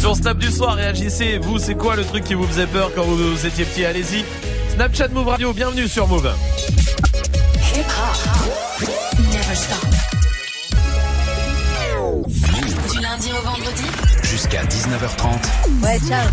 Sur Snap du soir, réagissez. Vous, c'est quoi le truc qui vous faisait peur quand vous étiez petit? Allez-y. Snapchat Move Radio, bienvenue sur Move. Du lundi au vendredi Jusqu'à 19h30. Ouais, ciao.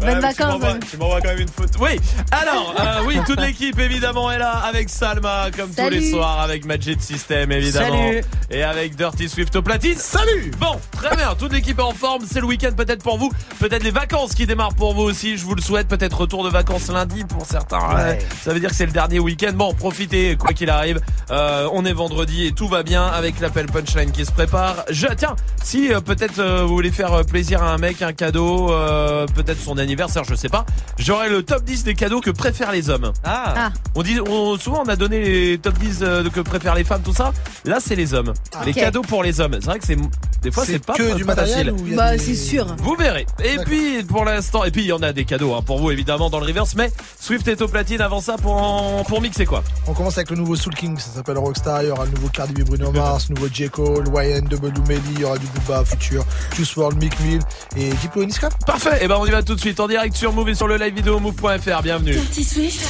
Bonnes vacances. Tu m'envoies quand même une photo. Oui. Alors, euh, oui, toute l'équipe évidemment est là avec Salma comme tous les soirs, avec Magic System évidemment Salut. et avec Dirty Swift au platine. Salut. Bon, très bien. Toute l'équipe est en forme. C'est le week-end peut-être pour vous, peut-être les vacances qui démarrent pour vous aussi. Je vous le souhaite. Peut-être retour de vacances lundi pour certains. Ouais, Ça veut dire que c'est le dernier week-end. Bon, profitez quoi qu'il arrive. Euh, on est vendredi et tout va bien avec l'appel punchline qui se prépare. Je tiens, si euh, peut-être euh, vous voulez faire plaisir à un mec, un cadeau, euh, peut-être son anniversaire, je sais pas. J'aurai le top 10 des cadeaux que préfèrent les hommes. Ah. Ah. On dit on, souvent on a donné les top 10 euh, de que préfèrent les femmes tout ça. Là, c'est les hommes. Les Ok. cadeaux pour les hommes. C'est vrai que c'est des fois c'est pas que du pas matériel facile. ou il y a Bah, des- c'est sûr. Vous verrez. Et D'accord. puis pour l'instant, et puis il y en a des cadeaux hein, pour vous évidemment dans le reverse. Mais Swift est au platine. Avant ça, pour en- pour mixer quoi? On commence avec le nouveau Soul King, ça s'appelle Rockstar, il y aura le nouveau Cardi B Bruno Mars, nouveau J. Cole, YN, Double Melly, il y aura du Booba, Future, Juice WRLD, Mick Mill et Diplo et Niska. Parfait. Et ben on y va tout de suite en direct sur Move et sur le live vidéo move.fr. Bienvenue. Dirty Swift,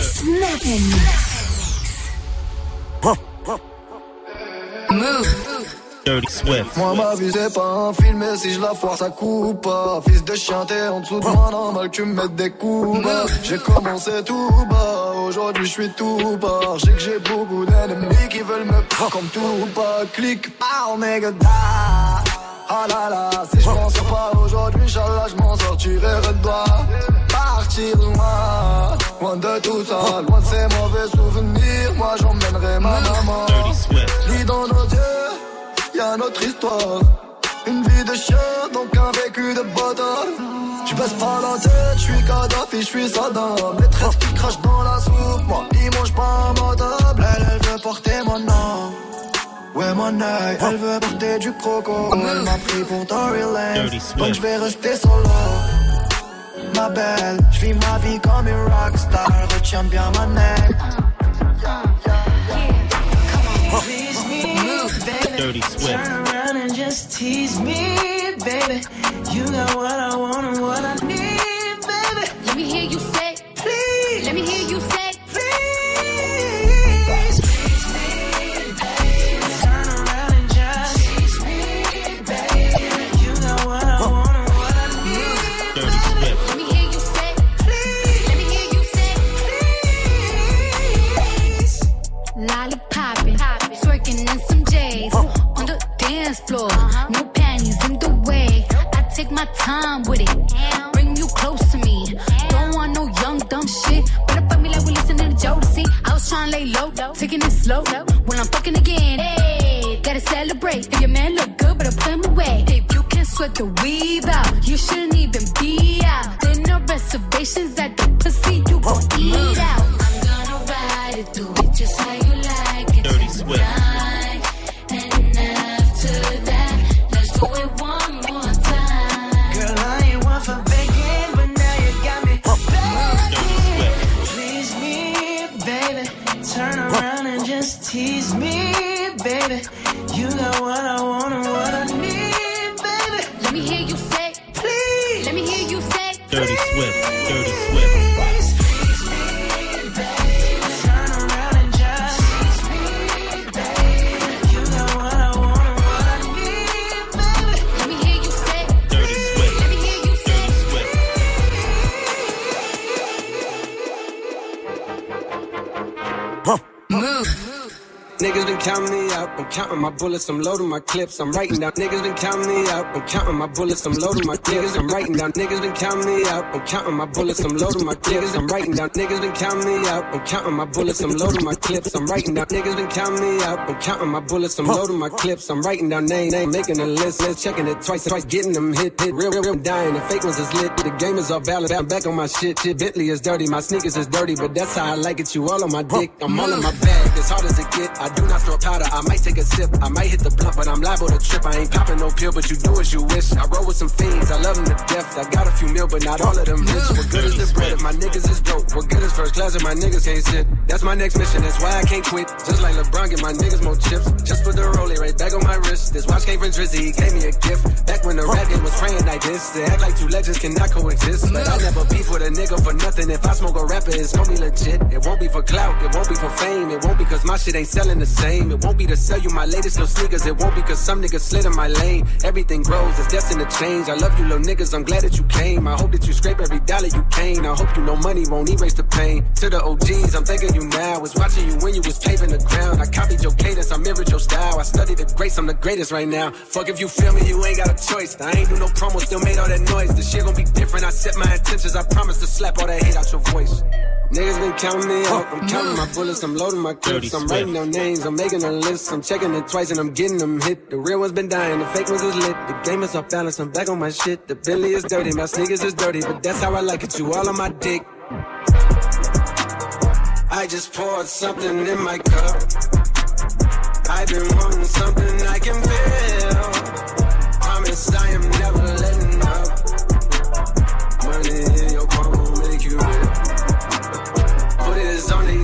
Snap and Move. Dirty Swift. Moi ma vie c'est pas un film et si je la foire ça coupe pas Fils de chien t'es en dessous de moi normal que tu me mettes des coups bas J'ai commencé tout bas, aujourd'hui je suis tout bas Je sais que j'ai beaucoup d'ennemis qui veulent me prendre comme tout pas Clique, oh nigga da Ah là là, si je m'en sors pas aujourd'hui, Inch'Allah je m'en sortirai redouan Partir loin, loin de tout ça, loin de ces mauvais souvenirs Moi j'emmènerai ma maman. Lis dans nos yeux, y a notre histoire. Une vie de chien, donc un vécu de bâtard. Je baisse pas la tête, je suis Kadhafi, je suis Saddam. Les traîtres qui crachent dans la soupe, moi, ils mangent pas ma table. Elle, elle veut porter mon nom. Ouais, mon œil, elle veut porter du croco. Elle mm. m'a pris pour Tory Lanez, Dirty Swift. donc je vais rester solo. Ma belle, je vis ma vie comme une rockstar. Retiens bien ma neck. Dirty Swift. Turn around and just tease me, baby. You got what I want and what I need, baby. Let me hear you say, Please, let me hear you say, dance floor. No panties in the way. I take my time with it. Bring you close to me. Don't want no young dumb shit. Better fuck me like we listening to Jodeci. I was trying to lay low, taking it slow. When I'm fucking again, hey, gotta celebrate. If your man look good, but I put him away. If you can sweat the weave out, you shouldn't even be out. There no reservations at the pussy, you gon' eat out. I'm gonna ride it, do it just how you like it. Dirty Swift. Tease me, baby. You got what I want and what I need, baby. Let me hear you say, Please, let me hear you say, Dirty Swift. Dirty Swift. turn around and just tease me, baby. You got what I want and what I need, baby. let me hear you say, Dirty Swift. let Niggas been counting me out. I'm counting my bullets. I'm loading my clips. I'm writing down. Niggas been counting me out. I'm counting my bullets. I'm loading my niggas. I'm writing down. Niggas been counting me out. I'm counting my bullets. I'm loading my clips. I'm writing down. Niggas been counting me out. I'm counting my bullets. I'm loading my clips. I'm writing down. Niggas been counting me out. I'm counting my bullets. I'm loading my clips. I'm writing down name, name, making a list, list, checking it twice, twice, getting them hit, hit, real, real, real, dying. The fake ones is lit. The game is off balance. I'm back on my shit. Shit, Bentley is dirty. My sneakers is dirty, but that's how I like it. You all on my dick. I'm all in my bag. As hard as it get. I do not store powder. I might take a sip. I might hit the blunt, but I'm liable to trip. I ain't popping no pill, but you do as you wish. I roll with some fiends. I love them to death. I got a few mil, but not all of them rich. What good is the bread if my niggas is broke? What good is first class if my niggas can't sit? That's my next mission. That's why I can't quit. Just like LeBron, get my niggas more chips. Just put the rollie right back on my wrist. This watch came from Drizzy, he gave me a gift. Back when the rap game was praying like this. They act like two legends cannot coexist. But I never beef with a nigga for nothing. If I smoke a rapper, it's gonna be legit. It won't be for clout, it won't be for fame. It won't be cause my shit ain't selling the same. It won't be to sell you my latest little sneakers. It won't be cause some niggas slid in my lane. Everything grows, it's destined to change. I love you little niggas, I'm glad that you came. I hope that you scrape every dollar you came. I hope you know money won't erase the pain. To the OGs, I'm thanking you now. Was watching you when you was paving the ground. I copied your cadence, I mirrored your style. I studied the greats, I'm the greatest right now. Fuck if you feel me, you ain't got a choice. I ain't do no promo, still made all that noise. This shit gon' be different. I set my intentions, I promise to slap all that hate out your voice. Niggas been counting me out. I'm counting my bullets, I'm loading my clips. I'm writing down names, I'm making a list. I'm checking it twice and I'm getting them hit. The real ones been dying, the fake ones is lit. The game is off balance, I'm back on my shit. The Billy is dirty, my sneakers is dirty, but that's how I like it. You all on my dick. I just poured something in my cup. I've been wanting something I can feel. Promise I am never letting up. Money in your palm will make you real. Put it on their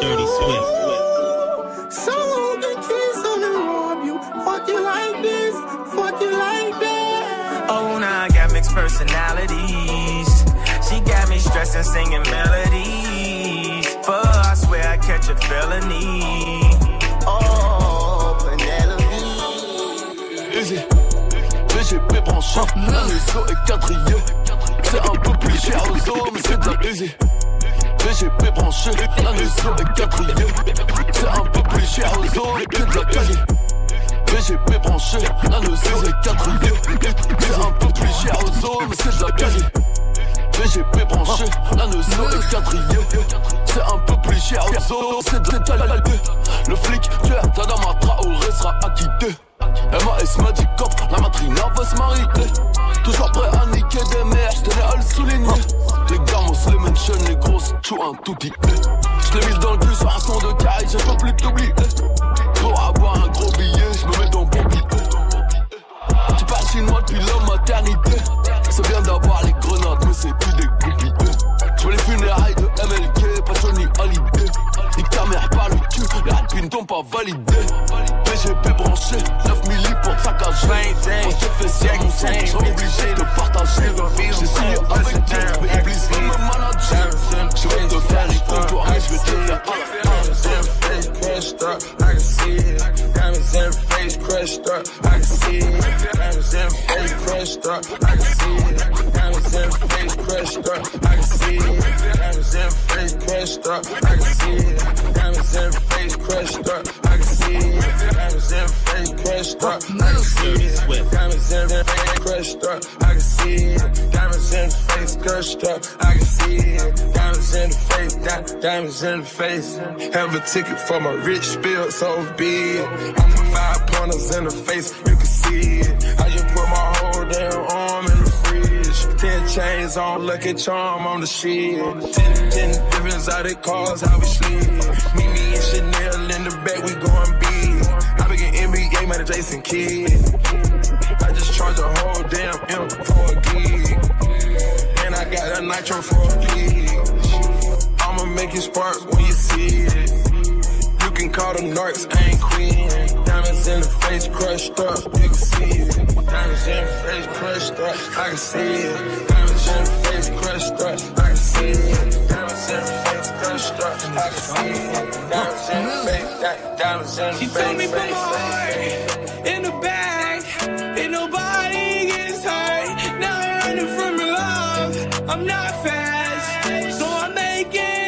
Dirty Swift. So who can kiss on and rob you. Fuck you like this. Fuck you like that. Oh, now I got mixed personalities. She got me stressing, singing melodies. Her, I swear I catch a felony. Oh, Penelope. Easy. VGP branché, la maison est quadrillée. C'est un peu plus cher aux hommes, mais c'est de la easy. VGP branché, la maison est quadrillée. C'est un peu plus cher aux hommes que de la easy. VGP branché, la maison est quadrillée. C'est un peu plus cher aux mais c'est de la easy. VGP branché, la maison est quadrillée. C'est un peu plus cher aux hommes, c'est de la Le flic, tu es Tadama Traoré sera acquitté. MAS m'a dit cop, la matrina va se Toujours prêt à niquer des mères, j'tenais à le souligner. Les gamos, les mentions, les grosses, chou un tout petit J'l'ai mise dans le cul sur un son de caille, je peux plus t'oublier Pour avoir un gros billet, j'me mets dans billet Tu parles chinois depuis la maternité. C'est bien d'avoir les grenades, mais c'est plus des groupies J'veux les funérailles de MLK, rapines t'ont pas validé. PGP branché, 9 milli pour saccager Quand je fais ça, mon sang, j'suis obligé de partager. J'ai signé avec Dieu, mais Iblis veut me manager Je vais te faire les contours, mais je vais te faire crushed up, I can see it. Diamonds in face crushed up, I can see it. Diamonds in face crushed up, I can see it. Diamonds in face crushed up, I can see it. Diamonds in face crushed up, I can see it. Diamonds in face crushed up, I can see it. Diamonds in face crushed up, I can see it. Diamonds in face crushed up, I can see it. Diamonds in face crushed up, I can see it. Diamonds in the face, diamonds in the face. Have a ticket for my rich spill so big. I put five pointers in the face, you can see it. I just put my whole damn arm in the fridge. Ten chains on, lucky charm on the shit. Ten, ten different of cars, how we slid. Meet me and Chanel in the back, we going big. I begin NBA, man, Jason Kidd. I just charge a whole damn M for a gig. And I got a nitro for a gig. I'ma make it spark when you see it. Can call them narcs, I ain't queen. Diamonds in the face crushed up, you can see it. Diamonds in the face crushed up, I can see it. Diamonds in the face crushed up, I can see it. Diamonds in the face crushed up, I can see it. Diamonds in the face, di- diamonds in the She face. told me put my heart in the bag, and nobody gets hurt. Now I'm running from your love. I'm not fast, so I'm making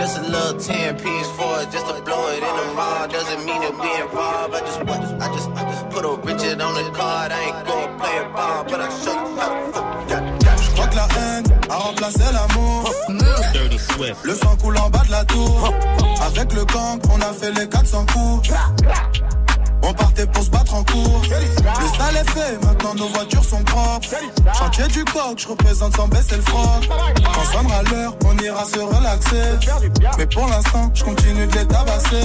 Just a little 10 piece for it, just to blow it in the mall. Doesn't mean that we involved. I just, I just, I just put a Richard on the card. I ain't gonna play a ball, but I'll show you how to fuck. Je crois que la haine a remplacé l'amour. Dirty Swift. Le sang coule en bas de la tour. Avec le gang, on a fait les 400 coups. On partait pour se battre en cours. Le sale est fait, maintenant nos voitures sont propres. Chantier du coq, je représente sans baisser le froc. Quand sonnera l'heure, on ira se relaxer. Mais pour l'instant, je continue de les tabasser.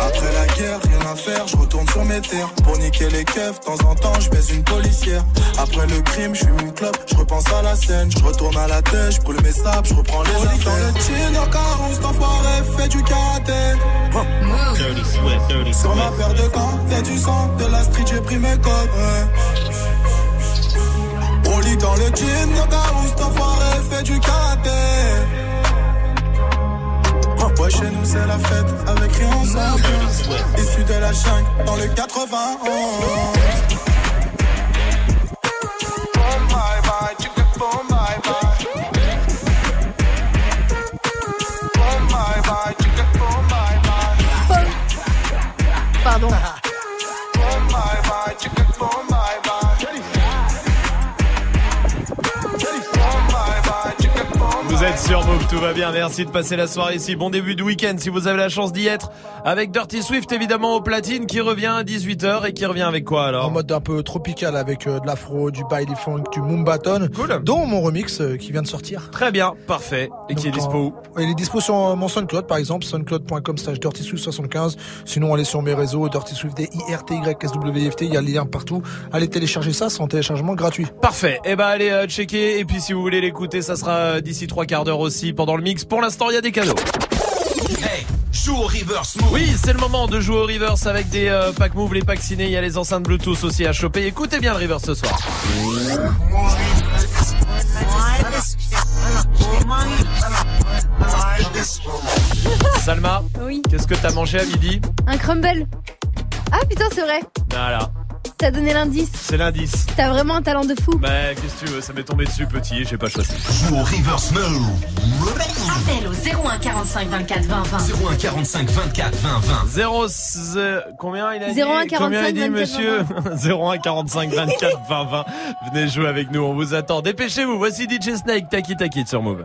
Après la guerre, rien à faire, je retourne sur mes terres. Pour niquer les keufs, de temps en temps, je baise une policière. Après le crime, je fume une clope, je repense à la scène. Je retourne à la tête, je brûle mes sables, je reprends les affaires. Dans le chin, au carreau, cet enfoiré fait du karaté. Sur ma paire de y'a du sang, de la street, j'ai pris mes codes. Ouais. On lit dans le jean, carreau, cet enfoiré fait du karaté. Ouais, chez nous c'est la fête, avec rien ensemble. Issu de la jungle, dans le 91. Pardon. êtes sur Move, tout va bien, merci de passer la soirée ici. Bon début de week-end si vous avez la chance d'y être. Avec Dirty Swift évidemment au platine qui revient à 18h et qui revient avec quoi alors En mode un peu tropical avec euh, de l'afro, du baile funk, du moombaton. Cool. Dont mon remix euh, qui vient de sortir. Très bien, parfait. Et Donc, qui est dispo où Il est dispo sur euh, mon SoundCloud par exemple, soundcloud.com slash Dirty DirtySwift75. Sinon allez sur mes réseaux, Dirty Swift, d i r t y s w f t il y a le lien partout. Allez télécharger ça, c'est en téléchargement gratuit. Parfait, et eh ben, allez checker et puis si vous voulez l'écouter, ça sera d'ici 3 4 d'heure aussi pendant le mix. Pour l'instant, il y a des cadeaux. Joue au. Oui, c'est le moment de jouer au reverse avec des euh, packs move, les packs ciné. Il y a les enceintes Bluetooth aussi à choper. Écoutez bien le reverse ce soir. Salma, qu'est-ce que t'as mangé à midi? Un crumble. Ah putain, c'est vrai. Voilà. T'as donné l'indice. c'est l'indice. T'as vraiment un talent de fou. Bah, qu'est-ce que tu veux, ça m'est tombé dessus petit, j'ai pas choisi. Joue au reverse move. Appel au 01 45 24 20 20. 01 45 24 20 20. 0 combien il a dit 01 45 Combien il dit 24 monsieur 01 45 24 20 20. Venez jouer avec nous, on vous attend. Dépêchez-vous. Voici DJ Snake, Taki Taki sur Move.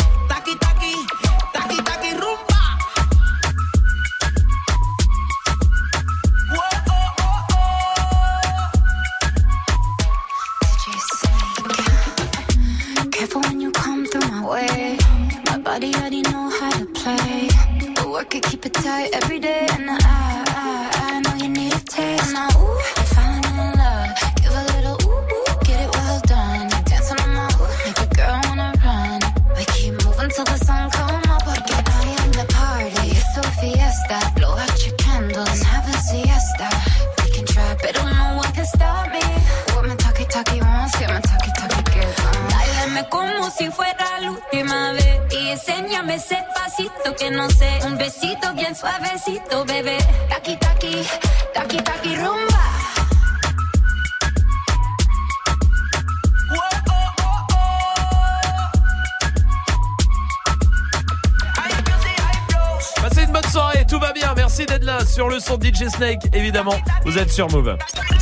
DJ Snake. Évidemment, vous êtes sur Move.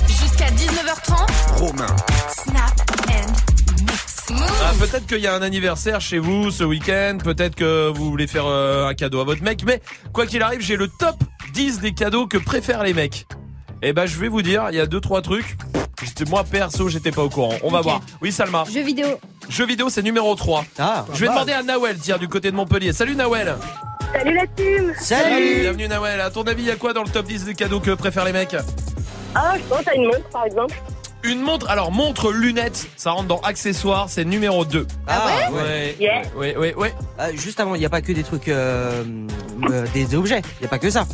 Jusqu'à 19h30. Romain. Snap and mix. Move. Ah, peut-être qu'il y a un anniversaire chez vous ce week-end, peut-être que vous voulez faire euh, un cadeau à votre mec, mais quoi qu'il arrive, j'ai le top 10 des cadeaux que préfèrent les mecs. Et ben je vais vous dire, il y a deux trois trucs. J'étais- Moi perso, j'étais pas au courant. On va voir. Oui, Salma. Jeux vidéo. Jeux vidéo, c'est numéro 3. Ah. Je vais mal. demander à Nawel, tiens, du côté de Montpellier. Salut Nawel. Salut la team Bienvenue Nawel. À ton avis, il y a quoi dans le top 10 des cadeaux que préfèrent les mecs? Ah, je pense à une montre par exemple. Une montre, alors montre, lunettes, ça rentre dans accessoires, c'est numéro 2. Ah, ouais Yeah. Ouais, ouais, ouais. Ah, juste avant, il n'y a pas que des trucs, euh, euh, des, des objets. Il n'y a pas que ça.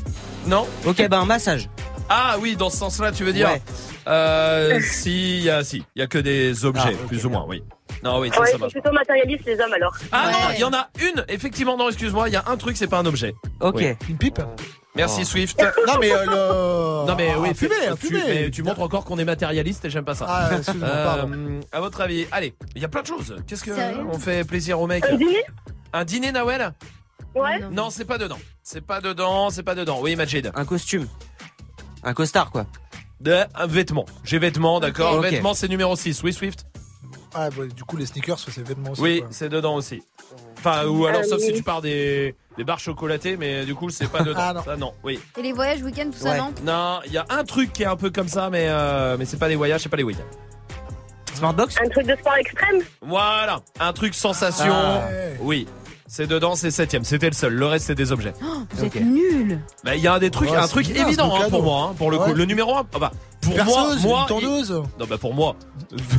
Non Ok, bah un massage. Ah oui, dans ce sens-là, tu veux dire? Ouais. Euh, si, il y a, si, il y a que des objets, Ah, ok, plus ou moins, oui. Non, oui, ça, Ouais, ça marche. plutôt matérialistes les hommes alors. Ah non, il y en a une, effectivement, non, excuse-moi, il y a un truc, c'est pas un objet. Ok. Oui. Une pipe Merci Oh. Swift. Non, mais euh, le. Non mais oui, Ah, fumer, fais- hein, tu, fumer. mais tu montres encore qu'on est matérialiste et j'aime pas ça. Ah, excuse-moi, pardon. Euh, à votre avis, allez, il y a plein de choses. Qu'est-ce que Sérieux on fait plaisir aux mecs Un dîner? Un dîner Nawel? Ouais. Non. Non, c'est pas dedans. C'est pas dedans, c'est pas dedans. Oui, Majid. Un costume. Un costard, quoi. De, un vêtement. J'ai vêtements, d'accord. Ok. Vêtements, c'est numéro 6. Oui, Swift? Ah, bah, du coup, les sneakers, c'est vêtements aussi. Oui, quoi. c'est dedans aussi. Enfin, ou alors, Euh, sauf si tu pars des, des barres chocolatées, mais du coup, c'est pas dedans. Ah, non. Ça, non, oui. Et les voyages, week-end, tout ça, Ouais. non Non, il y a un truc qui est un peu comme ça, mais, euh, mais c'est pas des voyages, c'est pas les week-ends. Smartbox Un truc de sport extrême Voilà, un truc sensation. Ah, ouais. Oui. C'est dedans, c'est septième. C'était le seul. Le reste, c'est des objets. Oh, Vous êtes nuls. Mais il y a un des trucs, Ouais, un c'est truc bien, évident ce hein, cadeau. pour moi. hein, pour le coup, Ouais. le numéro 1 bah, pour moi, Perceuse, moi, une tondeuse. il- non bah pour moi,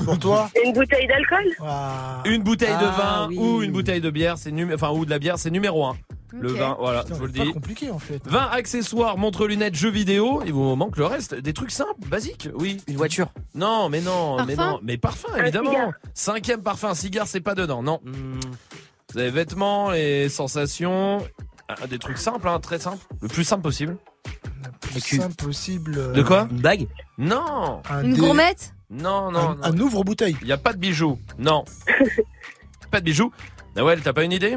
Pour toi Une bouteille d'alcool Ah. une bouteille de Ah, vin oui. ou une bouteille de bière, c'est numé- enfin ou de la bière, c'est numéro 1 Le vin, voilà, Putain, je vous le dis. compliqué en fait. 20 accessoires, montre lunettes, jeux vidéo, il vous manque le reste, des trucs simples, basiques, oui. Une voiture. Non, mais non, mais Parfum non, mais parfum Un évidemment. Cinquième parfum, cigare, c'est pas dedans, non. Hmm, Vous avez vêtements et sensations, Ah, des trucs simples, hein, très simples, le plus simple possible. Le plus cul. simple possible. euh, De quoi Une bague Non, un Une dé- gourmette non, non, Un, non. un ouvre-bouteille. Il y a pas de bijoux, non. pas de bijoux. Nawel, t'as pas une idée?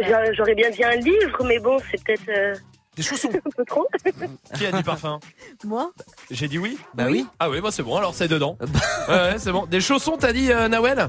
J'a- J'aurais bien dit un livre, mais bon, c'est peut-être euh, Des chaussons. un peu trop. Qui a dit parfum? Moi? J'ai dit oui Bah oui. Ah oui, bah c'est bon, alors c'est dedans. ouais, ouais, c'est bon. Des chaussons, t'as dit euh, Nawel?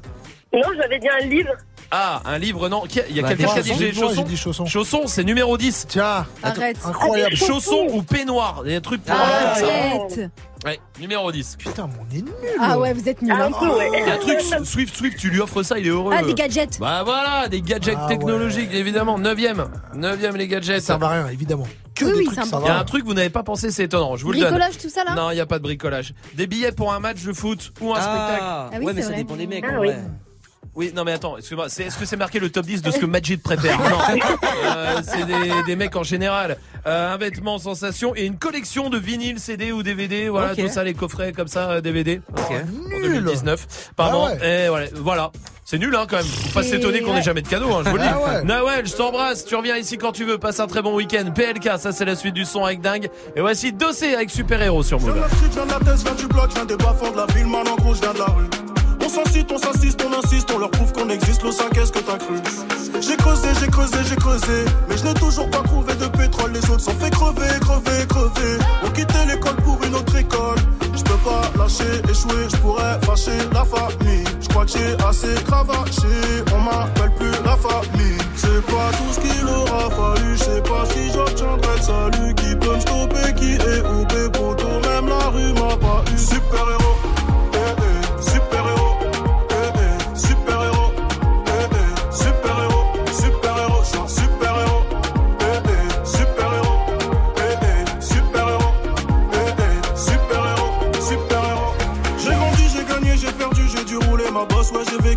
Non, j'avais dit un livre. Ah, un livre, non. Qui a- Il y a Bah, quelqu'un des qui a dit chaussons. j'ai Moi, chaussons dit chaussons. Chaussons, c'est numéro 10. Tiens, Arrête. incroyable. Ah, des Chaussons ou peignoir, des trucs pour Ah, comme ça. Arrête. Ouais, numéro 10. Putain, mais on est nul. Ah ouais, vous êtes nuls. Ah, hein. un peu, ouais. Il y a un truc, Swift, Swift, tu lui offres ça, il est heureux. Ah, des gadgets. Bah voilà, des gadgets Ah technologiques, évidemment. Neuvième. Neuvième, les gadgets. Ça va rien, évidemment. Que Oui, des oui, trucs, c'est ça Il y a va. un truc, vous n'avez pas pensé, c'est étonnant. Je vous le donne. Bricolage, tout ça là Non, il n'y a pas de bricolage. Des billets pour un match de foot ou un spectacle. Ah, Ah oui, ouais, mais c'est ça vrai. dépend des mecs. Ah en oui. vrai. Oui, non mais attends, excuse-moi, c'est- est-ce que c'est marqué le top 10 de ce que Majid préfère Non, Euh, c'est des, des mecs en général. Euh, un vêtement sensation et une collection de vinyles, CD ou DVD, voilà, tout ça, les coffrets comme ça, euh, DVD. Ok. En Nul. 2019, pardon. Ah Et voilà, voilà. C'est nul hein quand même. Faut pas s'étonner qu'on ait jamais de cadeau, hein, je vous le dis. Ah ouais. Nawel, je t'embrasse. Tu reviens ici quand tu veux. Passe un très bon week-end. PLK, ça c'est la suite du son avec dingue. Et voici Dossé avec Super Héros sur Move. la street, viens de la tête, viens du bloc, viens des bas-fonds de la ville, man en gros, je viens de la rue. On s'incite, on s'assiste, on insiste, on leur prouve qu'on existe, le 5 qu'est-ce que t'as cru? J'ai creusé, j'ai creusé, j'ai creusé, mais je n'ai toujours pas trouvé de pétrole, les autres sont fait crever, crever, crever. On quittait l'école pour une autre école, je peux pas lâcher, échouer, je pourrais fâcher la famille. Je crois que j'ai assez cravaché, on m'appelle plus la famille. C'est pas tout ce qu'il aura fallu, je sais pas si j'obtiendrai le salut. Qui peut me stopper, qui est OP,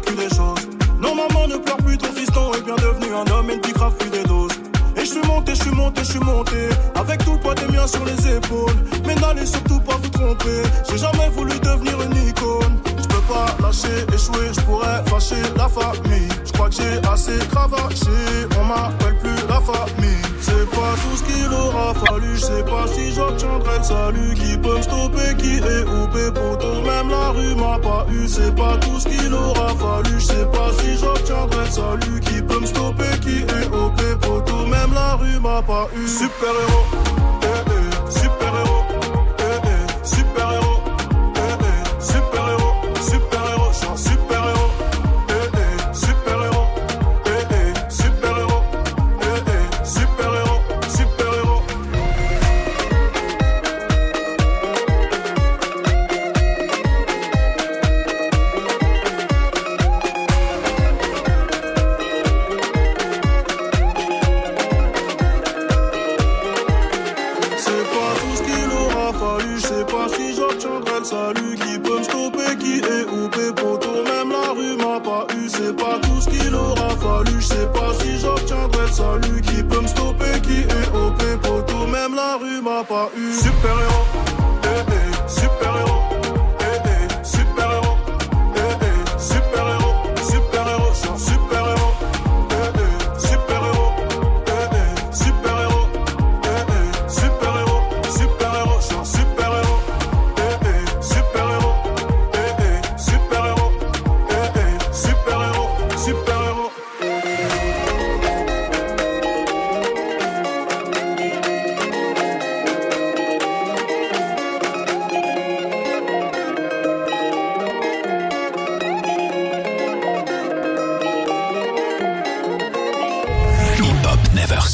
des choses. Non maman ne pleure plus, ton fiston est bien devenu un homme et une petite plus des doses. Et je suis monté, je suis monté, je suis monté. Avec tout le poids des miens sur les épaules. Mais n'allez surtout pas vous tromper. J'ai jamais voulu devenir une icône. Je peux pas lâcher, échouer, je pourrais fâcher la famille. Je crois que j'ai assez cravaché On m'appelle plus la famille. C'est pas tout ce qu'il aura fallu. Je sais pas si j'obtiendrai le salut Qui peut me stopper, qui est OP poto Même la rue m'a pas eu. C'est pas tout ce qu'il aura fallu. Je sais pas si j'obtiendrai le salut Qui peut me stopper, qui est OP poto Même la rue m'a pas eu. Super héros,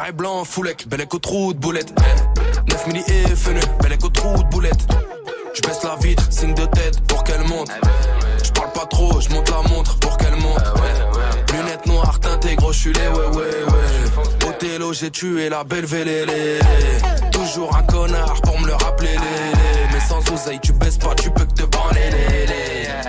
est blanc, foulec, bel écho trou de boulette. 9 milli et feneux, bel écho trou de boulette. Je baisse la vitre, signe de tête pour qu'elle monte. Je parle pas trop, je monte la montre pour qu'elle monte. Lunettes noires teintées, gros, les ouais, ouais, ouais. Othello, j'ai tué la belle vélélé. Toujours un connard pour me le rappeler. Mais sans oseille, tu baisses pas, tu peux que te branler, lé.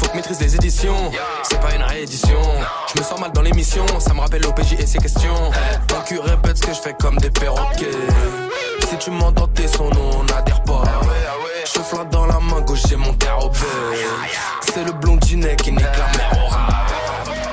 Faut que maîtrise les éditions, c'est pas une réédition. Je me sens mal dans l'émission, ça me rappelle l'OPJ et ses questions. Ton cul répète ce que je fais comme des perroquets. Si tu m'entends tes sons, nous on n'adhère pas. Je flatte dans la main gauche, j'ai mon terre C'est le blondinet qui nique la mer rat.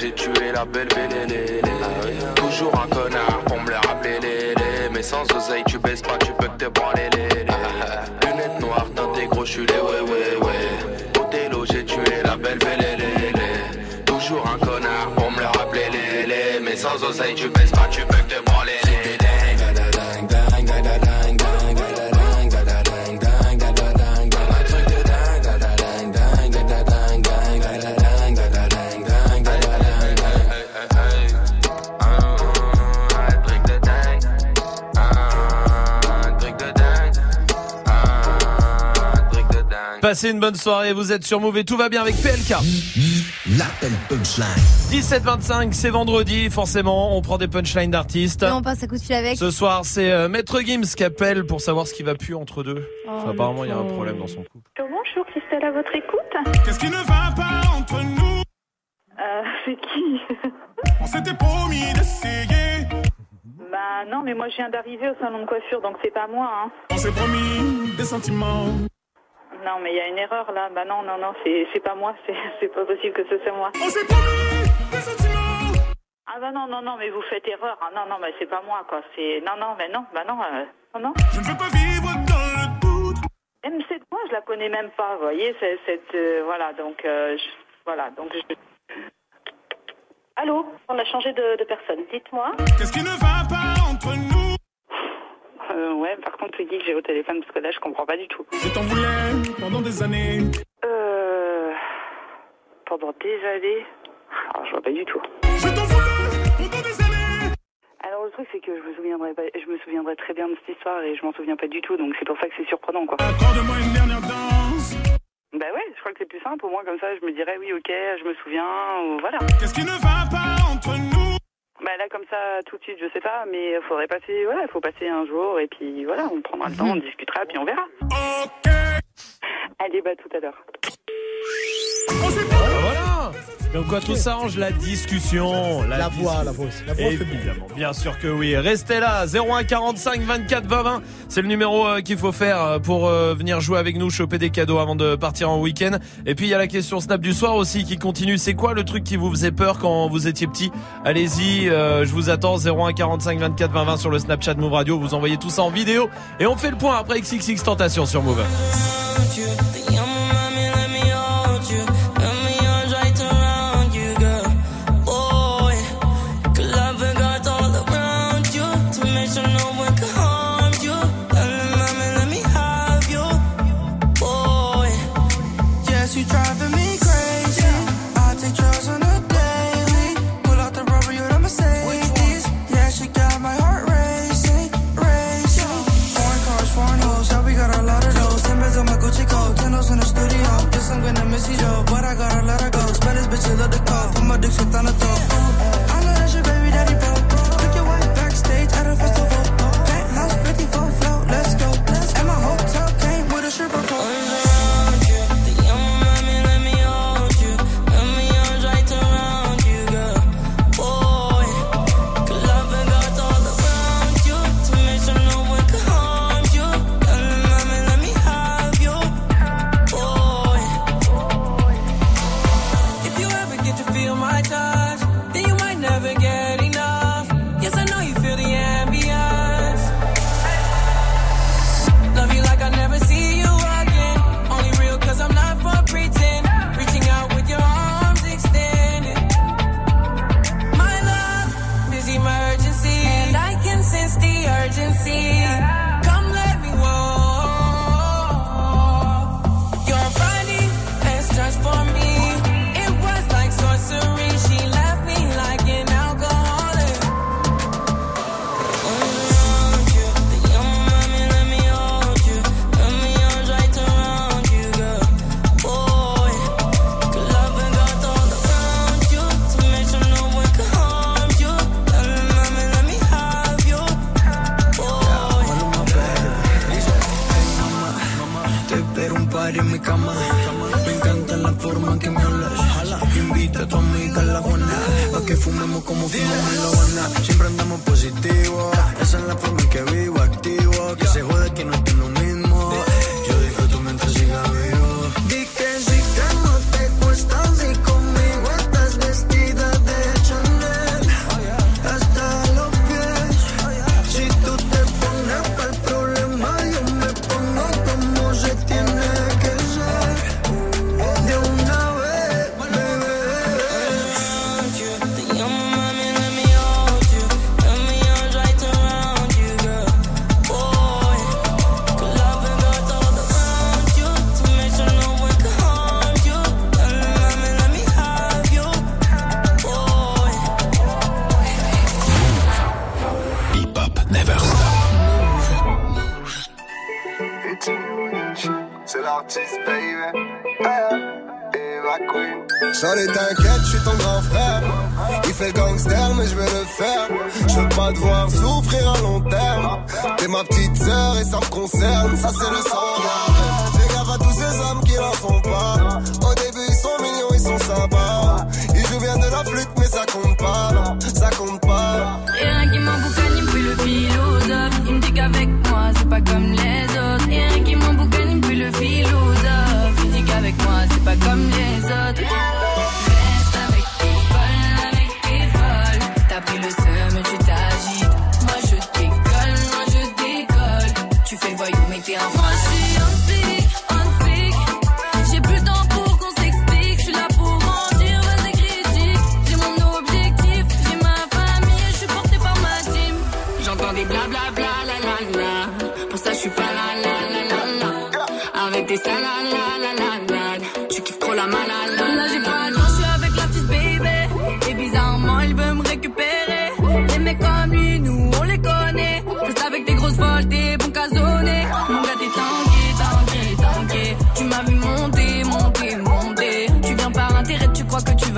J'suis délogé, tué la belle belle Toujours un connard pour me le rappeler, les, les. Mais sans oseille, tu baisses pas, tu peux que te branler, les, les. Lunettes noires, teintées crochelées, ouais, ouais, ouais. Au délogé, tué la belle belle Toujours un connard pour me le rappeler, les, les. Mais sans oseille, tu baisses pas, tu peux Passez une bonne soirée, vous êtes sur Move et tout va bien avec PLK. L'appel punchline. 17-25, c'est vendredi, forcément, on prend des punchlines d'artistes. Et on passe à coup de fil avec. Ce soir, c'est euh, Maître Gims qui appelle pour savoir ce qui va plus entre deux. Oh, Enfin, apparemment, il y a un problème dans son couple. Bonjour, Christelle, à votre écoute. Qu'est-ce qui ne va pas entre nous? Euh, c'est qui? On s'était promis d'essayer. Bah non, mais moi je viens d'arriver au salon de coiffure, donc c'est pas moi, hein. On s'est promis des sentiments. Non, mais il y a une erreur là. Bah non, non, non, c'est pas moi, c'est pas possible que ce soit moi. On s'est promis des sentiments. Ah bah non, non, non, mais vous faites erreur. Ah non, non, mais c'est pas moi, quoi. C'est... Non, non, mais non, bah non, euh, non, non. Je ne veux pas vivre dans le doute. M7, moi, je la connais même pas, vous voyez, c'est, cette... euh, voilà, donc... euh, je- voilà, donc je... Allô On a changé de, de personne, dites-moi. Qu'est-ce qui ne va pas entre nous? Euh, ouais, par contre, tu dis que j'ai au téléphone, parce que là, je comprends pas du tout. Je t'en voulais pendant des années. Euh... Pendant des années Alors, je vois pas du tout. Je t'en voulais pendant des années. Alors, le truc, c'est que je me souviendrai pas... Je me souviendrai très bien de cette histoire, et je m'en souviens pas du tout, donc c'est pour ça que c'est surprenant, quoi. Accorde-moi une dernière danse. Bah ouais, je crois que c'est plus simple, au moins comme ça, je me dirais, oui, ok, je me souviens, ou voilà. Qu'est-ce qui ne va pas entre nous? Bah là, comme ça, tout de suite, je sais pas, mais il faudrait passer, voilà, il faut passer un jour, et puis voilà, on prendra le temps, on discutera, puis on verra. Ok. Allez, bah tout à l'heure. Donc quoi, tout s'arrange, la discussion. La, La voix, la voix aussi. La voix fait bien. Évidemment, bien sûr que oui. Restez là, 01 45 24 20 20. C'est le numéro euh, qu'il faut faire euh, pour euh, venir jouer avec nous, choper des cadeaux avant de partir en week-end. Et puis il y a la question Snap du soir aussi qui continue. C'est quoi le truc qui vous faisait peur quand vous étiez petit? Allez-y, euh, je vous attends 01 45 24 20 20 sur le Snapchat Move Radio. Vous envoyez tout ça en vidéo et on fait le point après XXX Tentation sur Move.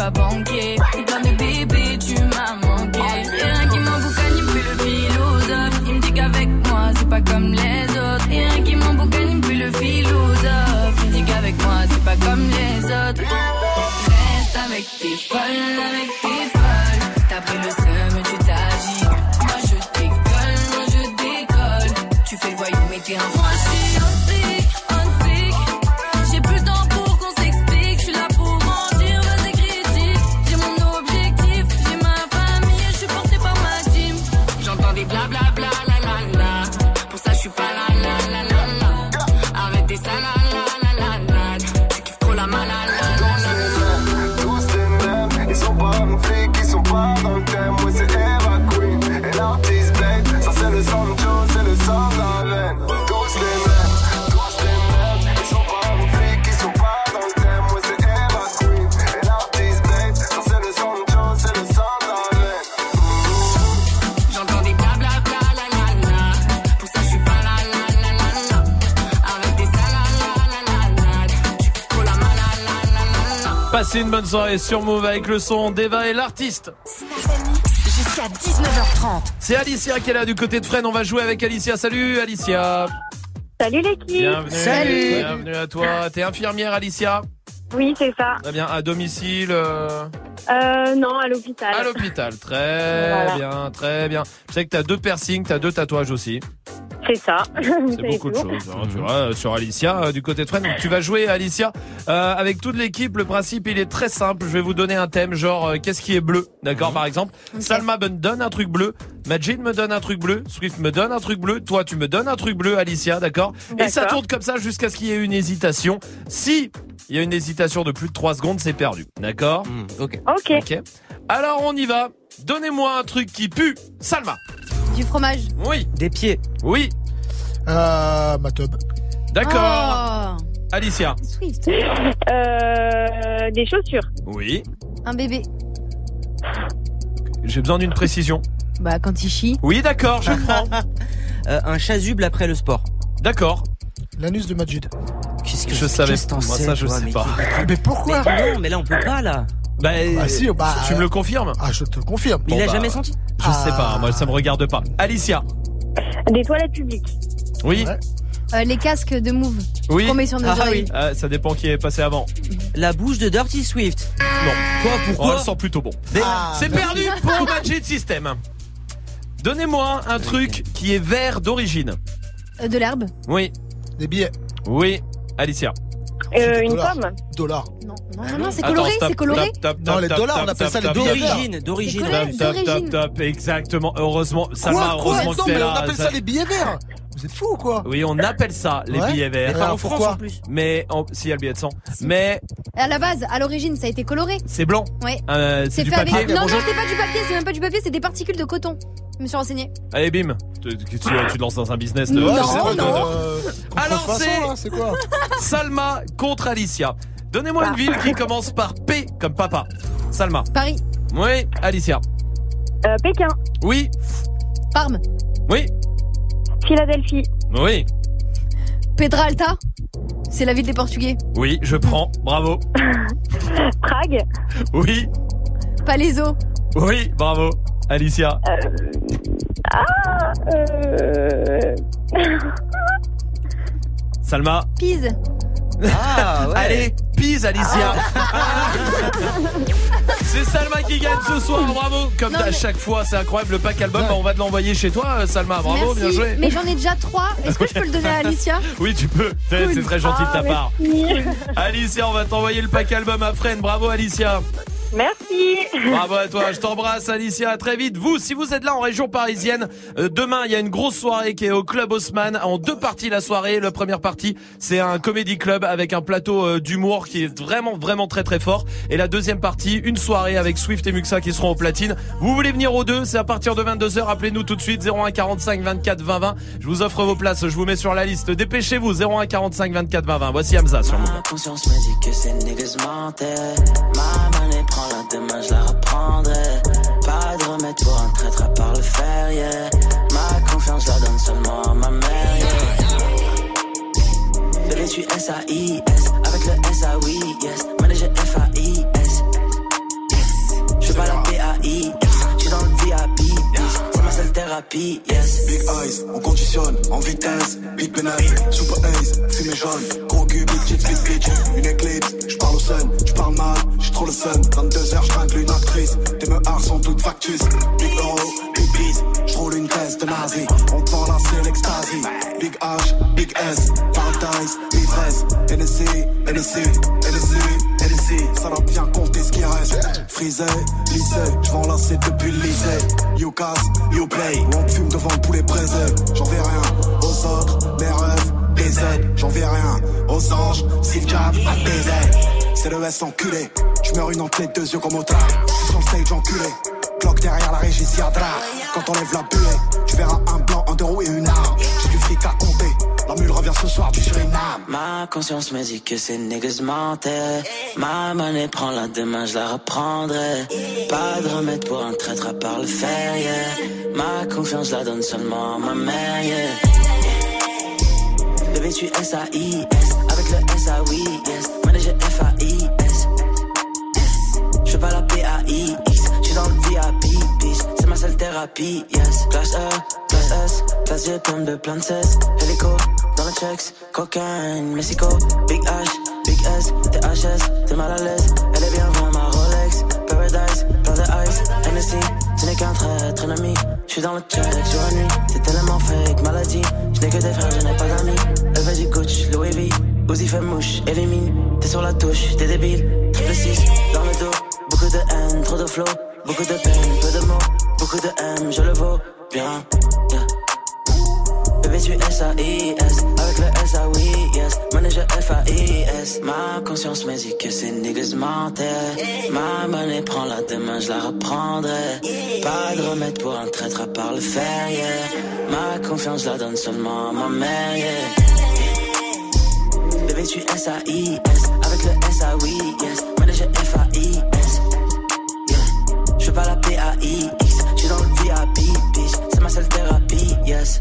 Vas banquer. Et dans mes bébés, tu m'as manqué. Et rien qui m'emboucane, il me fait le philosophe. Il me dit qu'avec moi, c'est pas comme les autres. Et rien qui m'emboucane, il me fait le philosophe. Il me dit qu'avec moi, c'est pas comme les autres. Reste avec tes folles, avec bonne soirée sur Move avec le son d'Eva et l'artiste. Jusqu'à 19h30. C'est Alicia qui est là du côté de Fresnes. On va jouer avec Alicia. Salut Alicia. Salut l'équipe. Bienvenue. Bienvenue à toi. T'es infirmière Alicia Oui, c'est ça. Très bien. À domicile euh, Euh, non, à l'hôpital. À l'hôpital. Très Voilà. bien, très bien. Je sais que t'as deux piercings, t'as deux tatouages aussi. C'est ça. C'est beaucoup de choses, hein, tu vois, euh, sur Alicia, euh, du côté de Fresnes. Donc, tu vas jouer, Alicia, euh, avec toute l'équipe. Le principe, il est très simple. Je vais vous donner un thème, genre, euh, qu'est-ce qui est bleu D'accord, par exemple Salma me donne un truc bleu, Majid me donne un truc bleu, Swift me donne un truc bleu, toi, tu me donnes un truc bleu, Alicia, d'accord Et ça tourne comme ça jusqu'à ce qu'il y ait une hésitation. Si il y a une hésitation de plus de 3 secondes, c'est perdu. D'accord Ok. Ok. Ok. Alors, on y va. Donnez-moi un truc qui pue. Salma. Du fromage. Oui. Des pieds. Oui. Euh, ma tub. D'accord. Oh, Alicia. Swift. Euh, des chaussures. Oui. Un bébé. J'ai besoin d'une précision. Bah, quand il chie. Oui, d'accord, je prends. Euh, un chasuble après le sport. D'accord. L'anus de Majid. Qu'est-ce que Je savais Moi, sais, ça, je toi, sais mais pas. Mais pourquoi Mais Non, mais là on peut pas là. Bah, Bah si, bah, tu me le confirmes Ah, je te le confirme. Il a bah, jamais senti Je sais pas, moi ça me regarde pas. Alicia. Des toilettes publiques. Oui. Euh, les casques de Move Oui. qu'on met sur nos Ah, oreilles. Ah, ça dépend qui est passé avant. La bouche de Dirty Swift. Non. Quoi, Oh, pourquoi elle sent plutôt bon. Ah, C'est perdu pour Magic System. Donnez-moi un truc qui est vert d'origine. Euh, de l'herbe. Oui. Des billets. Oui. Alicia. Euh, une dollars. pomme. Dollars. Non, non, non, non, c'est coloré, c'est coloré. Non, les dollars, on appelle ça les stop, billets verts. D'origine, d'origine. C'est exactement. Heureusement, Quoi, quoi heureusement Non, que mais là. on appelle ça les billets verts. Vous êtes fous ou quoi Oui, on appelle ça les Ouais. billets Et verts. alors, en France pourquoi en plus. Mais en- si il y a le billet de 100. Mais À la base, à l'origine, ça a été coloré. c'est blanc. Ouais. Euh, c'est du fait papier. avec. Non, non, c'est pas du papier, c'est même pas du papier, c'est des particules de coton. Je me suis renseigné. Allez, bim. Tu, tu- tu- tu te lances dans un business de. Non, de- non. euh, Alors, c'est- là, c'est quoi Salma contre Alicia. Donnez-moi une ville qui commence par P comme papa. Salma. Paris, Oui. Alicia. Euh, Pékin. Oui. Parme, Oui. Philadelphie. Oui. Pedra Alta. C'est la ville des Portugais. Oui, je prends. Bravo. Prague. Oui. Palaiso, Oui, bravo. Alicia. Ah, euh... Salma. Pise. Ah, ouais. Allez, pise Alicia. c'est Salma qui gagne ce soir, bravo. Comme Non, à mais- chaque fois, c'est incroyable. Le pack album, bah, on va te l'envoyer chez toi, euh, Salma. Bravo, Merci. bien joué. Mais j'en ai déjà trois. Est-ce que je peux le donner à Alicia Oui, tu peux. C'est très gentil de ta Ah, part. Alicia, on va t'envoyer le pack album à Fresnes. Bravo, Alicia. Merci. Bravo à toi, je t'embrasse Alicia, à très vite. Vous, si vous êtes là en région parisienne, euh, demain il y a une grosse soirée qui est au Club Haussmann, en deux parties la soirée. La première partie, c'est un comédie club avec un plateau euh, d'humour qui est vraiment vraiment très très fort. Et la deuxième partie, une soirée avec Swift et Muxa qui seront au platine. Vous voulez venir aux deux, c'est à partir de 22h, appelez-nous tout de suite 01 45 24 20 20. Je vous offre vos places, je vous mets sur la liste. Dépêchez-vous 01 45 24 20 20. Voici Hamza sur Move. Demain, je la reprendrai. Pas de remède pour un traître à part le fer, yeah. Ma confiance, je la donne seulement à ma mère, yeah. Bébé, tu S-A-I-S. Avec le S-A-Oui, yes. Manager F-A-I-S. Thérapie, yes. Big eyes, on conditionne en vitesse. Big penis, super ace, fumée jaune. Gros cul, big chips, big bitch. Une éclipse, j'parle au sun, j'parle mal, j'suis trop le sun. 22h, j'tringle une actrice. Tes meurs sont toutes factus. Big euro, big bees, j'roule une thèse de nazi. On te vend là, c'est l'extasie. Big H, big S, paradise, l'ivresse. NSC, NSC, NSC, NSC. Salope, viens compter ce qui reste. Frisé, lycée, j'vends l'asset depuis le lycée. You casse, you play. On fume devant le poulet braisé. J'en vais rien aux autres, mes rêves, des aides. J'en vais rien aux anges, si le diable. C'est le S enculé. J'meurs une en tête, deux yeux comme au. J'suis sur le stage enculé. Cloque derrière la régie. Quand on lève la buée, tu verras un blanc, un deux roues et une arme. La revient ce soir du Suriname. Ma conscience me dit que ces niggas mentaient. Ma monnaie prend la demain, je la reprendrai. Pas de remède pour un traître à part le fer, yeah. Ma confiance, la donne seulement à ma mère, yeah. Bébé, tu S-A-I-S. Avec le S-A-Oui, yes. Classe E, classe S. Classe G, pomme de plein de cesse. Hélico, dans le checks. Cocaine, Mexico. Big H, Big S. THS, t'es mal à l'aise. Elle est bien vraie, ma Rolex. Paradise, plein de ice. NSC, ce n'est qu'un traître ennemi. J'suis dans le check, jour et nuit. T'es tellement fake, maladie. J'n'ai que des frères, je n'ai pas d'amis. Veut du coach, Louis V. Uzi fait mouche, élimine. T'es sur la touche, t'es débile. Triple 6, dans le. Beaucoup de haine, trop de flow. Beaucoup de peine, peu de mots. Beaucoup de M, je le vaux bien. Yeah. Bébé, tu S-A-I-S. Avec le S-A-Oui, yes. Manager F-A-I-S. Ma conscience me dit que ces niggas mentaient. Ma monnaie prend la demain, je la reprendrai. Pas de remède pour un traître à part le fer, yeah. Ma confiance, la donne seulement à ma mère, yeah. Bébé, tu S-A-I-S. Avec le S-A-Oui, yes. Manager F-A-I-S. Fais pas la P-A-I-X. J'suis dans le VIP, bitch. C'est ma seule thérapie, yes.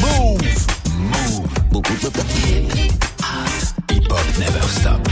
Move. Move. Beaucoup de hip hop never stop.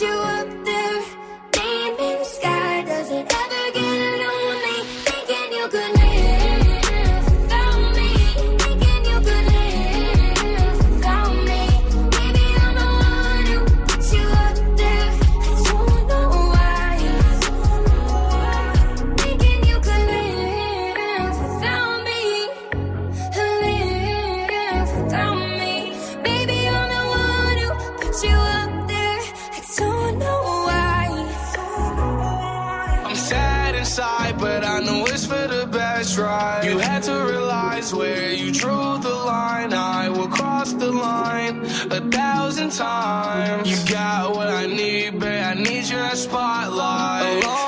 You up line a thousand times. You got what I need, babe. I need your spotlight. Along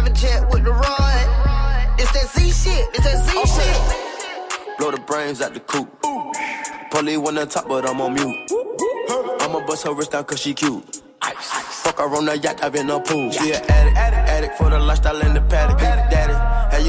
Private jet with the rod. It's that Z shit. It's that Z shit. Blow the brains out the coop. Polly wanna top, but I'm on mute. I'ma bust her wrist down cause she cute. Fuck her on the yacht, I've been a pool. She an addict, addict, addict for the lifestyle and the paddock. Daddy,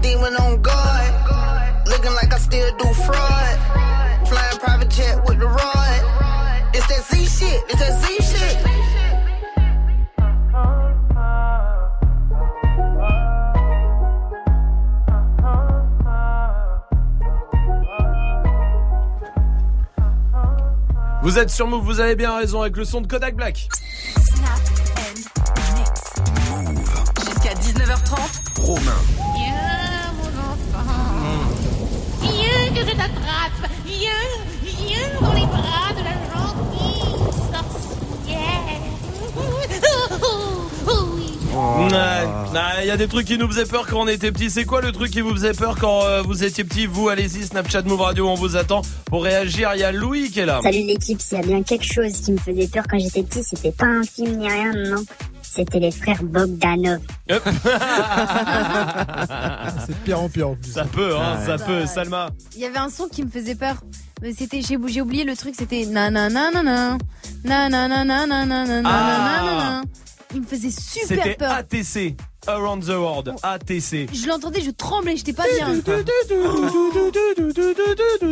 Demon on guard. Looking like I still do fraud. Flying private jet with the rod. It's that Z shit, it's that Z shit. Vous êtes sur Move, vous avez bien raison avec le son de Kodak Black. Jusqu'à 19h30. Romain. Viens, mon enfant. Viens que je t'attrape. Viens, viens dans les bras de la gentille sorcière. Oui. Ouais. Ah, Il y a des trucs qui nous faisaient peur quand on était petits. C'est quoi le truc qui vous faisait peur quand euh, vous étiez petit Vous, allez-y, Snapchat Move Radio, on vous attend pour réagir. Il y a Louis qui est là. Salut l'équipe, s'il y a bien quelque chose qui me faisait peur quand j'étais petit, c'était pas un film ni rien, non. C'était les frères Bogdanov. Hop. C'est de pire en pire en plus. ça peut, hein, ça peut. Salma. Il y avait un son qui me faisait peur. Mais c'était, j'ai j'ai oublié le truc, c'était nananana. Nananana. Nananana. Il me faisait super C'était peur. ATC. Around the World. ATC. Je l'entendais, je tremblais, j'étais pas bien.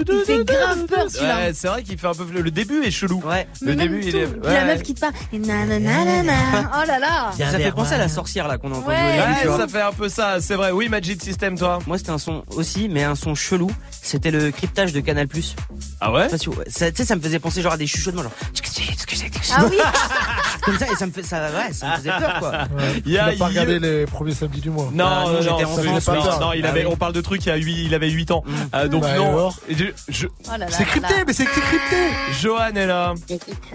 Il fait grave peur celui-là. Ouais, c'est vrai qu'il fait un peu. Le début est chelou. Ouais. Mais Le même début, il tout. est. La ouais. meuf qui te parle. Et nananana. Oh là là. Ça fait penser à la sorcière là qu'on a entendu Ouais. ça fait un peu ça, c'est vrai. Oui, Magic System, toi. Moi, c'était un son aussi, mais un son chelou. C'était le cryptage de Canal+. Ah ouais Tu sais, ça me faisait penser genre à des chuchotements, genre. Ah oui. Comme ça, et ça me fait, ça, ouais, ça me faisait peur, quoi. Ouais. Il y a- Tu n'as pas regardé les premiers samedis du mois. Non, Ah, non, non, j'étais non, pas peur. peur. non, il Ah avait, oui. on parle de trucs, il, a huit- il avait 8 ans. Euh, donc Bah, non. je- je- Oh là là. C'est crypté, mais c'est crypté. Johan est là.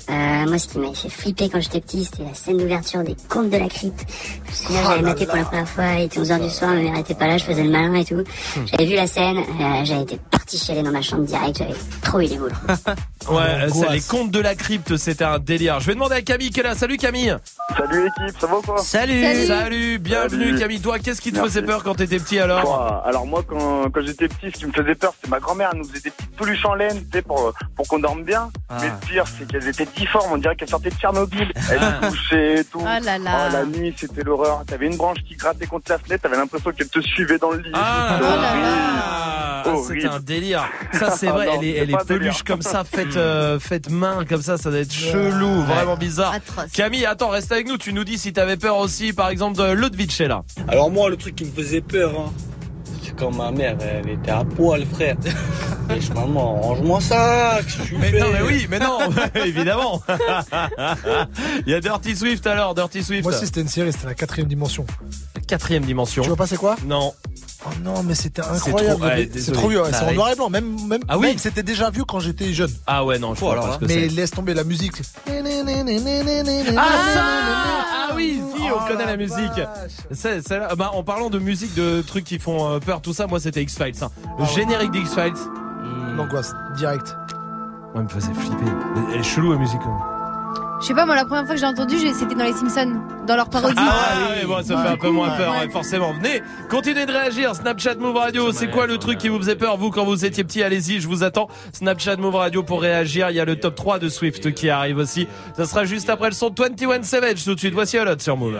Euh, moi ce qui m'avait fait flipper quand j'étais petit, c'était la scène d'ouverture des contes de la crypte. Je me souviens, j'avais là maté pour la première fois, il était 11h du soir, ma mère était pas là, je faisais le malin et tout. J'avais vu la scène, euh, j'avais été parti chialer dans ma chambre direct, j'avais trop eu les boules. Ouais, euh, ça, les contes de la crypte, c'était un délire. Je vais demander à Camille qui est là. Salut Camille. Salut l'équipe, ça va ou quoi? Salut. Salut, bienvenue Salut. Camille. Toi, qu'est-ce qui te Merci. faisait peur quand t'étais petit alors Alors moi quand, quand j'étais petit, ce qui me faisait peur, c'était ma grand-mère, elle nous faisait des petites peluches en laine, tu sais, pour, pour qu'on dorme bien. Ah. Mais le pire, c'est qu'elles étaient difformes, on dirait qu'elles sortaient de Tchernobyl. Elles touchaient et tout. Oh là là. Oh, la nuit, c'était l'horreur. T'avais une branche qui grattait contre la fenêtre, t'avais l'impression qu'elle te suivait dans le lit. Ah, oh là là. Ah, Horrible. c'est un délire. Ça, c'est Ah vrai, non, elle est, elle peluche comme ça, faite, euh, faite main, comme ça, ça doit être chelou, vraiment bizarre. Atroce. Camille, attends, reste avec nous. Tu nous dis si t'avais peur aussi, par exemple, de Ludwig est là. Alors moi, le truc qui me faisait peur, hein, c'est quand ma mère, elle était à poil, frère. Et je maman, range-moi ça, que Mais fais non, mais oui, mais non, évidemment. Il y a Dirty Swift alors, Dirty Swift. Moi aussi, c'était une série, c'était la quatrième dimension. Quatrième dimension. Tu vois pas c'est quoi? Non. Oh non, mais c'était incroyable. désolé. c'est trop vieux. ouais, Ça C'est en noir et blanc. Même, même, Ah oui même, c'était déjà vu quand j'étais jeune. Ah ouais, non, je Oh, vois alors que Mais laisse tomber la musique. Ah ça Ah oui, si, on Oh connaît la la musique. bah, en parlant de musique, de trucs qui font euh, peur, tout ça, moi c'était X-Files. hein. Le générique d'X-Files. L'angoisse, direct. Ouais, me faisait flipper. Elle est chelou la musique. hein. Je sais pas, moi, la première fois que j'ai entendu, j'ai- c'était dans les Simpsons, dans leur parodie. Ah ouais, ouais, bon, ça fait un peu moins peur, ouais. forcément. Venez, continuez de réagir. Snapchat Move Radio, c'est quoi le truc qui vous faisait peur, vous, quand vous étiez petit? Allez-y, je vous attends. Snapchat Move Radio pour réagir. Il y a le top 3 de Swift qui arrive aussi. Ça sera juste après le son de 21 Savage. Tout de suite, voici Alot sur Move.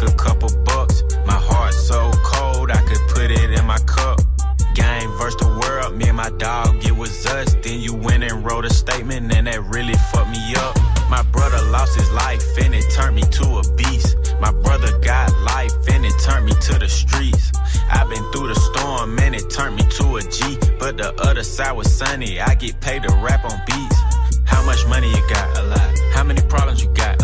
make a couple bucks. My heart so cold, I could put it in my cup. Game versus the world, me and my dog, it was us. Then you went and wrote a statement, and that really fucked me up. My brother lost his life, and it turned me to a beast. My brother got life, and it turned me to the streets. I've been through the storm, and it turned me to a G. But the other side was sunny, I get paid to rap on beats. How much money you got? A lot. How many problems you got?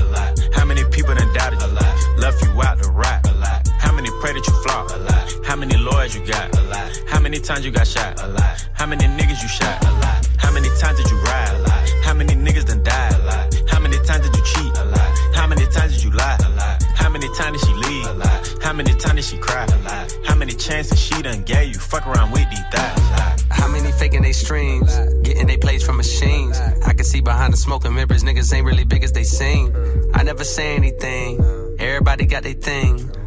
Many you got? A lot. How many times you got shot? A lot. How many niggas you shot? A lot. How many times did you ride? A lot. How many niggas done died? A lot. How many times did you cheat? A lot. How many times did you lie? A lot. How many times did she leave? A lot. How many times did she cry? A lot. How many chances she done gave you? Fuck around with these thighs. How many faking they streams? Getting they plays from machines. I can see behind the smoke and mirrors, niggas ain't really big as they seem. I never say anything. Everybody got their thing.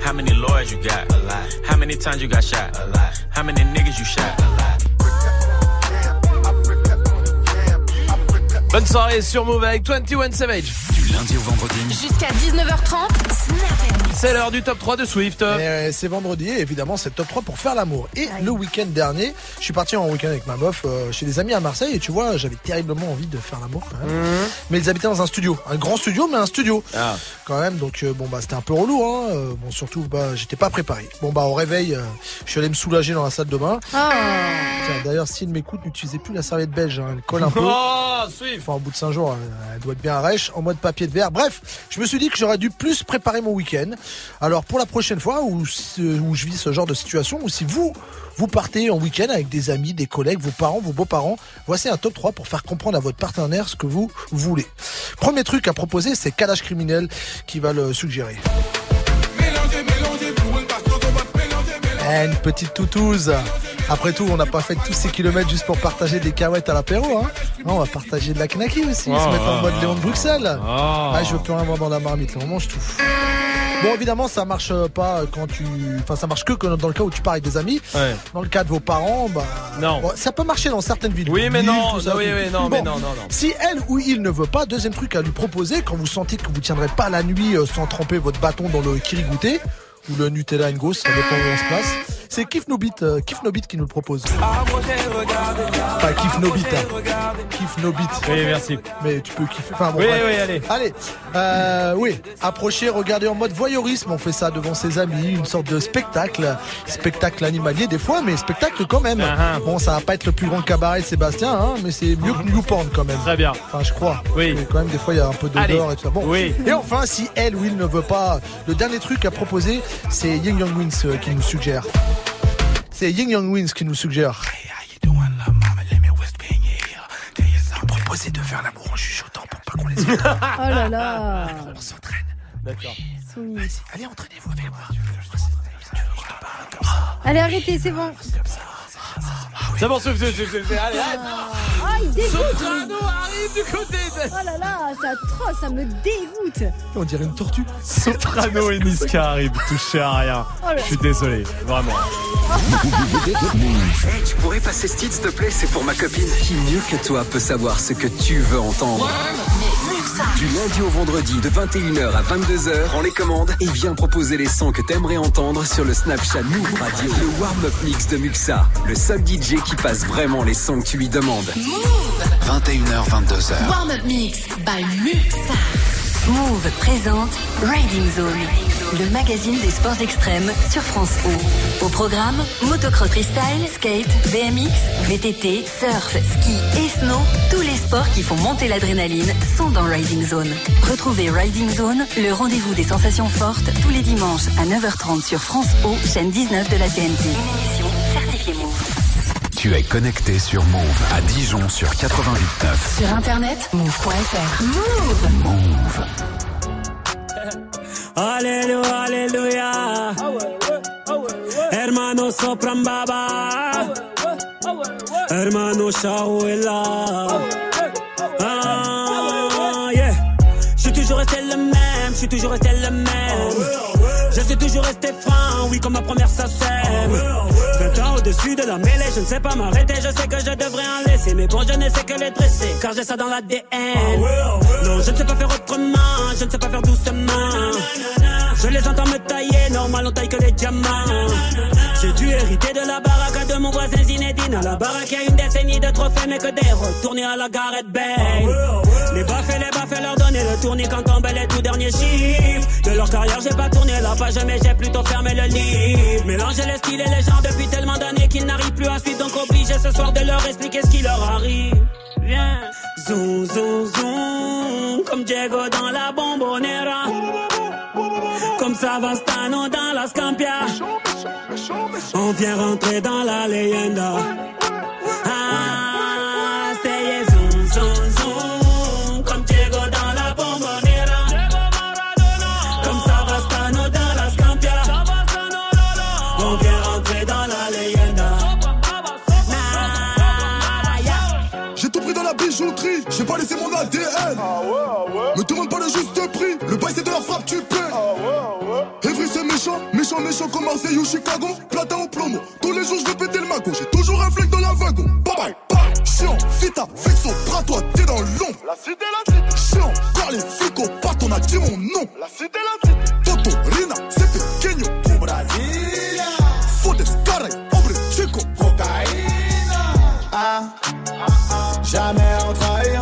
How many lawyers you got? A lot. How many times you got shot? A lot. How many niggas you shot? A lot. Bonne soirée sur Move avec 21 Savage. Du lundi au vendredi. Jusqu'à 19h30, Snap C'est l'heure du top 3 de Swift. Et, euh, c'est vendredi et évidemment c'est le top 3 pour faire l'amour. Et le week-end dernier, je suis parti en week-end avec ma meuf euh, chez des amis à Marseille et tu vois j'avais terriblement envie de faire l'amour quand même. Mhm. Mais ils habitaient dans un studio, un grand studio mais un studio Ah. quand même. Donc euh, bon bah c'était un peu relou. Hein. Bon surtout bah j'étais pas préparé. Bon bah au réveil, je suis allé me soulager dans la salle de bain. Ah. Tiens, D'ailleurs s'il m'écoute, n'utilisez plus la serviette belge, hein. elle colle un peu. Oh, Swift. Enfin, au bout de 5 jours, elle, elle doit être bien rêche, en mode papier de verre. Bref, je me suis dit que j'aurais dû plus préparer mon week-end. Alors, pour la prochaine fois où, je vis ce genre de situation, ou si vous, vous partez en week-end avec des amis, des collègues, vos parents, vos beaux-parents, voici un top 3 pour faire comprendre à votre partenaire ce que vous voulez. Premier truc à proposer, c'est Calage Criminel qui va le suggérer. Eh, une petite toutouse. Après tout, on n'a pas fait tous ces kilomètres juste pour partager des cahuètes à l'apéro. Hein. Non, on va partager de la knacky aussi, Oh, se mettre en mode Léon de Bruxelles. oh. Ah, je veux plus rien voir dans la marmite, là, on mange tout. Bon, évidemment, ça marche pas quand tu. Enfin, ça marche que dans le cas où tu pars avec des amis. Ouais. Dans le cas de vos parents, bah. Non. bon, ça peut marcher dans certaines villes. Oui, mais non, ça, oui, oui, non, Bon, mais non, non, non. Si elle ou il ne veut pas, deuxième truc à lui proposer, quand vous sentez que vous tiendrez pas la nuit euh, sans tremper votre bâton dans le kirigouté ou le Nutella Ngos, ça dépend où on se place. C'est Kif Nobit, euh, Kif Nobit qui nous le propose. Pas Kif Nobit, hein. Kif Nobit. Oui, merci. Mais tu peux kiffer. Enfin, bon, Oui, bref. oui, allez. Allez, euh, oui, approchez, regardez en mode voyeurisme. On fait ça devant ses amis, une sorte de spectacle, spectacle animalier des fois, mais spectacle quand même. Ah, Bon, ça va pas être le plus grand cabaret de Sébastien, hein, mais c'est mieux que Newporn quand même. Très bien. Enfin, je crois. Oui. Mais quand même, des fois, il y a un peu Allez. d'odeur et tout ça. Bon. Oui. Et enfin, si elle ou il ne veut pas, le dernier truc à proposer, c'est Ying Yang Wins euh, qui nous suggère. C'est Ying Yang Wins qui nous suggère. Proposer de faire l'amour en chuchotant pour pas qu'on les entende. Oh là là. On s'entraîne. D'accord. Allez, entraînez-vous avec moi. Allez, arrêtez, c'est bon. C'est bon, Swift, Swift, Swift. Allez, allez. Ah, il dégoûte. Soprano arrive du côté. de- Oh là là, c'est atroce, ça me dégoûte. On dirait une tortue. Soprano et Niska arrivent touchés à rien. Oh là. Je suis désolé, vraiment. Hey, tu pourrais passer ce titre, s'il te plaît C'est pour ma copine. Qui mieux que toi peut savoir ce que tu veux entendre? Du lundi au vendredi, de 21h à 22h, prends les commandes et viens proposer les sons que t'aimerais entendre sur le Snapchat Move Radio. Le warm-up mix de Muxa, le seul DJ qui passe vraiment les sons que tu lui demandes. 21h, 22h. Warm Up Mix by Muxa. Move présente Riding Zone, le magazine des sports extrêmes sur France O. Au programme, motocross freestyle, skate, BMX, VTT, surf, ski et snow, tous les sports qui font monter l'adrénaline sont dans Riding Zone. Retrouvez Riding Zone, le rendez-vous des sensations fortes, tous les dimanches à 9h30 sur France O, chaîne 19 de la TNT. Tu es connecté sur Move à Dijon sur 88.9. Sur internet, move.fr. Move Move. Alléluia, alléluia. Hermano sopran baba. Hermano Shawela. Ah, yeah. Je suis toujours resté le même, je suis toujours resté le même. Je suis toujours resté franc, oui, comme ma première sème. 20 ans au-dessus de la mêlée, je ne sais pas m'arrêter, je sais que je devrais en laisser. Mais bon, je ne sais que les dresser, car j'ai ça dans l'ADN. Non, je ne sais pas faire autrement, je ne sais pas faire doucement. Je les entends me tailler, normal on taille que les diamants. J'ai dû hériter de la baraque de mon voisin Zinedine. À la baraque, y a une décennie de trophées, mais que des retournés à la Gareth Bale. Les baffes les baffes, leur donner le tournis quand tombent les tout derniers chiffres. De leur carrière, j'ai pas tourné la page, mais j'ai plutôt fermé le livre. Mélanger les styles et les gens depuis tellement d'années qu'ils n'arrivent plus à suivre. Donc obligé ce soir de leur expliquer ce qui leur arrive. Viens, zoom, zoom, zoom, comme Diego dans la bombonera. Comme Savastano dans la Scampia. On vient rentrer dans la leyenda. Ah, c'est zoom, zoom, zoom. Comme Diego dans la bombonera. Comme Savastano dans la Scampia. On vient rentrer dans la leyenda. J'ai tout pris dans la bijouterie, j'ai pas laissé mon ADN. Me demande pas le juste prix, le bail c'est de la frappe, tu paies. Evry c'est méchant, méchant, méchant comme Marseille ou Chicago. Platin au plomo, tous les jours je vais péter le mago. J'ai toujours un flingue dans la wagon. Bye bye, bye. Chiant, vita, vexo, bras toi, t'es dans l'ombre. La cité, la cité. Chiant, car les flics au on a dit mon nom. La cité, la cité. Toto, Rina, c'est pequeño. Au Brasilia. Fodes, caray, hombre, chico. Cocaïna. Ah, jamais on trahira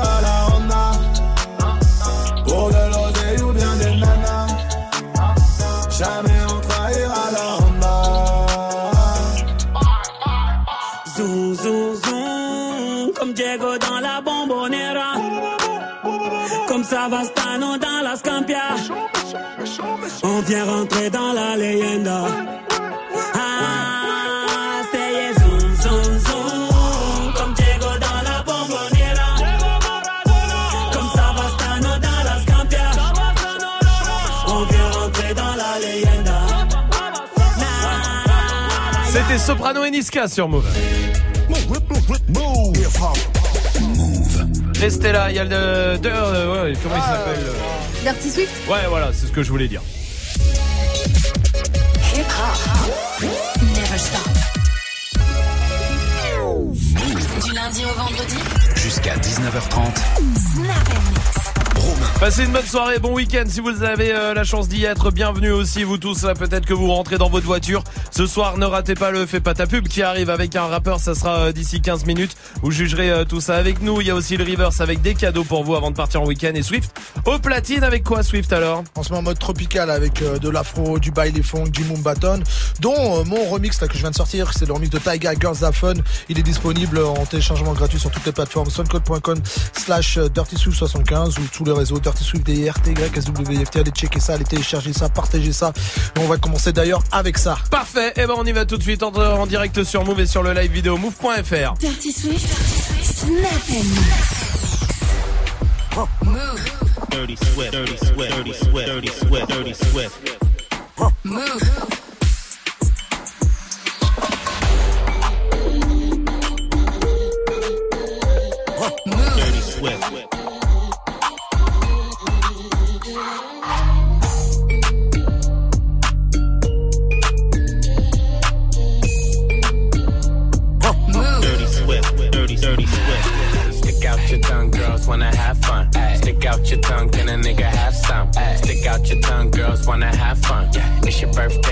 dans la bombonera. Comme Savastano dans la Scampia. On vient rentrer dans la leyenda. Ah, c'est zoom, zoom, zoom, comme Diego dans la bombonera. Comme Savastano dans la Scampia. On vient rentrer dans la leyenda. C'était Soprano et Niska sur Move. Restez là, il y a le. de- euh, ouais, comment il s'appelle euh, Dirty Swift Ouais, voilà, c'est ce que je voulais dire. Hip hop. Never stop. Du lundi au vendredi. Jusqu'à 19h30. Snap Passez une bonne soirée, bon week-end si vous avez euh, la chance d'y être. Bienvenue aussi vous tous. Peut-être que vous rentrez dans votre voiture. Ce soir, ne ratez pas le Fais pas ta pub qui arrive avec un rappeur. Ça sera euh, d'ici 15 minutes. Vous jugerez euh, tout ça avec nous. Il y a aussi le Reverse avec des cadeaux pour vous avant de partir en week-end. Et Swift au platine avec quoi Swift alors? On se met en mode tropical avec de l'afro, du baile funk, du mumbaton, dont mon remix là que je viens de sortir, c'est le remix de Taiga Girls Have Fun. Il est disponible en téléchargement gratuit sur toutes les plateformes soundcode.com slash dirtyswift75 ou tous les réseaux dirtyswift DIRT YSWFT. Allez checker ça, allez télécharger ça, partager ça. Et on va commencer d'ailleurs avec ça. Parfait. Et ben on y va tout de suite en, en direct sur Move et sur le live vidéo move.fr. Dirty Swift. Snap and mix. Move. Dirty Swift, Dirty Swift, Dirty Swift, Dirty Swift, Dirty Swift. Move. Dirty Swift. It's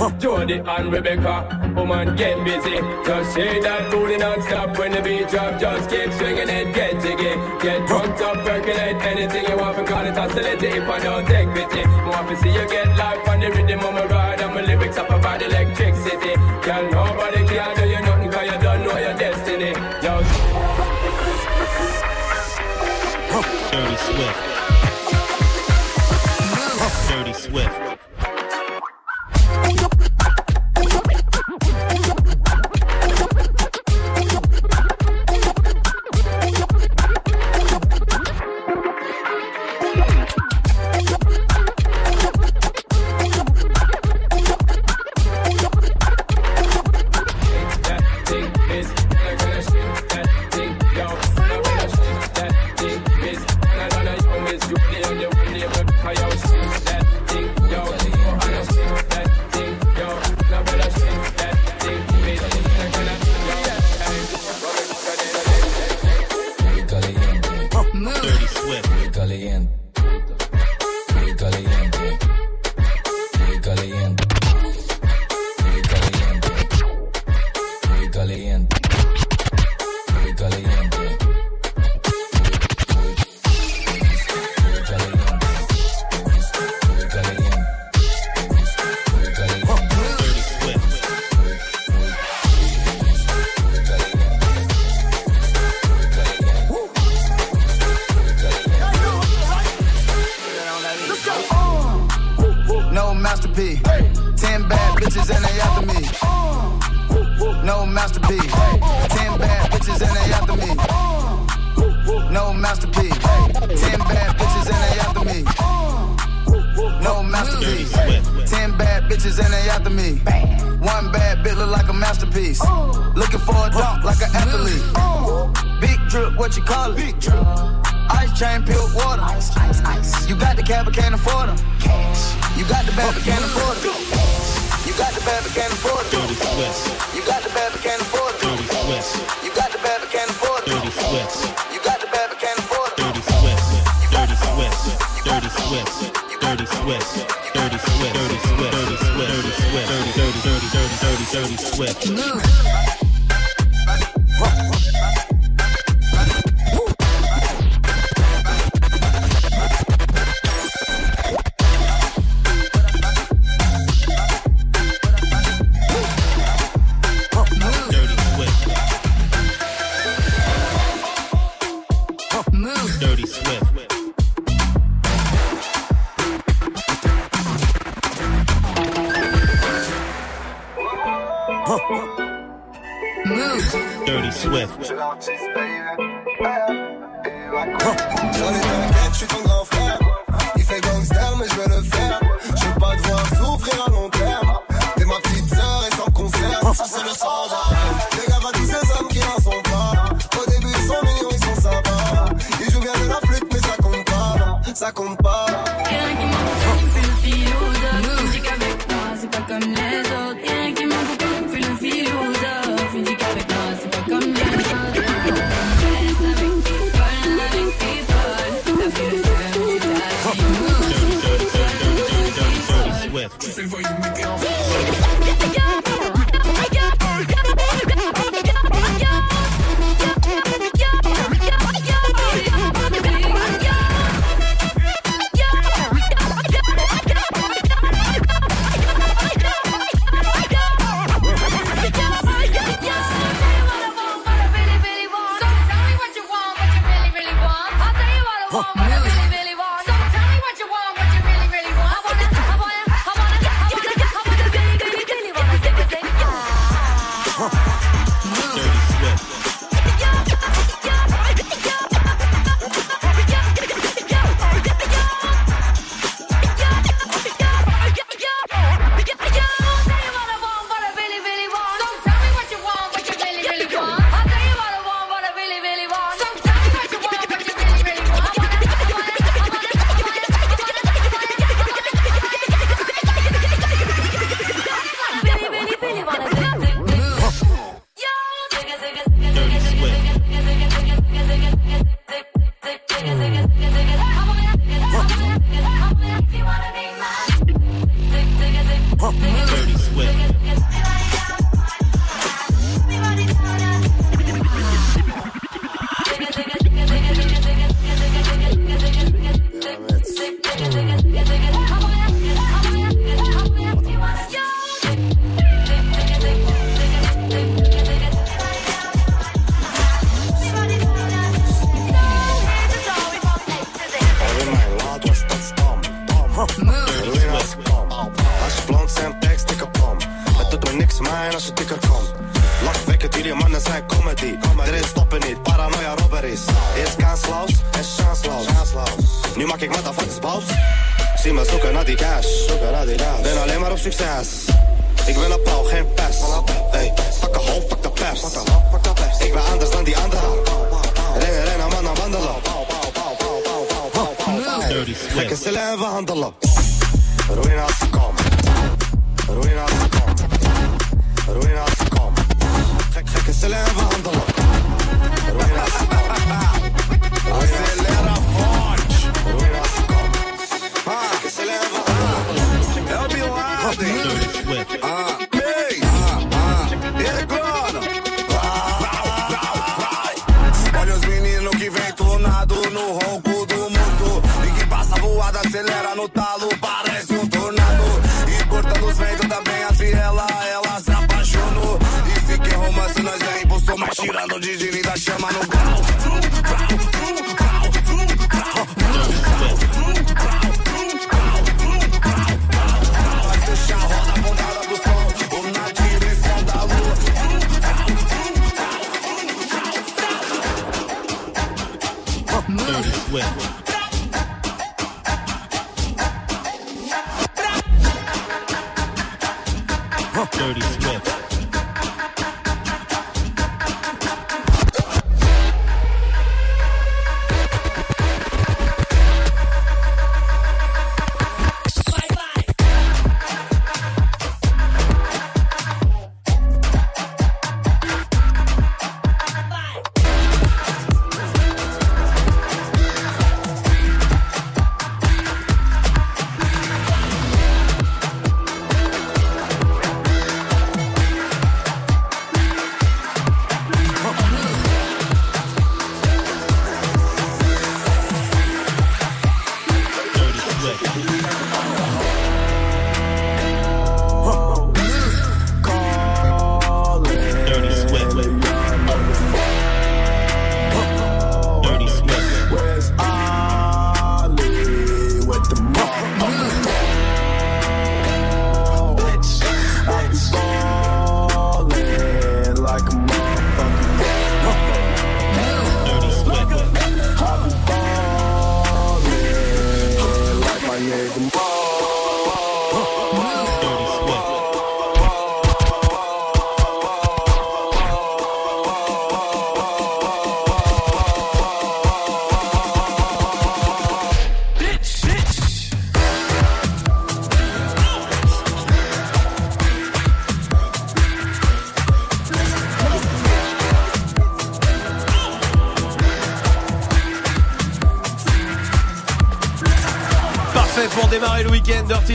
Jody and Rebecca, woman, get busy. Just say that booty non-stop when the beat drop. Just keep swinging it, get jiggy. Get drunk, up, percolate anything you want. For call it oscillator if I don't take pity. More to see you get life on the rhythm of my ride. And my lyrics up about electricity. Girl, nobody can do you nothing cause you don't know your destiny. Yo. Dirty Swift. Dirty Swift.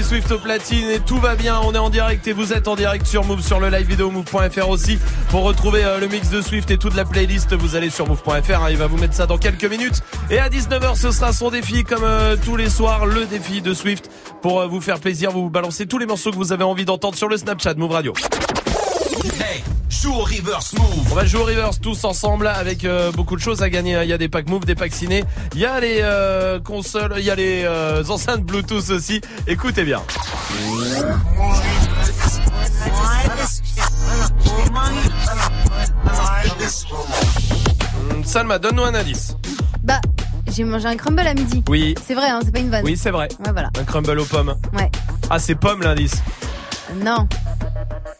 Swift au platine et tout va bien. On est en direct et vous êtes en direct sur Move, sur le live vidéo move.fr aussi. Pour retrouver euh, le mix de Swift et toute la playlist, vous allez sur move.fr. hein, il va vous mettre ça dans quelques minutes. Et à 19h, ce sera son défi comme euh, tous les soirs, le défi de Swift. Pour euh, vous faire plaisir, vous vous balancez tous les morceaux que vous avez envie d'entendre sur le Snapchat Move Radio. Hey, joue au reverse move. On va jouer au reverse tous ensemble avec euh, beaucoup de choses à gagner. Il y a des packs Move, des packs ciné. Il y a les euh, consoles, il y a les euh, enceintes Bluetooth aussi. Écoutez bien. Hum, Salma, donne-nous un indice. Bah, j'ai mangé un crumble à midi. Oui. C'est vrai, hein, c'est pas une vanne. Oui, c'est vrai. Ouais, voilà. Un crumble aux pommes. Ouais. Ah, c'est pomme l'indice. Euh, Non.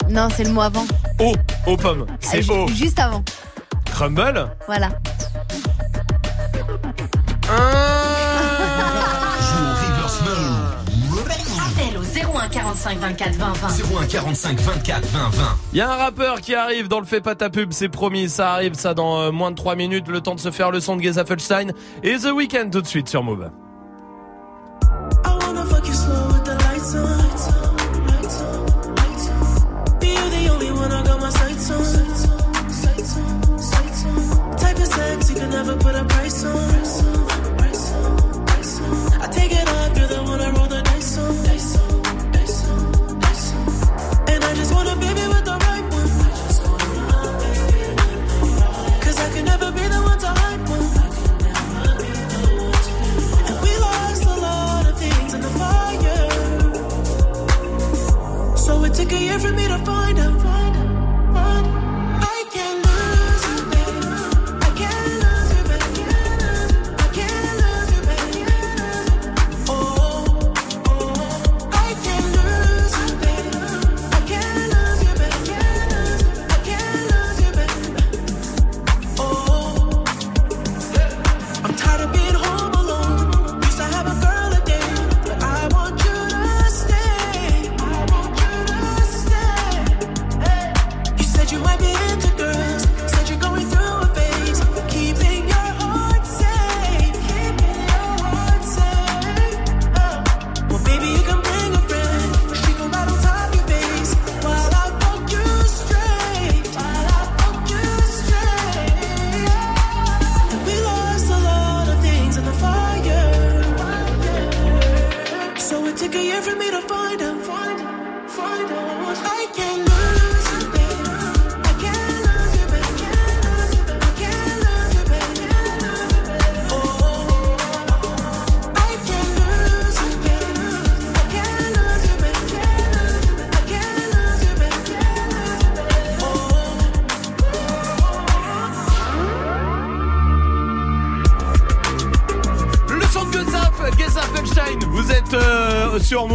Non, c'est le mot avant. O, aux pommes. Ah, C'est O. Juste avant. Crumble Voilà. Joue au reverse move. Appel au 01 45 24 20 20. 01 45 24 20 20. Il y a un rappeur qui arrive dans le Fais pas ta pub, c'est promis, ça arrive ça dans euh, moins de 3 minutes, le temps de se faire le son de Geza Felstein et The Weeknd tout de suite sur Move.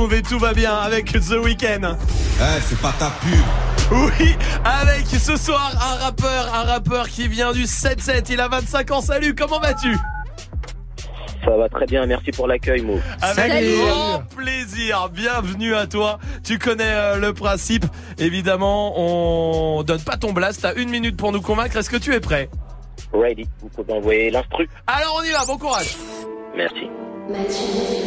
Move et tout va bien avec The Weeknd. Eh, c'est pas ta pub. Oui, avec ce soir un rappeur, un rappeur qui vient du 7-7. Il a 25 ans. Salut, comment vas-tu? Ça va très bien, merci pour l'accueil, Mo. Avec grand plaisir. Bienvenue à toi. Tu connais euh, le principe. Évidemment, on donne pas ton blast. T'as une minute pour nous convaincre. Est-ce que tu es prêt? Ready, vous pouvez envoyer l'instru. Alors on y va. Bon courage. Merci. Ok,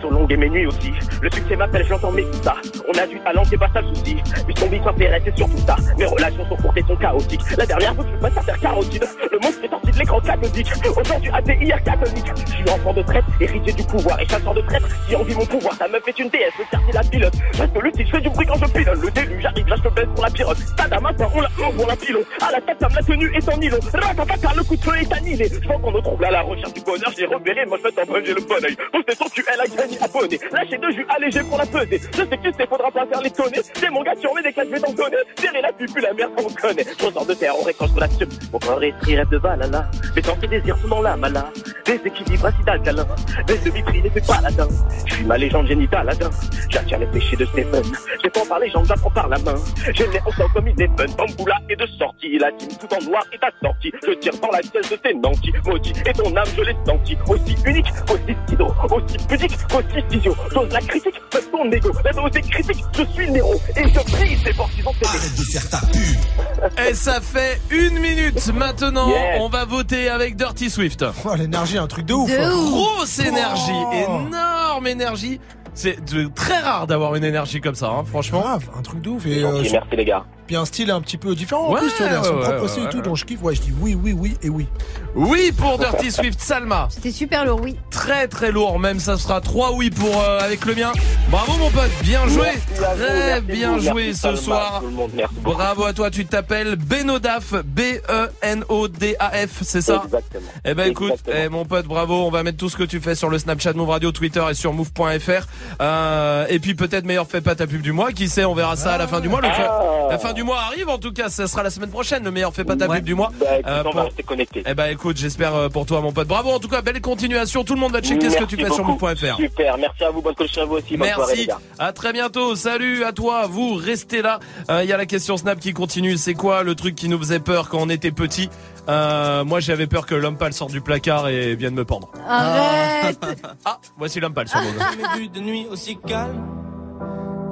sont longues et mes nuits aussi. Le succès m'appelle, j'entends mes ça. On a du talent, c'est pas ça le souci. Puis ton vie s'intéresse, c'est surtout ça. Mes relations sont courtes et sont chaotiques. La dernière fois je suis passé à faire carotide, le monstre est sorti de l'écran cathodique. Aujourd'hui, ATIR catholique. Je suis enfant de traite, héritier du pouvoir et chasseur de traite. Si on vit mon pouvoir, ta meuf est une déesse, le quartier la pilote. Reste le titre, je fais du bruit quand je pilote. Le déluge j'arrive, là je te baisse pour la pirote. Tada on on la pilon. À la tête, la tenue est en nylon. Ratata, le coup de feu est annihilé. Je vois qu'on nous trouble à la recherche du bonheur. J'ai repéré, moi je fais en j'ai le bon oeil. Posté son cul, elle a gagné abonné. Lâché deux jus allégé pour la peser. Je sais que c'est faudra pas faire les tonner. C'est mon gars sur mes déclats, je vais t'en donner. Serrer la pupille, la merde, on connaît. Trésor de terre, on récolte la. Mon corps est pris, rêve de Valhalla. Mes qui désirent sont dans la mala. Déséquilibre acide alcalin. Baisse de vitri, les paladin. Je suis ma légende génitale, Adin. J'attire les péchés de Stephen. J'ai pas par les jambes, j'apprends par la main. Les on sent comme il est fun. Bamboula et de sortie. La team tout en noir est assortie. Je tire dans la tête de tes nantis. Maudit. Et ton âme, je l'ai senti. Aussi unique, aussi stylo. Aussi pudique, aussi physio. J'ose la critique, fais ton ego. La est critique, je suis Néro. Et je prie, c'est pour qu'ils ont Arrête de faire ta pub. Et ça fait une minute maintenant. On va voter avec Dirty Swift. Oh, l'énergie, un truc de ouf. De hein. ouf. Grosse énergie, Oh. énorme énergie. C'est très rare d'avoir une énergie comme ça, hein, franchement. Grave, un truc de ouf. Et Ok, euh, merci les gars. Puis un style un petit peu différent en plus, tu vois, il a son ouais, propre ouais, style et ouais, tout, donc je kiffe. Ouais, je dis oui, oui, oui et oui. Oui pour Dirty Swift, Salma. C'était super lourd, oui. Très très lourd, même ça sera 3 oui pour euh, avec le mien. Bravo mon pote, bien joué. Merci à vous, Très bien vous, joué merci ce Salma, soir. tout le monde, merci beaucoup. Bravo à toi, tu t'appelles Benodaf, E B-E-N-O-D-A-F, c'est ça Exactement. Eh ben écoute, eh, mon pote, bravo, on va mettre tout ce que tu fais sur le Snapchat Move Radio, Twitter et sur move.fr. Euh, et puis peut-être meilleur fais pas ta pub du mois, qui sait, on verra ça à la fin du mois. Le Ah. La fin du mois arrive en tout cas, ça sera la semaine prochaine, le meilleur fais pas ta Ouais. pub du mois. Bah, écoute, Euh, on va rester connectés. Eh ben écoute, j'espère euh, pour toi mon pote. Bravo en tout cas, belle continuation, tout le monde va checker ce que tu fais sur move.fr. Super, merci à vous, bonne continuation à vous aussi. Bonne soirée, les Merci, gars. à très bientôt. Salut à toi, vous restez là. Euh, Il y a la question Snap qui continue. C'est quoi le truc qui nous faisait peur quand on était petit Euh, Moi j'avais peur que l'homme pâle sorte du placard et vienne me pendre. Arrête. Ah, voici l'homme pâle sur jamais vu de nuit aussi calme.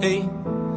Hey,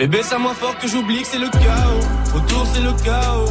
Bébé, ça moins fort que j'oublie que c'est le chaos. Autour, c'est le chaos.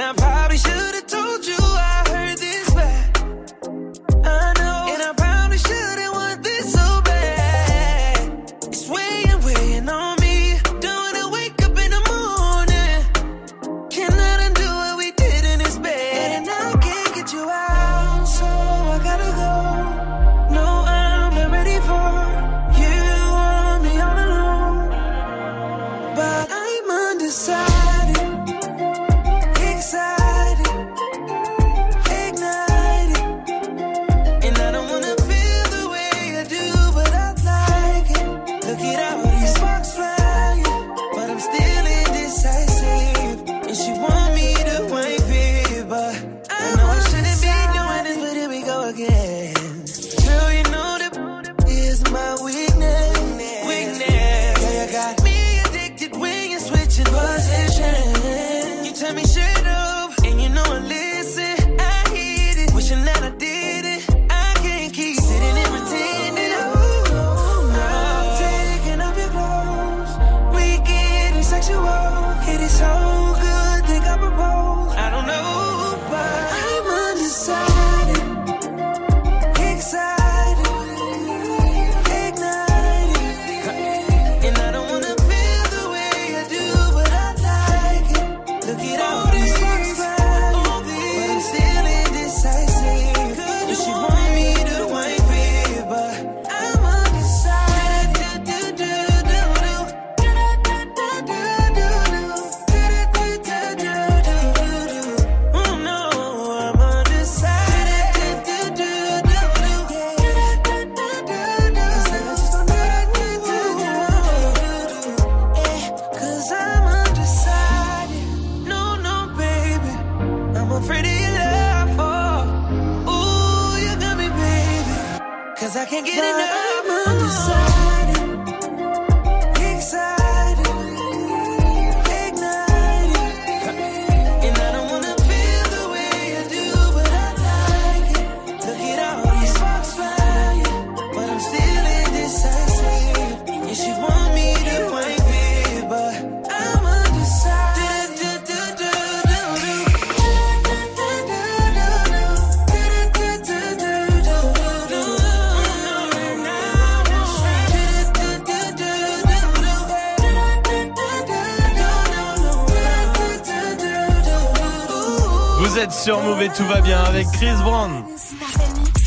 I tout va bien avec Chris Brown.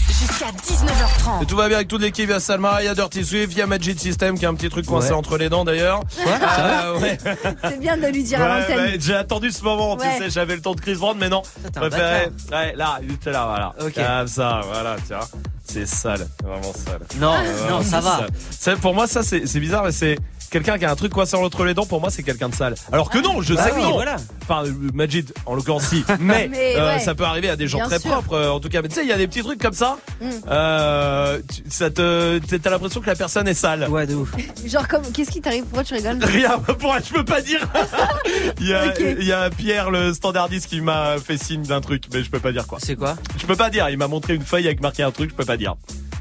Jusqu'à 19h30. Et tout va bien avec toute l'équipe. Il y a Salma, il y a Dirty Swift, il y a Magic System qui a un petit truc coincé Ouais. entre les dents d'ailleurs. Ouais, Euh, ouais. C'est bien de lui dire à l'antenne. ouais, J'ai attendu ce moment, Ouais. tu sais, j'avais le temps de Chris Brown, mais non. Préféré. Ouais, là, il était là, voilà. Comme ça, voilà, tiens. C'est sale, vraiment sale. Non, Euh, non, ça va. Ça, pour moi, ça, c'est c'est bizarre, mais c'est quelqu'un qui a un truc coincé entre les dents, pour moi, c'est quelqu'un de sale. Alors que non, je Bah sais que oui, non. voilà. Enfin, euh, Majid, en l'occurrence, si. Mais, Mais euh, ouais. ça peut arriver à des gens Bien très sûr. propres, euh, en tout cas. Mais tu sais, il y a des petits trucs comme ça. Mm. Euh, tu- ça te, t'as l'impression que la personne est sale. Ouais, de ouf. Genre, comme, qu'est-ce qui t'arrive? Pourquoi tu rigoles? Rien, pour, je peux pas dire. il, y a, Ok. il y a Pierre, le standardiste, qui m'a fait signe d'un truc, mais je peux pas dire quoi. C'est quoi? Je peux pas dire. Il m'a montré une feuille avec marqué un truc, je peux pas dire.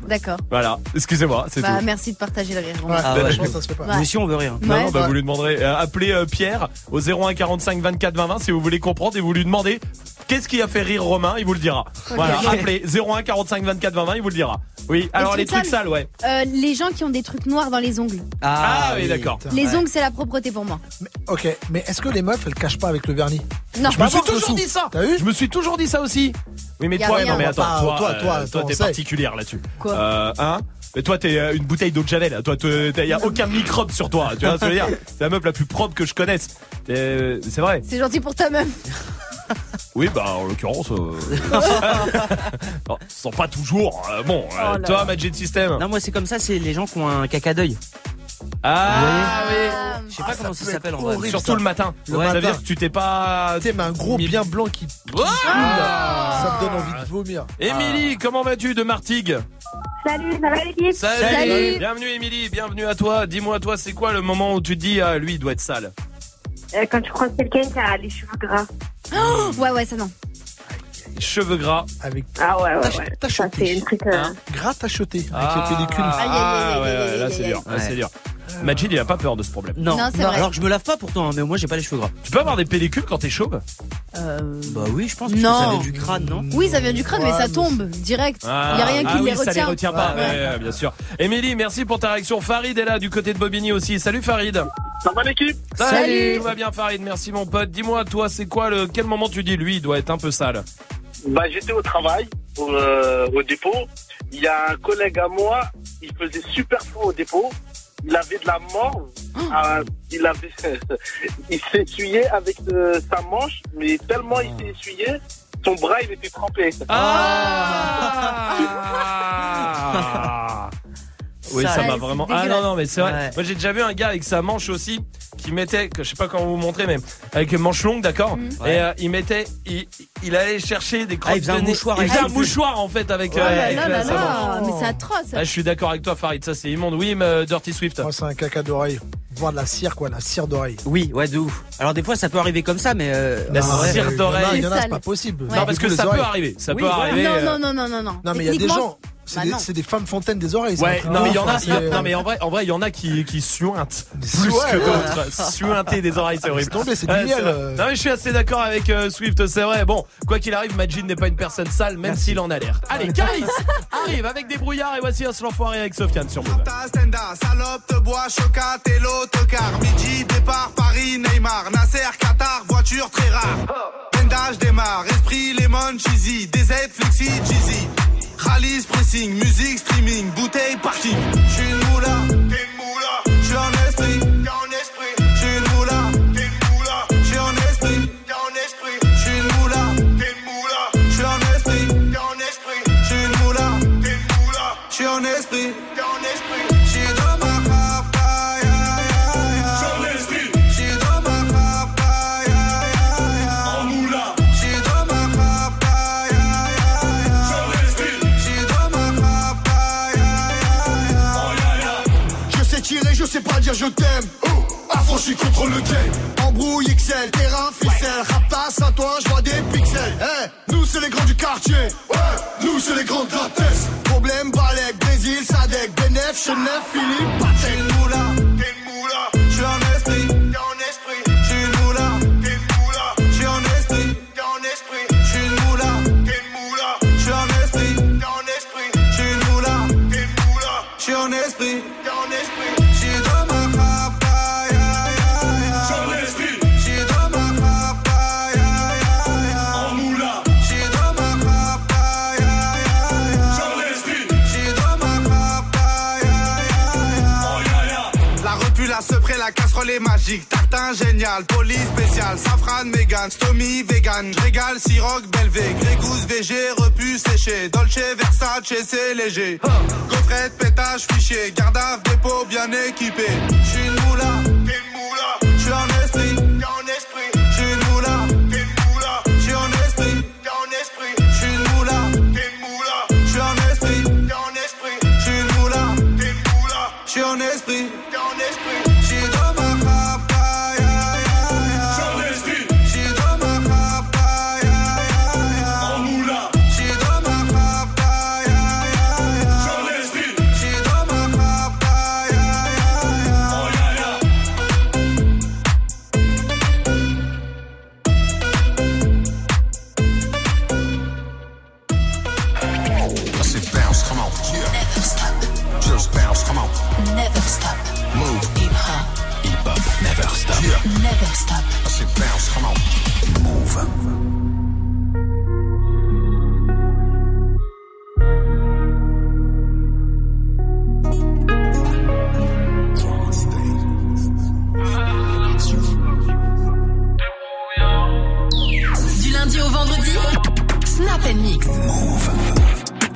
D'accord. Voilà. Excusez-moi, c'est Bah, tout. merci de partager le rire. Ouais, Ah ouais. je pense que ça se fait pas. Ouais. Nous aussi, on veut rien. Non, Ouais. non, bah, Ouais. vous lui demanderez. euh, appelez euh, Pierre au 01 45 24 20 20 si vous voulez comprendre et vous lui demandez qu'est-ce qui a fait rire Romain, il vous le dira. Voilà, appelez 01 45 24 20 20, il vous le dira. Oui, alors les trucs trucs sales ouais. Euh, les gens qui ont des trucs noirs dans les ongles. Ah, oui, d'accord. Les ongles, c'est la propreté pour moi. Mais- ok, mais est-ce que les meufs elles cachent pas avec le vernis? Non. Je me suis toujours dit ça. T'as vu? Je me suis toujours dit ça aussi. Oui, mais toi, non, mais attends, toi, toi, t'es particulière là-dessus. Quoi? Euh, hein mais toi, t'es euh, une bouteille d'eau de javel. Toi, il y a aucun microbe sur toi. Tu vois ce que je veux dire C'est la meuf la plus propre que je connaisse. T'es- C'est vrai. C'est gentil pour ta meuf. Oui, bah en l'occurrence, euh... non, ce sont pas toujours. euh, bon, euh, Oh toi. Magic System. Non, moi, c'est comme ça, c'est les gens qui ont un caca d'œil. Ah oui. Ah, Je sais pas Ah, comment ça s'appelle en vrai. Surtout ça. le matin. Le ça veut matin. dire que tu t'es pas. Tu sais, mais un gros Mi- bien blanc qui. Ah Ça me donne envie de vomir. Émilie, comment vas-tu de Martigues? Salut, ça va l'équipe? Salut. Salut. Bienvenue Émilie, bienvenue à toi. Dis-moi toi, c'est quoi le moment où tu te dis ah lui il doit être sale? Euh, Quand tu croises quelqu'un qui a les cheveux gras. Oh, ouais, ouais, ça non. Cheveux gras. Avec Ah ouais, ouais, T'as- ouais. t'as Ça, choqué. c'est un truc... euh, Hein? Gras tacheté avec Ah, les pellicules. Aïe, aïe, aïe, ah, aïe, ouais, aïe, ouais, là aïe, c'est aïe, dur, là c'est dur. Majid il a pas peur de ce problème. Non, Non, c'est vrai. alors que je me lave pas pourtant, hein, mais moi j'ai pas les cheveux gras. Tu peux avoir des pellicules quand t'es chauve? Euh, Bah oui, je pense que Non. ça vient du crâne, non? Oui, ça vient du crâne, mais ça tombe direct. Il Ah, y a rien qui ah oui, les ça les retient. retient pas, Ouais, ouais, ouais. ouais, bien sûr. Émilie, merci pour ta réaction. Farid est là du côté de Bobigny aussi. Salut Farid. Ça va l'équipe? Salut. Tout va bien Farid, merci mon pote. Dis-moi, toi, c'est quoi le quel moment tu dis lui il doit être un peu sale? Bah j'étais au travail, au, euh, au dépôt. Il y a un collègue à moi, il faisait super chaud au dépôt. Il avait de la morve. Ah, il avait, il s'essuyait avec euh, sa manche, mais tellement il s'est essuyé, son bras il était trempé. Ah Oui, ça m'a vraiment. Ah non, non, mais c'est vrai. Ouais. Moi, j'ai déjà vu un gars avec sa manche aussi qui mettait, je sais pas comment vous montrer, mais avec une manche longue, d'accord Mhm. Et euh, il mettait, il, il allait chercher des crottes Ah, il faisait de un nez. mouchoir Il faisait sa un mouchoir en fait avec, Oh euh, avec, là euh, là sa manche. là, mais c'est atroce. Ah, je suis d'accord avec toi, Farid. Ça, c'est immonde. Oui, mais euh, Dirty Swift. Moi, c'est un caca d'oreille. Voir de la cire, quoi, la cire d'oreille. Oui, ouais, de ouf. Alors des fois ça peut arriver comme ça, mais. Euh, La cire d'oreille. Il y en a, C'est pas possible. Ouais. Non, parce que ça peut arriver. Ça Oui, peut arriver. Non, non, non, non, non, non. Non, mais il y a des gens, c'est Bah des, c'est des femmes fontaines des oreilles. c'est Ouais, truc non mais il y en a, y non mais en vrai, en vrai, il y en a qui qui suintent plus Ouais, que d'autres. Suinter des oreilles, c'est horrible. Ouais, miel, vrai. euh. Non mais je suis assez d'accord avec euh, Swift, c'est vrai. Bon, quoi qu'il arrive, Majin n'est pas une personne sale, même s'il en a l'air. Allez, Caris arrive avec des brouillards et voici un l'enfoiré avec Sofiane sur Move. Salope, te bois, chocat et l'autocar. Midi, départ, Paris, Neymar. Nasser, Qatar, voiture très rare. Je démarre. Esprit, lemon, cheesy. DZ, flexi, cheesy. Rallye, pressing, musique, streaming, bouteille, parking. J'suis une moula, t'es une moula. J'suis en esprit. Je t'aime. Oh, affranchi contre le game. Embrouille XL, terrain, ficelle. Raptasse à toi, je vois des pixels. Eh, nous c'est les grands du quartier. Nous c'est les grands de la. Problème, Balek, Brésil, Sadek, Benef, Chenef, Philippe, Patek. Tartin génial, police spécial, safran, mégan, stomy, vegan. Régale, siroc, belvé, grégousse, VG, repu, séché. Dolce, Versace, c'est léger. De pétage, fichier, garde dépôt bien équipé. J'suis une moula, une moula.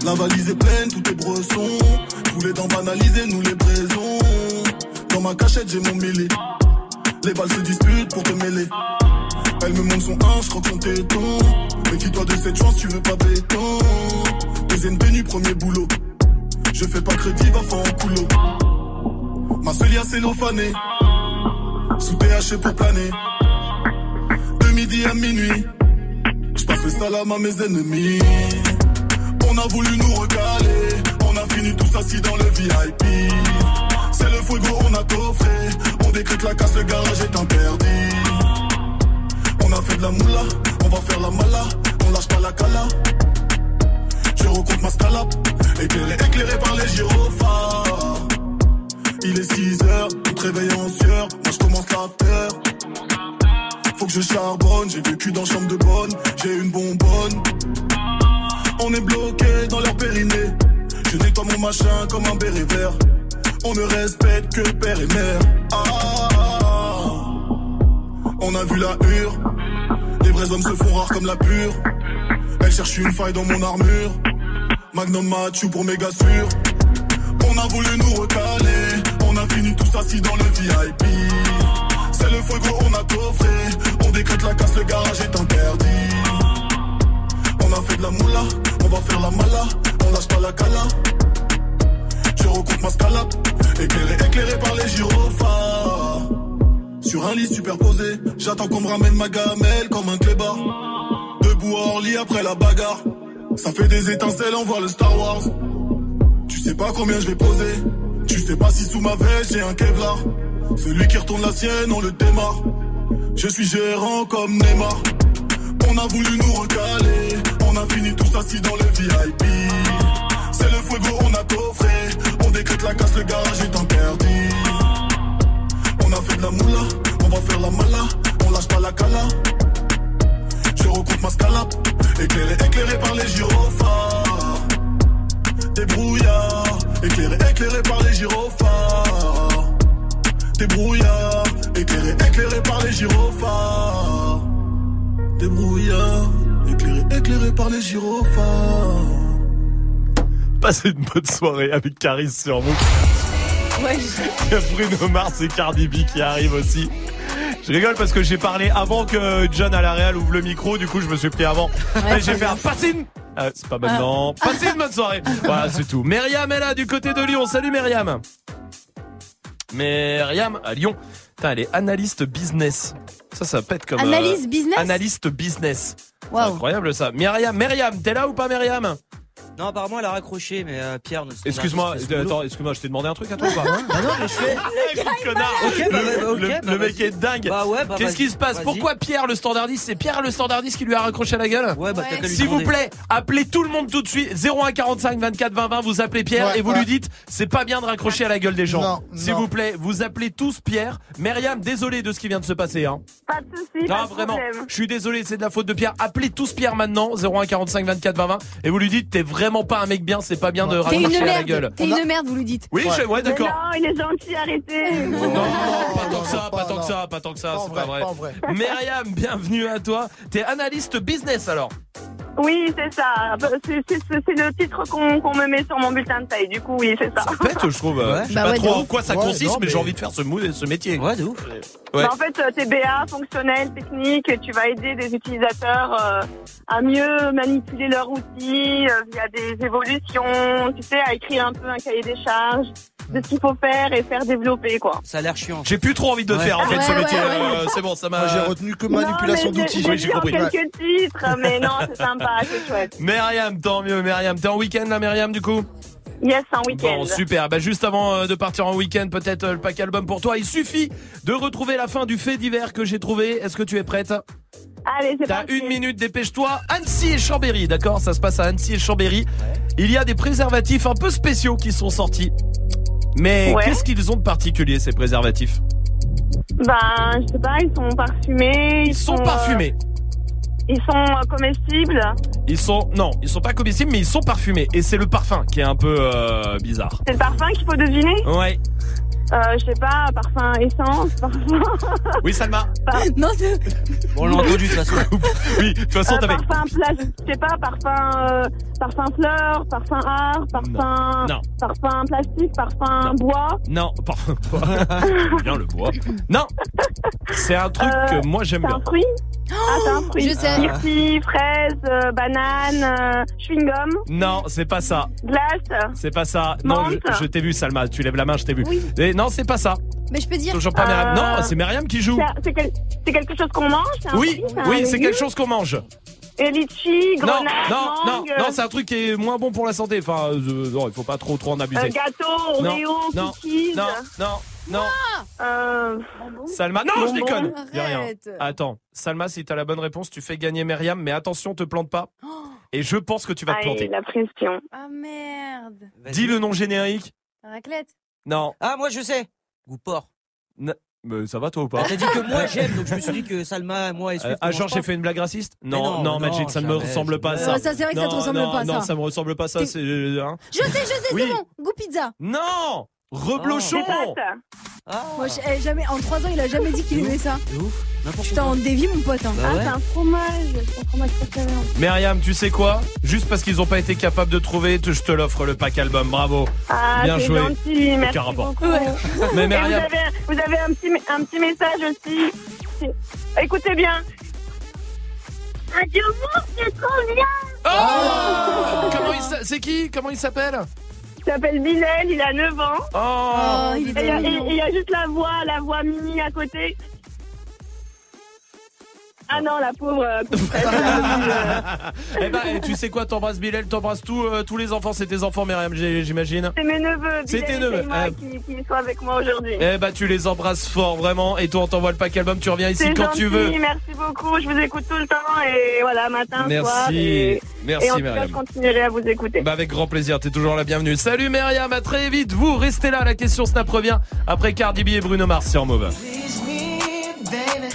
La valise est pleine, tout est bresson. Tous les dents banalisés, nous les braisons. Dans ma cachette, j'ai mon mêlé. Les balles se disputent pour te mêler. Elle me montre son 1, je croque son téton. Méfie-toi de cette chance, tu veux pas béton. Deuxième tenue, premier boulot. Je fais pas crédit, va faire en coulo. Ma seule cellophanée. Sous THC pour planer. De midi à minuit. Je le salam à mes ennemis. On a voulu nous recaler, on a fini tous assis dans le VIP. C'est le fuego, on a coffré, on décrète la casse, le garage est interdit. On a fait de la moula, on va faire la mala, on lâche pas la cala. Je recompte ma scalap, éclairé, éclairé par les gyrophares. Il est 6 heures, on te réveille en sueur, moi je commence l'after. Faut que je charbonne, j'ai vécu dans chambre de bonne, j'ai une bonbonne. On est bloqué dans leur périnée. Je nettoie mon machin comme un béret vert. On ne respecte que père et mère. Ah, on a vu la hure. Les vrais hommes se font rares comme la pure. Elle cherche une faille dans mon armure. Magnum Mathieu pour méga sûr. On a voulu nous recaler. On a fini tous assis dans le VIP. C'est le fuego, on a coffré. On décrète la casse, le garage est interdit. On a fait de la moula, on va faire la mala, on lâche pas la cala. Je recompte ma scalap, éclairé, éclairé par les gyrophares. Sur un lit superposé, j'attends qu'on me ramène ma gamelle comme un clébard. Debout à Orly après la bagarre, ça fait des étincelles, on voit le Star Wars. Tu sais pas combien je vais poser, tu sais pas si sous ma veste j'ai un Kevlar. Celui qui retourne la sienne, on le démarre. Je suis gérant comme Neymar. On a voulu nous recaler, on a fini tous assis dans le VIP. C'est le fuego, on a coffré, on décrète la casse, le garage est interdit. On a fait de la moula, on va faire la mala, on lâche pas la cala. Je recompte ma scalap, éclairé, éclairé par les gyrophares. Des brouillards, éclairé, éclairé par les gyrophares. Des brouillards, éclairé, éclairé par les gyrophares. Des brouillards, éclairé, éclairé par les gyrophares. Passez une bonne soirée avec Caris sur vous. Ouais, Il y a Bruno Mars et Cardi B qui arrivent aussi. Je rigole parce que j'ai parlé avant que John à la Real ouvre le micro, du coup je me suis pris avant. Ouais, j'ai fait un une... Ah, c'est pas maintenant. Passez une bonne soirée. Voilà, c'est tout. Myriam est là du côté de Lyon. Salut Myriam. Myriam à Lyon. Putain, elle est analyste business. Ça, ça pète comme... euh, Analyse business Analyste business. C'est Waouh. incroyable ça. Myriam, Myriam, t'es là ou pas Myriam? Non, apparemment, elle a raccroché, mais euh, Pierre ne se Excuse-moi, boulot. attends, excuse-moi, je t'ai demandé un truc à toi ou pas Bah non, mais je fais. Ok, bah, Le, bah, ok, le- bah, le mec vas-y. est dingue Bah ouais, bah, Qu'est-ce vas-y, qui se passe? Vas-y. Pourquoi Pierre le standardiste C'est Pierre le standardiste qui lui a raccroché la gueule? Ouais, bah t'as qu'à lui S'il vous demander. plaît, appelez tout le monde tout de suite 01 45 24 20 20 Vous appelez Pierre Ouais, et vous ouais. lui dites C'est pas bien de raccrocher à la gueule des gens Non, S'il non. vous plaît, vous appelez tous Pierre Myriam, désolé de ce qui vient de se passer hein. Pas de soucis, pas Non de vraiment, problème. je suis désolé, c'est de la faute de Pierre Appelez tous Pierre maintenant 01 45 24 20 20 Et vous lui dites T'es vraiment pas un mec bien, c'est pas bien de raccrocher la gueule. T'es une merde, vous lui dites. Oui, je- ouais d'accord non, il est gentil, arrêtez. non, pas tant que ça, pas tant que ça, pas tant que ça, c'est pas vrai. Myriam, bienvenue à toi. T'es analyste business alors Oui, c'est ça. C'est c'est- c'est le titre qu'on qu'on me met sur mon bulletin de taille. Du coup, oui, c'est ça. Bête, je trouve. euh, Je sais Bah pas ouais, trop en quoi ça Ouais, consiste, non, mais, j'ai envie de faire ce, ce métier. Ouais, de ouf. Ouais. Bah, en fait, euh, t'es BA, fonctionnel, technique, et tu vas aider des utilisateurs euh, à mieux manipuler leurs outils euh, via des évolutions, tu sais, à écrire un peu un cahier des charges de ce qu'il faut faire et faire développer, quoi. Ça a l'air chiant. J'ai plus trop envie de Ouais. faire en fait Ouais, ce métier. ouais. euh, c'est bon, ça m'a. J'ai retenu que manipulation d'outils. j'ai- Oui, compris. quelques titres, mais non, c'est sympa, c'est chouette. Myriam, tant mieux, Myriam. T'es en week-end là, Myriam, du coup? Yes, un week-end. Bon, super. Bah, juste avant euh, de partir en week-end, peut-être euh, le pack album pour toi. Il suffit de retrouver la fin du fait divers que j'ai trouvé. Est-ce que tu es prête? Allez, c'est T'as parti. une minute, dépêche-toi. Annecy et Chambéry, d'accord? Ça se passe à Annecy et Chambéry. Il y a des préservatifs un peu spéciaux qui sont sortis. Mais Ouais. qu'est-ce qu'ils ont de particulier ces préservatifs? Ben, je sais pas, ils sont parfumés. Ils sont euh, parfumés. ils sont euh, comestibles. Ils sont non, ils sont pas comestibles, mais ils sont parfumés. Et c'est le parfum qui est un peu euh, bizarre. C'est le parfum qu'il faut deviner? Ouais. Euh, Je sais pas, parfum essence, parfum... Oui, Salma. Non, c'est. Bon, on l'a entendu de toute façon. Oui, de toute façon, Euh, t'avais. parfum plage, je sais pas, parfum, euh, parfum fleur, parfum art, parfum, Non. parfum plastique, parfum bois. Non, parfum. bien le bois. Non, c'est un truc Euh, que moi j'aime C'est bien. un fruit Ah, c'est un fruit. je sais. Myrtille, fraise, euh, banane, euh, chewing-gum, Non, c'est pas ça. glace. C'est pas ça. Non, je, je t'ai vu, Salma. Tu lèves la main, je t'ai vu. Oui. Et non, c'est pas ça. Mais je peux dire. Toujours pas Myriam. Euh, Non, c'est Myriam qui joue. C'est c'est quel- c'est quelque chose qu'on mange c'est un Oui, fruit, un oui, c'est légume quelque chose qu'on mange. Et litchi, Non, grenade, non, non, mangue, non, c'est un truc qui est moins bon pour la santé. Enfin, euh, non, il faut pas trop, trop en abuser. euh, gâteau, Non, Oreo, non, cookies. non, non, non. Euh, Salma, non, je Bonbon. déconne. Rien. Arrête. Attends, Salma, si t'as la bonne réponse, tu fais gagner Myriam, mais attention, te plante pas. Et je pense que tu vas te aïe, planter. la pression. Ah merde. Dis le nom générique. Raclette. Non. Ah, moi je sais. Goût porc. N- Mais ça va toi ou pas T'as dit que moi j'aime, donc je me suis dit que Salma, moi et Euh, Swift. ah on genre j'ai pas. fait une blague raciste Non, non, non, Magic, non, ça ne me ressemble pas à ça. Euh, ça, c'est vrai que ça non, te ressemble non, pas, Non, ça. ça me ressemble pas à ça. C'est hein. Je sais, je sais, Oui. c'est bon. Goût pizza. non, reblochon. Pâtes. Ah, Moi, je- eh, jamais, en 3 ans, il a jamais dit qu'il aimait ça. ouf. N'importe Putain, quoi. on dévie mon pote. Hein. Bah Ah, ouais. c'est un fromage. C'est un fromage préféré. Myriam, tu sais quoi? Juste parce qu'ils ont pas été capables de trouver, te- je te l'offre le pack album. Bravo. Ah, Bien c'est joué. gentil. Merci Aucun rapport. beaucoup. Ouais. Mais Et vous Myriam, avez, vous avez un, petit, un petit message aussi. Écoutez bien. Radio Move, c'est trop bien. oh Comment il s'a- C'est qui? Comment il s'appelle? Il s'appelle Bilal, il a 9 ans. Oh Oh, il est Et il y, a- trop et- et il y a juste la voix, la voix mini à côté. Ah non, la pauvre. euh, euh, Eh ben, tu sais quoi T'embrasses Bilal, t'embrasses tous, euh, tous les enfants. C'est tes enfants, Myriam, j'imagine. C'est mes neveux, C'est tes neveux, Selma, euh. qui, qui sont avec moi aujourd'hui. Eh ben, tu les embrasses fort, vraiment. Et toi, on t'envoie le pack album. Tu reviens ici C'est quand gentil, tu veux. Merci beaucoup, je vous écoute tout le temps et voilà, matin, Merci. soir. Et, Merci, et en tout cas, Myriam. je continuerai à vous écouter. Bah avec grand plaisir, t'es toujours la bienvenue. Salut Myriam, à très vite. Vous restez là, la question Snap revient après Cardi B et Bruno Mars. Please me, baby.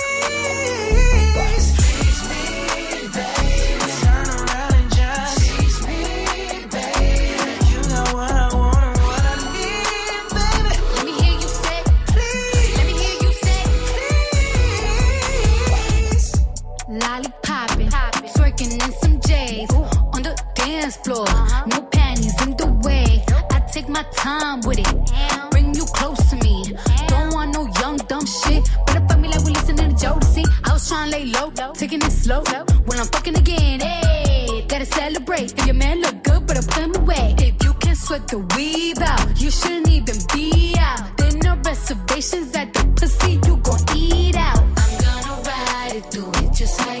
Dance floor. No panties in the way. I take my time with it, bring you close to me. Don't want no young dumb shit. Better fuck me like we listening to Jodeci. I was trying to lay low, taking it slow. When I'm fucking again, hey, gotta celebrate. If your man look good, better put him away. If you can sweat the weave out, you shouldn't even be out. There no reservations at the pussy, you gon' eat out. I'm gonna ride it, do it just like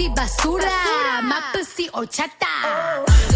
pussy basura, basura. my pussy. Oh.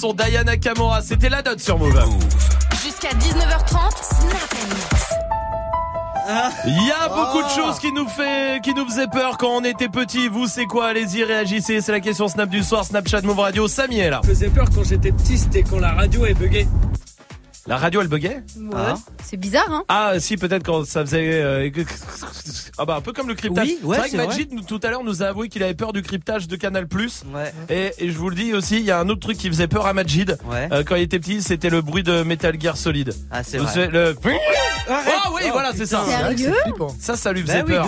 son Diana Kamora. C'était la note sur Move. Jusqu'à 19h30, Snap Mix. Il y a beaucoup de choses qui nous fait, qui nous faisaient peur quand on était petit. Vous, c'est quoi? Allez-y, réagissez. C'est la question Snap du soir, Snapchat Move Radio. Samy est là. faisait peur quand j'étais petit, c'était quand la radio est buggée. La radio, elle buguait Ouais. C'est bizarre, hein Ah si peut-être quand ça faisait euh, ah bah un peu comme le cryptage. Oui, ouais, c'est vrai c'est que Majid nous- tout à l'heure nous a avoué qu'il avait peur du cryptage de Canal+. Ouais. Et, et je vous le dis aussi, il y a un autre truc qui faisait peur à Majid Ouais. euh, quand il était petit, c'était le bruit de Metal Gear Solid. Ah, c'est vrai. le Arrête. Ah oui, Oh, voilà, c'est ça. Sérieux. Ça, ça lui Bah faisait oui, peur.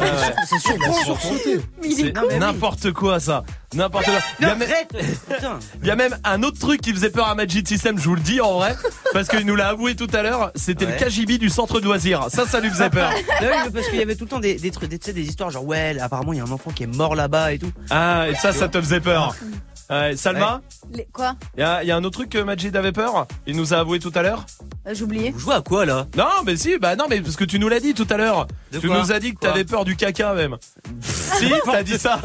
Euh, C'est sûr, il a sursauté. N'importe quoi ça. N'importe quoi. Il y, a même, il y a même un autre truc qui faisait peur à Magic System, je vous le dis en vrai, parce qu'il nous l'a avoué tout à l'heure, c'était Ouais. le KGB du centre de loisirs. Ça, ça lui faisait peur. Ah oui, mais parce qu'il y avait tout le temps des, des trucs, des, histoires genre ouais, là, apparemment il y a un enfant qui est mort là-bas et tout. Ah, et ça, ça te faisait peur. Ouais, Salma, Les- Quoi il y, a, il y a un autre truc que Majid avait peur Il nous a avoué tout à l'heure Euh, J'ai oublié. Vous jouez à quoi là Non, mais si, bah non, mais parce que tu nous l'as dit tout à l'heure. De Tu quoi nous as dit que Quoi t'avais peur du caca même. si, t'as dit ça.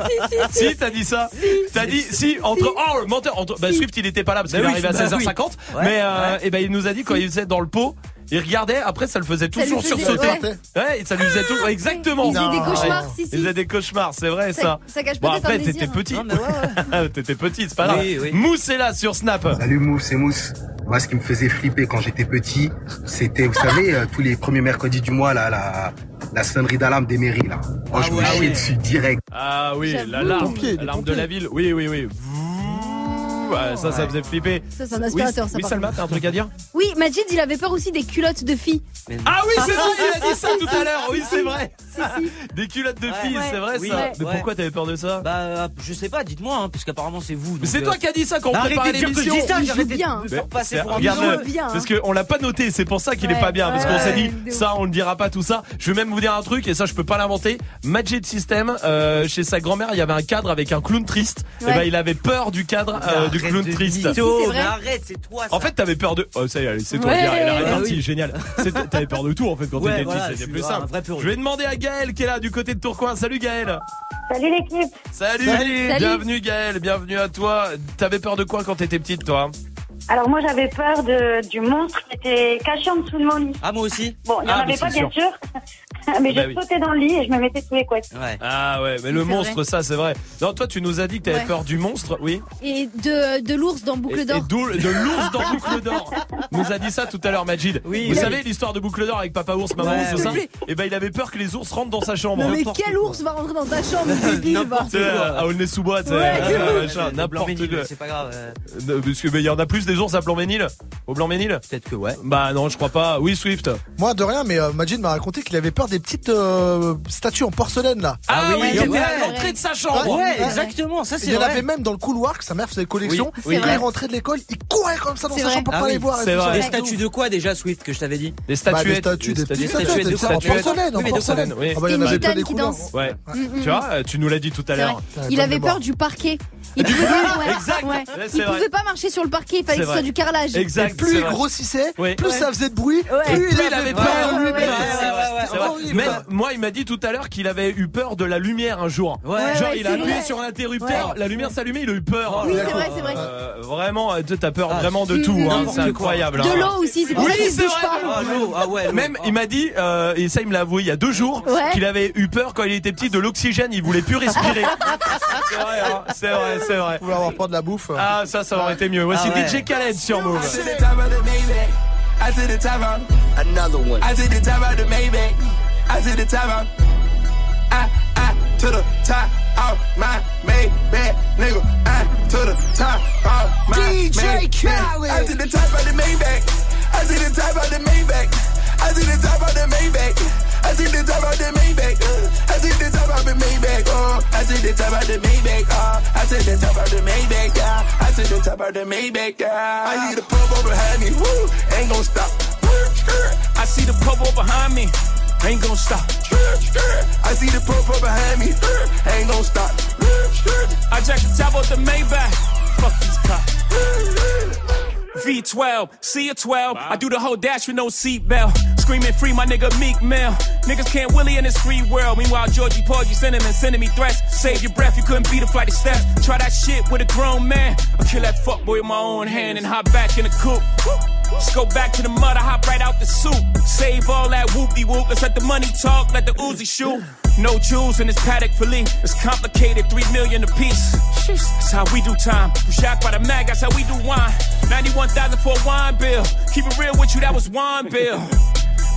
Si, t'as dit ça. T'as dit, si, entre. Oh, le menteur. Entre, bah, Swift, il était pas là parce Bah qu'il oui, est arrivé à bah 16h50. oui. Mais, euh, ouais. et ben, il nous a dit quand il faisait dans le pot. Il regardait, après ça le faisait toujours faisait- sursauter. ouais. Ouais, et ça lui faisait tout. Exactement. Il faisait des cauchemars, si, Il si. faisait des cauchemars, c'est vrai ça. Ça, ça cache Bon après t'étais petit. Ouais, ouais. t'étais petit, c'est pas grave. Oui, oui. Mousse est là sur Snap. Salut Mousse, c'est Mousse. Moi, ce qui me faisait flipper quand j'étais petit, c'était, vous savez, euh, tous les premiers mercredis du mois, là, la, la sonnerie d'alarme des mairies, là. Oh, Ah je me chiais dessus direct. Ah oui, l'alarme, l'alarme de la ville. Oui, oui, oui. Ouais, ça, ça faisait flipper. Ça, c'est un aspirateur, oui, ça, Oui, par Salma, t'as un truc à dire Oui, Majid, il avait peur aussi des culottes de filles. Mais- Ah oui, c'est vrai, il a dit ça tout à l'heure. Oui, c'est vrai. Des culottes de Ouais. filles, Ouais. c'est vrai Oui, ça. ouais. Mais pourquoi t'avais peur de ça Bah, euh, je sais pas, dites-moi, hein, parce qu'apparemment c'est vous. Mais donc, c'est euh, toi qui as dit ça quand on bah, préparait arrêtez de dire que je l'émission. dis ça, bien. de faire passer pour un parce qu'on l'a pas noté, c'est pour ça qu'il est pas bien, parce qu'on s'est dit ça on ne dira pas tout ça. Je vais même vous dire un truc et ça je peux pas l'inventer. Magic System, euh, chez sa grand-mère il y avait un cadre avec un clown triste. Et Ouais. ben il avait peur du cadre euh, du Arrête clown de triste. mytho, mais arrête, c'est toi ça. En fait, t'avais peur de. Oh, ça y est, allez, c'est toi, Ouais. Pierre, elle est oui. génial. T'avais peur de tout en fait quand Ouais, t'étais voilà, petit, je c'était plus simple. Je vais demander à Gaël qui est là du côté de Tourcoing. Salut Gaël. Salut l'équipe. Salut. Salut. Bienvenue Gaël, bienvenue à toi. T'avais peur de quoi quand t'étais petite toi? Alors moi j'avais peur de, du monstre qui était caché en dessous de mon lit. Ah, moi aussi Bon, il n'y en Ah, mais avait pas c'est bien sûr, mais Bah je oui. sautais dans le lit et je me mettais sous les couettes. Ouais. Ah ouais, mais le c'est monstre, vrai. ça c'est vrai. Non, toi tu nous as dit que t'avais Ouais. peur du monstre, oui. Et de, de l'ours dans Boucle et d'Or. d'où- de l'ours dans Boucle d'Or. Nous a dit ça tout à l'heure, Majid. Oui, Vous oui. savez l'histoire de Boucle d'Or avec Papa Ours, Maman Ouais, Ours, ça Et ben il avait peur que les ours rentrent dans sa chambre. Non mais quel quoi. ours va rentrer dans ta chambre, débile va N'importe Tu sais, quoi. à Aulnay-sous-Bois, tu sais, Ouais, euh, machin, n'importe quoi. c'est pas grave. euh, Euh, Parce que mais il y en a plus des ours à Plan-Ménil Au Blanc-Ménil Peut-être que ouais. Bah non, je crois pas. Oui, Swift. Moi, de rien, mais euh, Majid m'a raconté qu'il avait peur des petites euh, statues en porcelaine là. Ah, oui, oui, ouais. était à l'entrée de sa chambre. Ouais. Ouais, exactement, ça Il c'est y en vrai. avait même dans le couloir que sa mère faisait collection. Oui, Et oui. quand il rentrait de l'école, il courait comme ça dans sa vrai. chambre pour Ah pas oui, les voir. Des statues de quoi déjà, Swift, que je t'avais dit Des Bah, des statues, des statuettes, de des quoi, en porcelaine, en porcelaine. Oui. Ah bah, il y en avait plein des. Ouais. Mm, mm. Tu vois, euh, tu nous l'as dit tout à l'heure. Il avait peur du parquet. Il pouvait pas, ouais, Exact. ouais. Ouais, c'est Il vrai. pouvait pas marcher sur le parquet, il fallait C'est vrai. du carrelage. Exact. Et plus il grossissait, Oui. plus Ouais. ça faisait de bruit, Ouais. plus Plus il avait peur de. Même moi, il m'a dit tout à l'heure qu'il avait eu peur de la lumière un jour. Ouais. Genre, ouais, il a appuyé sur l'interrupteur, Ouais. la lumière s'allumait, il a eu peur. Oui, c'est vrai, c'est vrai. Euh, vraiment, euh, t'as peur Ah, vraiment de tout, hein, c'est incroyable. De hein. l'eau aussi, c'est pour Oui, ça qu'il se pas. Ah, ah. Même, il m'a dit, euh, et ça il me l'a avoué il y a deux jours, qu'il avait eu peur quand il était petit de l'oxygène, il voulait plus respirer. c'est vrai, hein, c'est vrai, c'est vrai. Vous pouvez avoir peur de la bouffe. Ah, ça, ça aurait été mieux. Voici. DJ Khaled sur Move. I to the top of the Maybach. I to the top of another one. I to the top of the Maybach. I to the top of I I to the top of my Maybach, nigga. I to the top of my DJ Maybach. Khaled. I to the top of the Maybach. I to the top of the Maybach. I to the top of the Maybach. I to the top of the Maybach. uh, I to the top of the Maybach. Oh, I to the top of the Maybach. Oh, I to the top of the Maybach. Yeah, I to the top of the Maybach. Yeah, I see the purple behind me. Woo, ain't gon' stop. I see the purple behind me. Ain't gonna stop. I see the purple behind me. Ain't gon' stop. I jack the top off the Maybach. Fuck these cops. V12, C a 12. I do the whole dash with no seatbelt. Screaming free, my nigga Meek Mill. Niggas can't willy in this free world. Meanwhile, Georgie Porgy sending and sending me threats. Save your breath, you couldn't beat a flight of steps. Try that shit with a grown man. I'll kill that fuckboy with my own hand and hop back in the coupe. Just go back to the mud, I hop right out the soup. Save all that whoopty whoop. Let's let the money talk, let the Uzi shoot. No jewels in this paddock for Lee. It's complicated, three million a piece. That's how we do time. You shocked by the mag, that's how we do wine. 91,000 for a wine bill. Keep it real with you, that was wine bill.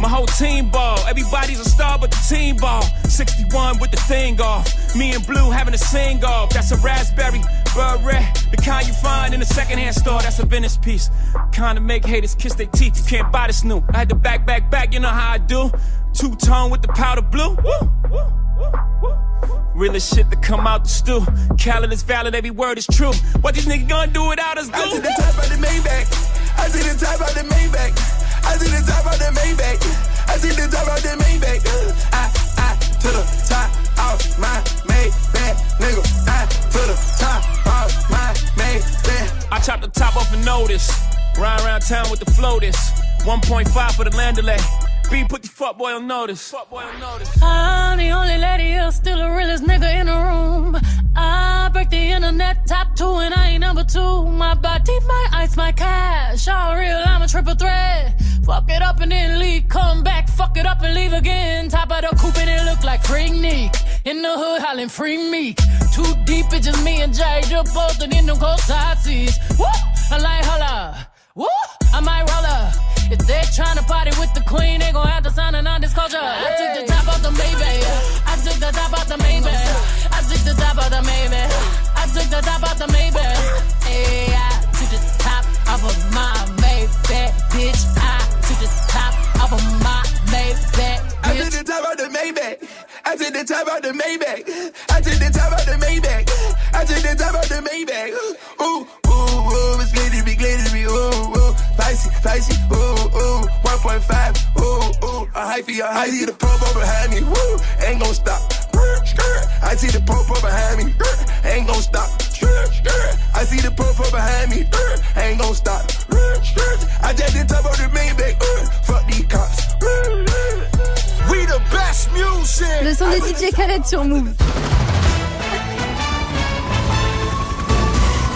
My whole team ball. Everybody's a star but the team ball. 61 with the thing off. Me and Blue having a sing off. That's a raspberry beret. The kind you find in a secondhand store. That's a Venice piece. Kind of make haters kiss their teeth. You can't buy this new. I had to back, back, back. You know how I do. Two tone with the powder blue. Woo. Realest shit to come out the stew. Khaled is valid, every word is true. What these niggas gonna do without us, I do? did the top of the Maybach. I did the top of the Maybach. I did the top of the Maybach. I did the top of the Maybach. Uh, I, I, to the top of my Maybach, nigga. I, to the top of my Maybach. I chop the top off a notice. Ride around town with the floaters. 1.5 for the land delay. B put the fuck boy on notice. Fuck boy on notice. I'm the only lady here, still the realest nigga in the room. I break the internet top two and I ain't number two. My body, my ice, my cash. All real, I'm a triple threat. Fuck it up and then leave, come back, fuck it up and leave again. Top of the coupe and it look like Freak Nick. In the hood, hollering free me. Too deep, it's just me and Jay, just both in them cold side seats. Woo! I like holla. Woo! I might roll up. If they're trying to party with the queen, they gon' have to sign a non-disclosure. I took the top off the Maybach. I took the top off the Maybach. I took the top off the Maybach. I took the top off the Maybach. Hey, I took the top off of my Maybach, bitch. I took the top off of my Maybach, I did the top of the Maybach. I did the top of the Maybach. I did the top of the Maybach. I did the top of the Maybach. Ooh, ooh, ooh, it's glittery, glittery, ooh, ooh, spicy, spicy, ooh, ooh, 1.5, ooh, ooh, a hyphy, a hyphy, the popo behind me, woo, ain't gon' stop. I see the popo behind me, ain't gon' stop. I see the popo behind me, ain't gon' stop. I just did top of the Maybach, fuck these cops. We the best music. Le son de DJ Khaled sur Move.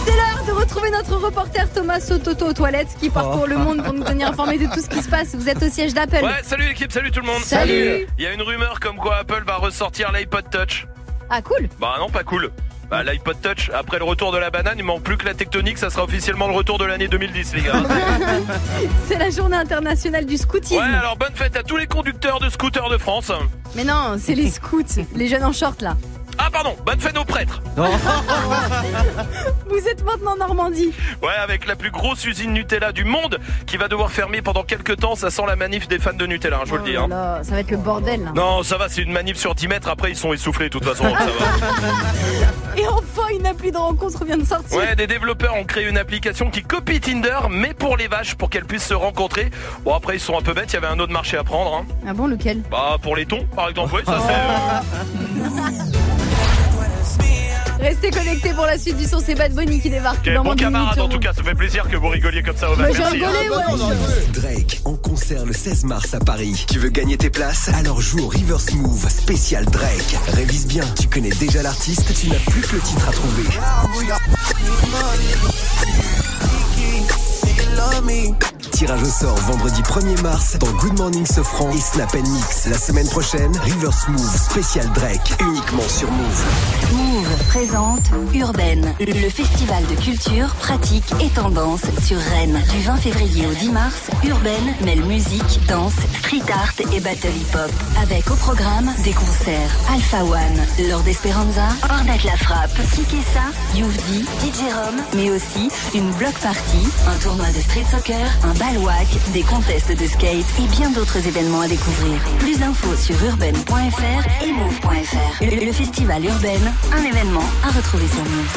C'est l'heure de retrouver notre reporter Thomas Sototo aux toilettes qui parcourt le monde pour nous tenir informés de tout ce qui se passe. Vous êtes au siège d'Apple. Ouais, salut l'équipe, salut tout le monde. Salut. Il y a une rumeur comme quoi Apple va ressortir l'iPod Touch. Ah cool. Bah non, pas cool. Bah l'iPod Touch, après le retour de la banane, il manque plus que la tectonique, ça sera officiellement le retour de l'année 2010 les gars. C'est la journée internationale du scoutisme. Ouais, alors bonne fête à tous les conducteurs de scooters de France. Mais non, c'est les scouts, les jeunes en short là. Ah pardon, bonne fête aux prêtres. Vous êtes maintenant en Normandie. Ouais, avec la plus grosse usine Nutella du monde qui va devoir fermer pendant quelques temps, ça sent la manif des fans de Nutella, hein, je vous le dis. Oh hein. là là, ça va être le bordel là. Non, ça va, c'est une manif sur 10 mètres, après ils sont essoufflés de toute façon, ça va. Et enfin, une appli de rencontre vient de sortir. Ouais, des développeurs ont créé une application qui copie Tinder, mais pour les vaches, pour qu'elles puissent se rencontrer. Bon, après ils sont un peu bêtes, il y avait un autre marché à prendre. Hein. Ah bon, lequel? Bah, pour les tons, par exemple, oui, ça c'est... Restez connectés pour la suite du son, c'est Bad Bunny qui débarque Quel dans bon camarade en tout Move. cas, ça fait plaisir que vous rigoliez comme ça au Bah, j'ai merci. hein. rigolé, ouais. Drake en concert le 16 mars à Paris. Tu veux gagner tes places? Alors joue au River Smooth spécial Drake. Révise bien, tu connais déjà l'artiste, tu n'as plus que le titre à trouver. Tirage au sort vendredi 1er mars dans Good Morning Sofran et Snap Mix. La semaine prochaine, River Smooth spécial Drake uniquement sur Move. Move présente Urbaine, le festival de culture, pratique et tendance sur Rennes. Du 20 février au 10 mars, Urbaine mêle musique, danse, street art et battle hip-hop. Avec au programme des concerts Alpha One, Lord Esperanza, Ornette La Frappe, Kikessa, Youvdi, DJ Rom, mais aussi une block party, un tournoi de street soccer, un balwak, des contests de skate et bien d'autres événements à découvrir. Plus d'infos sur urbaine.fr et move.fr. Le, le festival Urbaine, un événement à retrouver sur Move.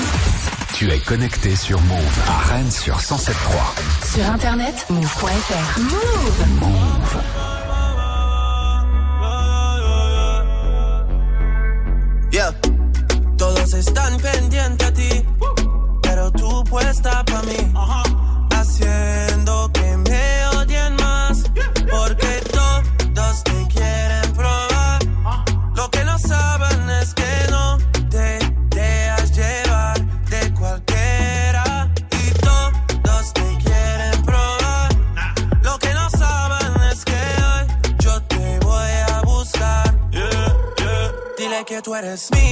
Tu es connecté sur Move à Rennes sur 107.3. Sur internet, move.fr. Move Move. Dile que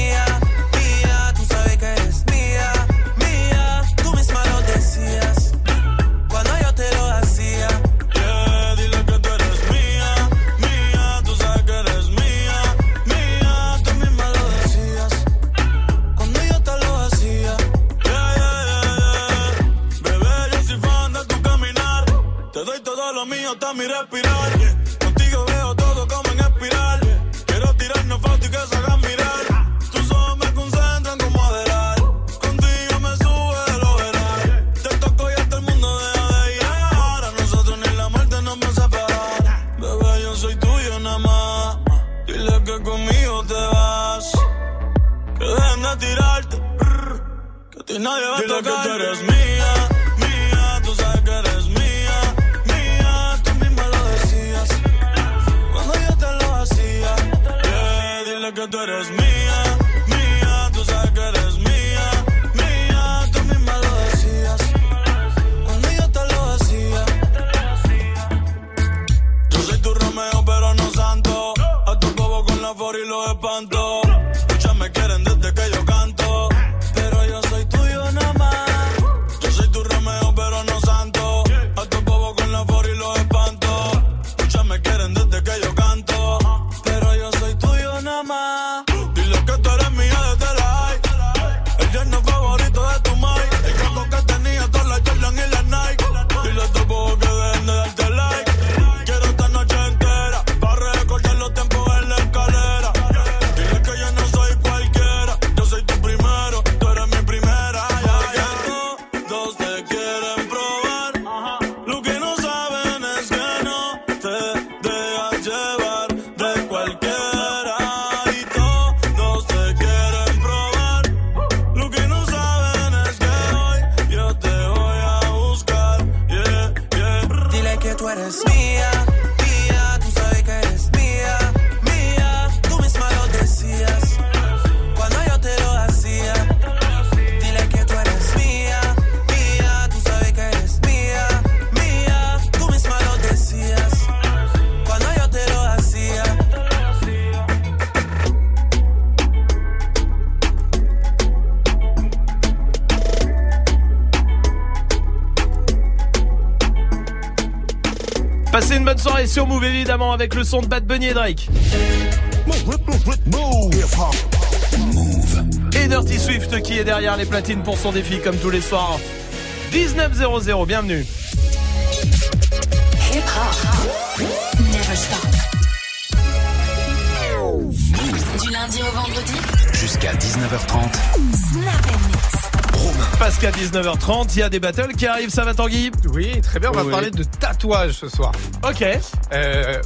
Move évidemment avec le son de Bad Bunny et Drake. Et Dirty Swift qui est derrière les platines pour son défi comme tous les soirs. 19.00, bienvenue. Hip hop. Never stop. Du lundi au vendredi. Jusqu'à 19h30. Snap and mix. Parce qu'à 19h30, il y a des battles qui arrivent, ça va Tanguy? Oui, très bien, on va Oui. parler de tatouage ce soir. Ok. Euh,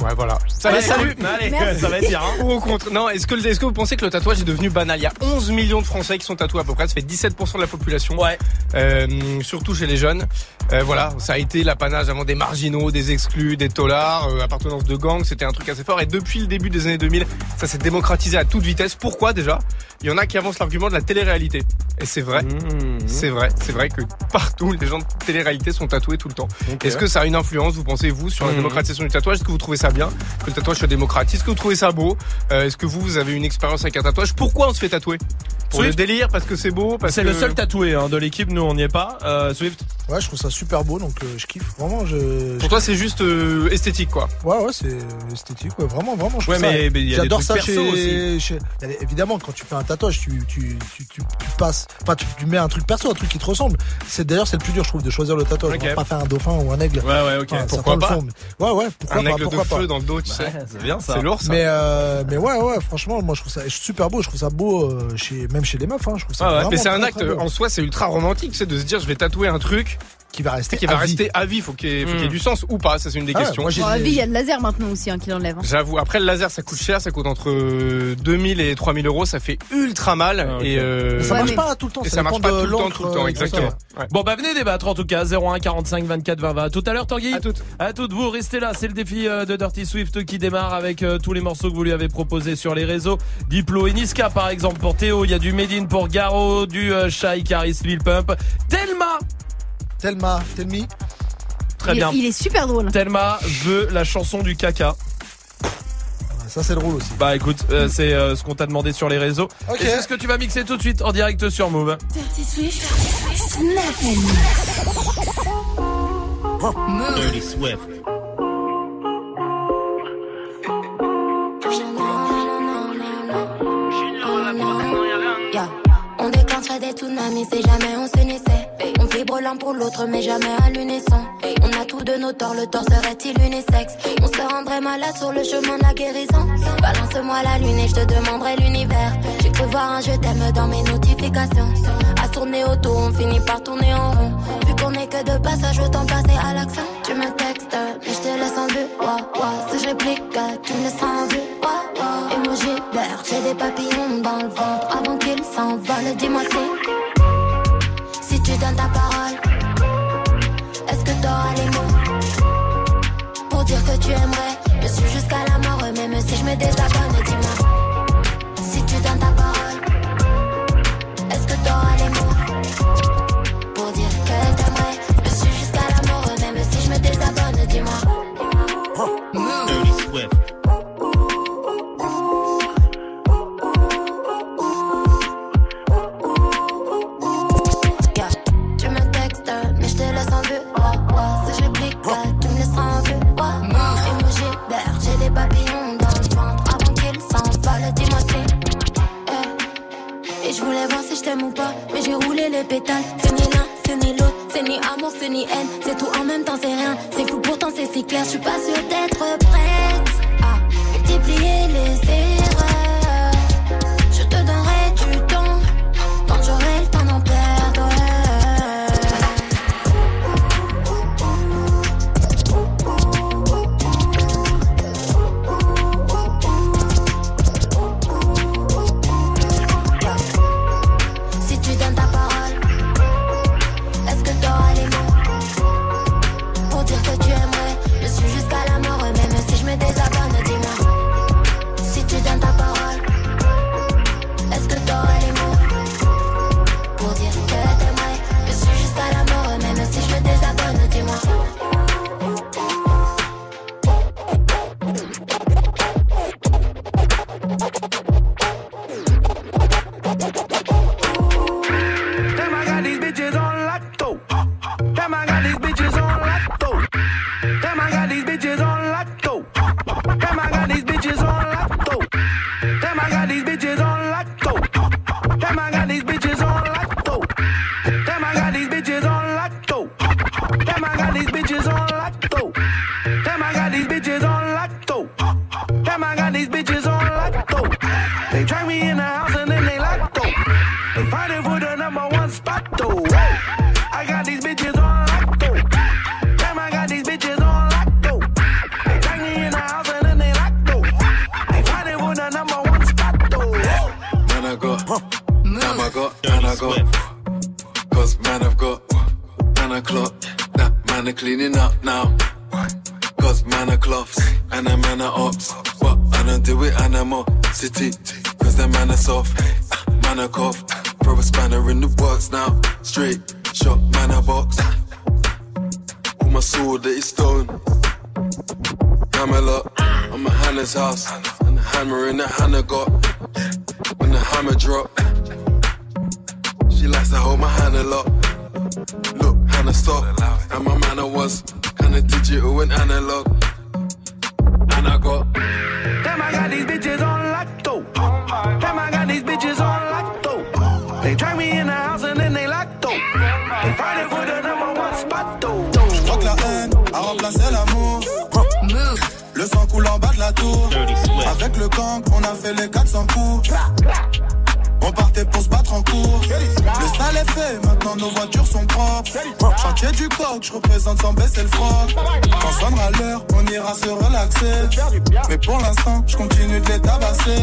ouais, voilà. Allez, va- salut. Allez, Merci. ça va être bien, hein. Ou contre Non, est-ce que, est-ce que vous pensez que le tatouage est devenu banal? Il y a 11 millions de Français qui sont tatoués à peu près, ça fait 17% de la population. Ouais. Euh, surtout chez les jeunes. Euh, voilà, ça a été l'apanage avant des marginaux, des exclus, des taulards, euh, appartenance de gang, c'était un truc assez fort. Et depuis le début des années 2000, ça s'est démocratisé à toute vitesse. Pourquoi déjà? Il y en a qui avancent l'argument de la télé-réalité. Et c'est vrai, Mmh. c'est vrai, c'est vrai que partout, les gens de télé-réalité sont tatoués tout le temps. Est-ce que ça a une influence, vous pensez, vous, sur la Mhm. démocratisation du tatouage? Est-ce que vous trouvez ça bien que le tatouage soit démocratique? Est-ce que vous trouvez ça beau? Euh, Est-ce que vous, vous avez une expérience avec un tatouage? Pourquoi on se fait tatouer? Pour Swift. le délire, parce que c'est beau parce C'est que... le seul tatoué hein, de l'équipe, nous on n'y est pas. Euh, Swift Ouais, je trouve ça super beau, donc euh, je kiffe. Vraiment, je. Pour toi, c'est juste euh, esthétique, quoi. Ouais, ouais, c'est esthétique, ouais, vraiment, vraiment. Je Ouais, trouve ça- mais- mais il y a des J'adore ça chez, aussi. chez- Évidemment, quand tu fais un tatouage, tu, tu, tu, tu, tu passes. Enfin, tu, tu mets un truc perso, un truc qui te ressemble. C'est d'ailleurs, c'est le plus dur, je trouve, de choisir le tatouage. Ok. On va pas faire un dauphin ou un aigle. Ouais, ouais, ok. Enfin, Pourquoi pas mais- Ouais, ouais, pourquoi Un pas, aigle de pourquoi feu pas. dans le dos, tu sais. c'est bien ça. C'est lourd, ça. Mais, euh, mais ouais, ouais, franchement, moi je trouve ça super beau. Je trouve ça beau, euh, chez, même chez les meufs. Hein, je trouve ça Ah ouais, mais c'est un acte en soi, c'est ultra romantique, c'est de se dire je vais tatouer un truc qui va rester qui va à vie. rester à vie. Faut qu'il y, ait- faut qu'il y ait Mm. du sens ou pas. Ça c'est une des Ah questions. moi, j'ai Bon, à vie, il y a le laser maintenant aussi hein, qui l'enlève. hein. J'avoue. Après le laser, ça coûte cher. Ça coûte entre euh, 2000 et 3000 euros. Ça fait ultra mal. Ah. Et euh, ça marche pas tout le temps. et ça ça marche pas de tout le temps, tout le temps. Exactement. Ouais. Bon bah venez débattre en tout cas 01 45 24 20 20 à tout à l'heure Tanguy À toutes. à toutes vous restez là c'est le défi euh, de Dirty Swift qui démarre avec euh, tous les morceaux que vous lui avez proposés sur les réseaux Diplo et Niska par exemple pour Théo il y a du Medine pour Garo du euh, Shai Caris Lil Pump Telma Telma, Telmi. très il, bien il est super drôle. Telma veut la chanson du caca Ça c'est drôle aussi. Bah écoute, euh, c'est euh, ce qu'on t'a demandé sur les réseaux. Ok. Et c'est ce que tu vas mixer tout de suite en direct sur Move. Dirty Swift, Snap and Mix. Dirty Swift. On déclencherait des tsunamis si jamais. L'un pour l'autre, mais jamais à l'unisson. On a tous de nos torts, le tort serait-il unisexe? On se rendrait malade sur le chemin de la guérison. Balance-moi la lune et je te demanderai l'univers. J'ai cru voir un je t'aime dans mes notifications. À tourner autour, on finit par tourner en rond. Vu qu'on est que de passage, autant passer à l'accent. Tu me textes, mais je te laisse en vue. Ouah. Si je réplique, tu me laisses en vue. Ouah, ouah. Emoji vert, j'ai des papillons dans le ventre. Avant qu'ils s'envolent, dis-moi si. Tu donnes ta parole, est-ce que t'auras les mots pour dire que tu aimerais? Me suivre jusqu'à la mort, même si je me désabonne, les pétales. C'est ni l'un, c'est ni l'autre, c'est ni amour, c'est ni haine. C'est tout en même temps, c'est rien. C'est fou, pourtant c'est si clair. Je suis pas sûre d'être prête à multiplier les sword that is stone. Hammer I'm a Hannah's house. And the hammer in the Hannah got. When the hammer drop, she likes to hold my hand a lot. Look, Hannah stop. And my manner was kinda digital and analog. And I got Damn, I got these bitches on remplacé l'amour. Le sang coule en bas de la tour. Avec le gang, on a fait les 400 coups. Partait pour se battre en cours. Le sale est fait, maintenant nos voitures sont propres. Chantier du coq, je représente sans baisser le froc. Quand sonnera l'heure, on ira se relaxer. Mais pour l'instant, je continue de les tabasser.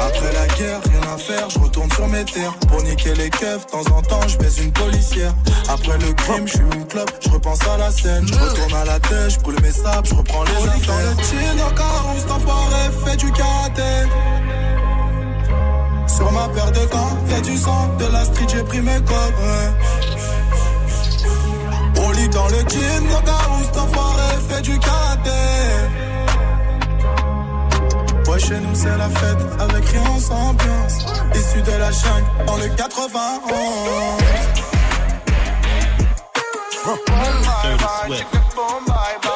Après la guerre, rien à faire, je retourne sur mes terres. Pour niquer les keufs, de temps en temps, je baise une policière. Après le crime, je suis une club, je repense à la scène. Je retourne à la tête, je brûle mes sables, je reprends les affaires. Dans le chin, dans le carreau, cet enfoiré fait du karaté. Sur ma paire de gants, y'a du sang, de la street, j'ai pris mes codes. Ouais. Au lit dans le jean, mon gars, où cet enfoiré fait du karaté. Ouais, chez nous c'est la fête, avec rien sans ambiance. Issu de la jungle, dans le 91. Dirty Swift.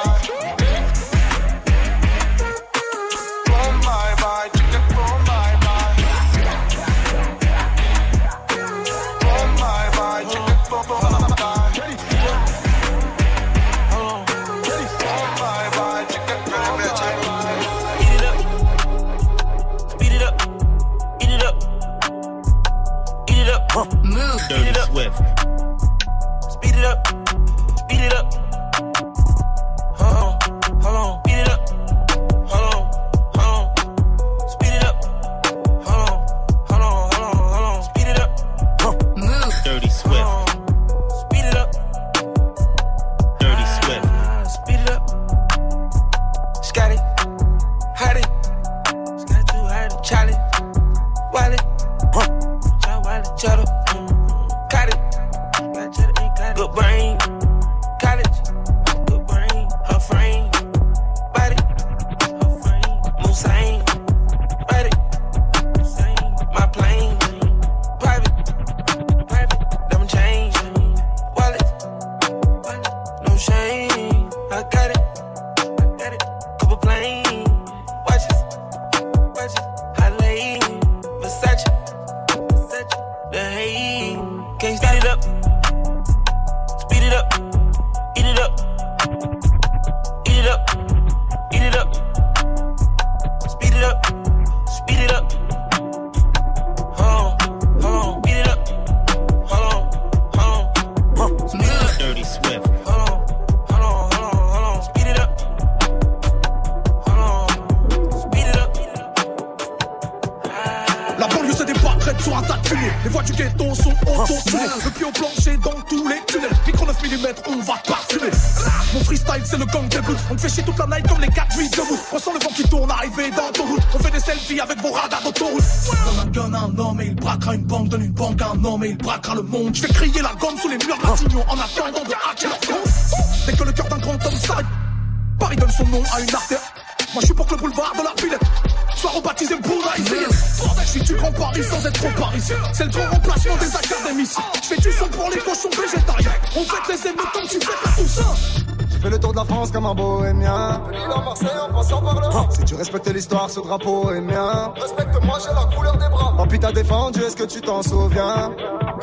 Respectes l'histoire, ce drapeau est mien. Respecte-moi, j'ai la couleur des bras. Papy t'a défendu, est-ce que tu t'en souviens?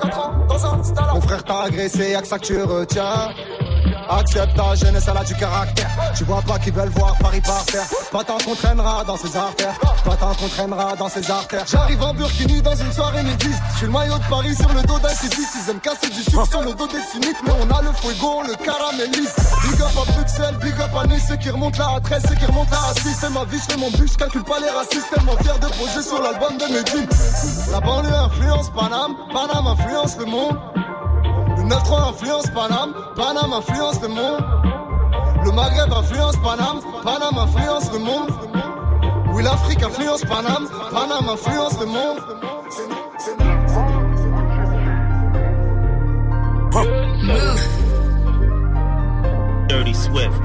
4 ans dans un stade. Mon frère t'a agressé, y'a que ça que tu retiens. Accepte ta jeunesse, elle a du caractère. Tu vois pas qu'ils veulent voir Paris par terre. Pas tant qu'on traînera dans ses artères. Pas tant qu'on traînera dans ses artères. J'arrive en Burkini dans une soirée nudiste. Je suis le maillot de Paris sur le dos d'un civiste. Ils aiment casser du sucre sur le dos des cyniques. Mais on a le fuego, le caramélise. Big up à Bruxelles, big up à Nice. Ceux qui remontent là à 13, ceux qui remontent là à 6. C'est ma vie, je fais mon but, je calcule pas les racistes. Tellement fier de poser sur l'album de Medine. La banlieue influence Paname, Paname influence le monde. Le 9-3 influence Paname, Paname influence le monde. Le Maghreb influence Paname, Paname influence le monde. Oui, l'Afrique influence Paname, Paname influence le monde. Dirty Swift.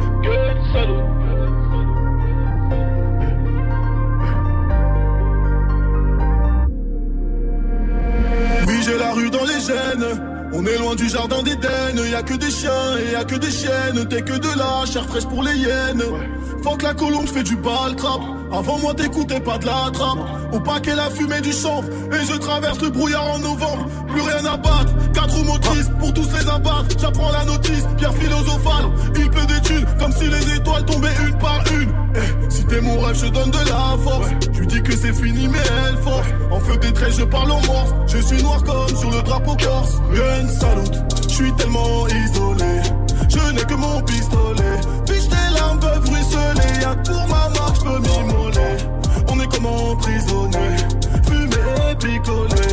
Oui, j'ai la rue dans les gènes. On est loin du jardin d'Éden. Y a que des chiens et y a que des chiennes. T'es que de la chair fraîche pour les hyènes. Fuck la colombe, j'fais du bal trap. Avant moi, t'écoutais pas de la trappe. Au paquet, la fumée du chanvre. Et je traverse le brouillard en novembre. Plus rien à battre. Quatre motrices pour tous les abattre. J'apprends la notice, pierre philosophale. Il pleut des thunes comme si les étoiles tombaient une par une. Eh, si t'es mon rêve, je donne de la force. Tu dis que c'est fini, mais elle force. En feu des traits, je parle en morse. Je suis noir comme sur le drapeau corse. Gun salute, je suis tellement isolé. Je n'ai que mon pistolet. Puis tes larmes peuvent ruisseler. Y'a pour ma marque, je peux m'immoler. On est comme emprisonné. Fumé, picolé.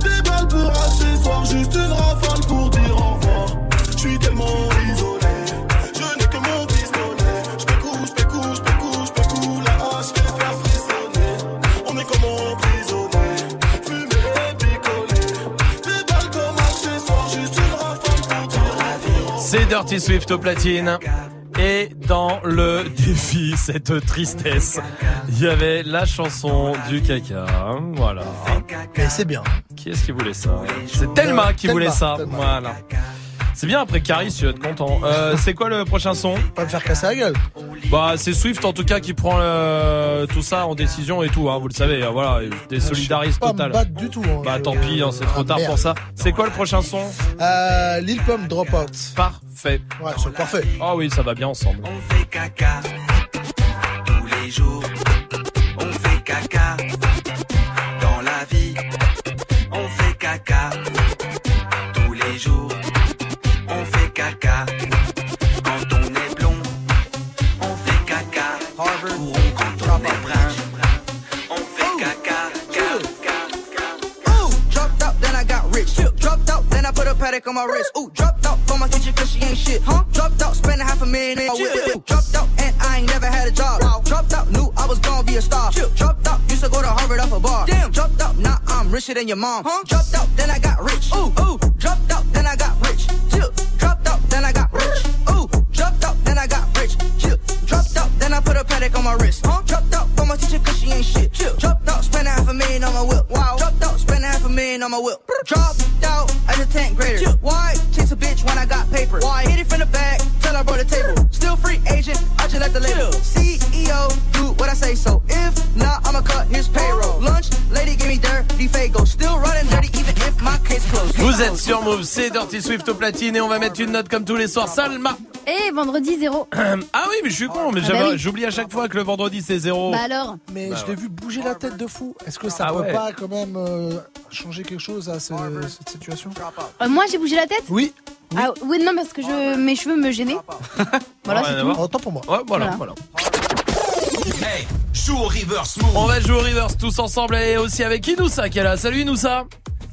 Des balles pour accessoires, juste une rafale pour C'est Dirty Swift au platine. Et dans le défi, cette tristesse, il y avait la chanson du caca. Voilà. Et c'est bien. Qui est-ce qui voulait ça? C'est Thelma qui voulait ça. Voilà. C'est bien après Caris, tu vas être content. Euh, c'est quoi le prochain son Pas me faire casser la gueule. Bah c'est Swift en tout cas qui prend euh, tout ça en décision et tout. Hein, vous le savez, euh, voilà, des solidaristes Pas me total. battre du tout. hein. Bah tant pis, hein, c'est trop Ah, tard merde. pour ça. C'est quoi le prochain son Euh, Lil Pump Dropout. Parfait. Ouais, c'est parfait. Ah oui, ça va bien ensemble. On fait caca tous les jours. Paddock on my wrist. Ooh, dropped out for my teacher cause she ain't shit. Huh? Dropped out, spent a half a million in my whip. Ooh, Dropped out, and I ain't never had a job. Dropped out, knew I was gonna be a star. Dropped out, used to go to Harvard off a bar. Damn, dropped out, now I'm richer than your mom. Huh? Dropped out, then I got rich. Ooh, ooh, dropped out, then I got rich. Chill. Dropped out, then I got rich. Ooh, dropped out, then I got rich. Dropped out, then I put a paddock on my wrist. Huh? Dropped out for my teacher cause she ain't shit. Chill. Dropped out, spent a half a million on my whip. Wow. Dropped out, spent a half a million on my whip. Dropped out as a 10th grader. Why chase a bitch when I got paper? Why? Hit it from the back? Tell her brought the table. Still free agent, I just let the label. CEO, do what I say so. If not, I'ma cut his payroll. Lunch, lady give me dirty fago. Still running dirty even if my case closed. Vous êtes sur Move, c'est Dirty Swift au platine et on va mettre une note comme tous les soirs. Salma Et vendredi zéro. Ah oui, mais je suis con, mais Ah j'avais- bah oui. j'oublie à chaque fois que le vendredi c'est zéro. Bah alors Mais Bah je l'ai vu bouger la tête de fou. Est-ce que ça Ah peut ouais. pas quand même euh, changer quelque chose à ce- cette situation? Euh, Moi j'ai bougé la tête? Oui. Ah oui non parce que je mes cheveux me gênaient. voilà Rien c'est tout. voir. Autant pour moi. Ouais, voilà, Voilà. voilà. Hey, joue au reverse On va jouer au reverse tous ensemble et aussi avec Inoussa qui est là. Salut Inoussa.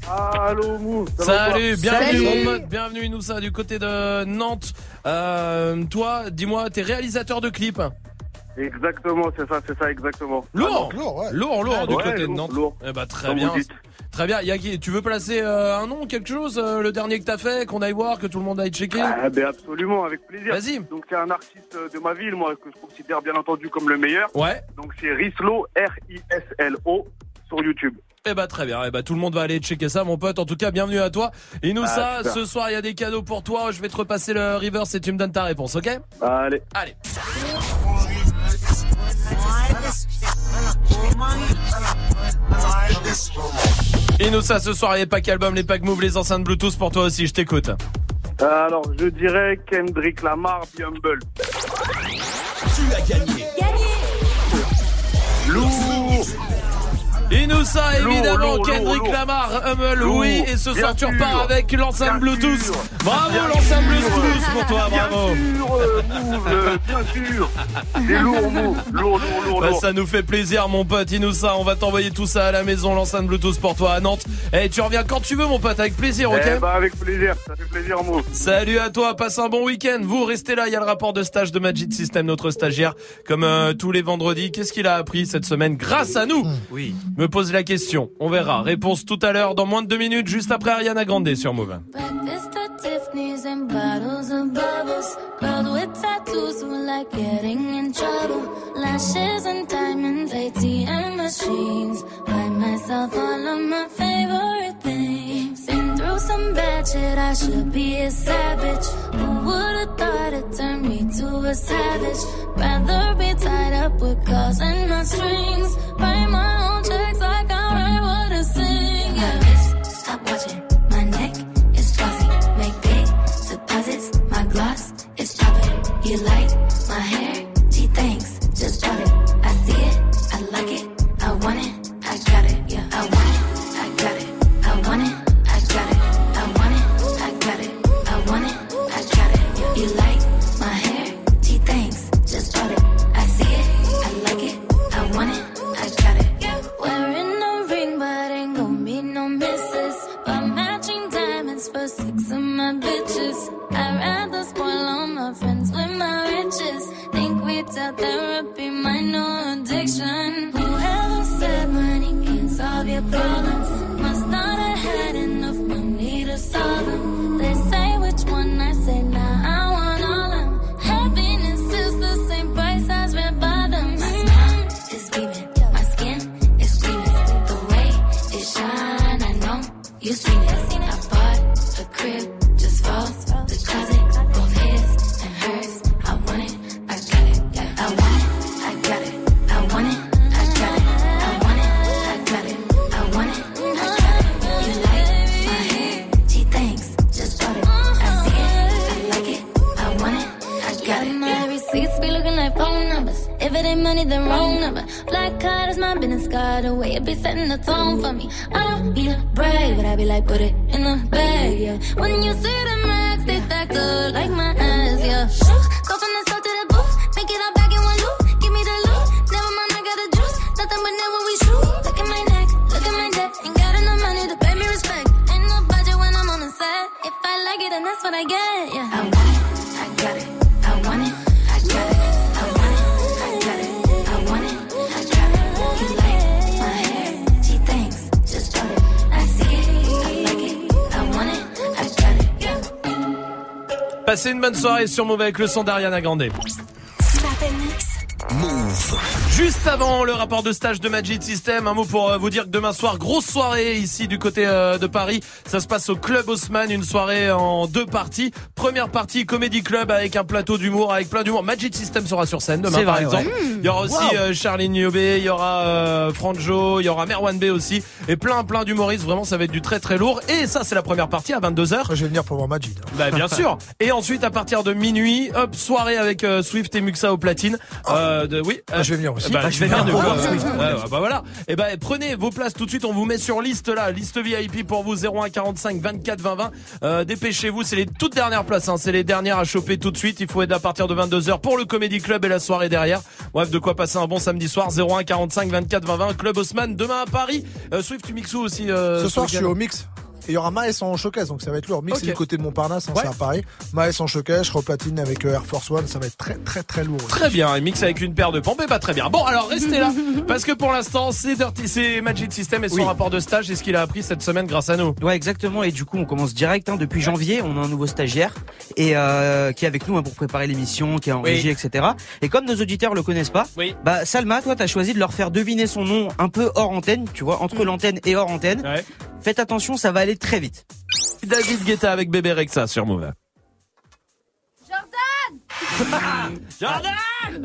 Allô Mou, ça va Salut, bienvenue Salut. mon pote, bienvenue Inoussa du côté de Nantes. Euh, toi, dis-moi, t'es réalisateur de clips. Exactement, c'est ça, c'est ça, exactement. Lourd, lourd, ouais. lourd, lourd, du Ouais, côté de lourd, Nantes. lourd. Eh bah très Comme bien. Très bien. Y a qui- tu veux placer euh, un nom, quelque chose, euh, le dernier que t'as fait, qu'on aille voir, que tout le monde aille checker? Ah, ben absolument, avec plaisir. Vas-y. Donc c'est un artiste de ma ville, moi, que je considère bien entendu comme le meilleur. Ouais. Donc c'est Rislo, R-I-S-L-O, sur YouTube. Eh bah très bien, eh bah tout le monde va aller checker ça mon pote. En tout cas, bienvenue à toi. Et nous Ah, ça, super. ce soir il y a des cadeaux pour toi. Je vais te repasser le reverse et tu me donnes ta réponse, ok? Allez. Allez. Et nous ça, ce soir il y a pas qu'album, les packs move, les enceintes Bluetooth pour toi aussi. Je t'écoute. Alors, je dirais Kendrick Lamar, The Humble. Tu as gagné. Lourd. Et nous ça, Lourd, évidemment, lourd, Kendrick lourd, lourd. Lamar, Hummel, Lourd, oui. Et ce bien soir, tu sûr. repars avec l'enceinte Bien Bluetooth. sûr. Bravo, Bien l'enceinte sûr. Bluetooth pour toi, Bien bravo. sûr, euh, euh, bien sûr. C'est lourd, Mou. Lourd, lourd, lourd, Bah, lourd. ça nous fait plaisir mon pote Inoussa, on va t'envoyer tout ça à la maison, l'enceinte Bluetooth pour toi à Nantes. Et tu reviens quand tu veux mon pote, avec plaisir, ok Eh bah, avec plaisir, ça fait plaisir, Mou. Salut à toi, passe un bon week-end. Vous restez là, il y a le rapport de stage de Magic System, notre stagiaire, comme euh, tous les vendredis. Qu'est-ce qu'il a appris cette semaine grâce à nous Oui. Me pose la question, on verra. Réponse tout à l'heure, dans moins de deux minutes, juste après Ariana Grande sur Move. Some bad shit, I should be a savage. Who would've thought it turned me to a savage? Rather be tied up with calls and not strings. Write my own checks like I write what I sing. Yeah. Stop watching my neck is fuzzy. Make big deposits. My gloss is chopping. You like my hair? You seen it. Money, then wrong number. Black card is my business card. The way it be setting the tone for me. I don't need a brag, but I be like, put it in the bag, yeah. When you see the max, they stacked up like my ass, yeah. Go from the south to the booth, make it all back in one loop. Give me the loot, never mind, I got the juice. Nothing but never we shoot. Look at my neck, look at my neck. Ain't got enough money to pay me respect. Ain't no budget when I'm on the set. If I like it, then that's what I get, yeah. Passez une bonne soirée sur Move avec le son d'Ariana Grande. Move. Juste avant le rapport de stage de Magic System, un mot pour euh, vous dire que demain soir, grosse soirée ici du côté euh, de Paris. Ça se passe au Club Haussmann, une soirée en deux parties. Première partie, Comedy Club avec un plateau d'humour, avec plein d'humour. Magic System sera sur scène demain par vrai, exemple. ouais. Il y aura aussi Wow. euh, Charline Niobé, il y aura euh, Franjo, il y aura Merwan B aussi. Et plein plein d'humoristes, vraiment ça va être du très très lourd. Et ça c'est la première partie à 22h. Je vais venir pour voir Majid. Bah bien sûr. Et ensuite à partir de minuit, hop, soirée avec euh, Swift et Muxa au platine. Euh, de, oui. Ah, je vais venir aussi. Bah, Ah, je vais venir de ouais, bah voilà. Et ben prenez vos places tout de suite. On vous met sur liste là, liste VIP pour vous 01 45 24 20 20. Euh, Dépêchez-vous, c'est les toutes dernières places. Hein. C'est les dernières à choper tout de suite. Il faut être à partir de 22 h pour le Comedy Club et la soirée derrière. Bref, de quoi passer un bon samedi soir. 01 45 24 20 20. Club Haussmann demain à Paris. Euh, Swift, tu mixes où aussi euh, Ce soir, je suis au mix. Et il y aura Maes en showcase, donc ça va être lourd. Mix Ok. c'est du côté de Montparnasse, hein, Ouais. c'est à Paris. Maes en showcase, je replatine avec euh, Air Force One, ça va être très très très lourd. aussi. Très bien, il mixe avec une paire de pompes, et bah très bien. Bon, alors restez là, parce que pour l'instant, c'est Dirty, c'est Magic System et son Oui. rapport de stage, et ce qu'il a appris cette semaine grâce à nous. Ouais, exactement. Et du coup, on commence direct. hein. Depuis janvier, on a un nouveau stagiaire et euh, qui est avec nous hein, pour préparer l'émission, qui est en Oui. régie, etc. Et comme nos auditeurs le connaissent pas, Oui. bah Salma, toi, t'as choisi de leur faire deviner son nom un peu hors antenne, tu vois, entre l'antenne et hors antenne. Ouais. Faites attention, ça va aller très vite. David Guetta avec Bébé Rexa sur Move. Jordan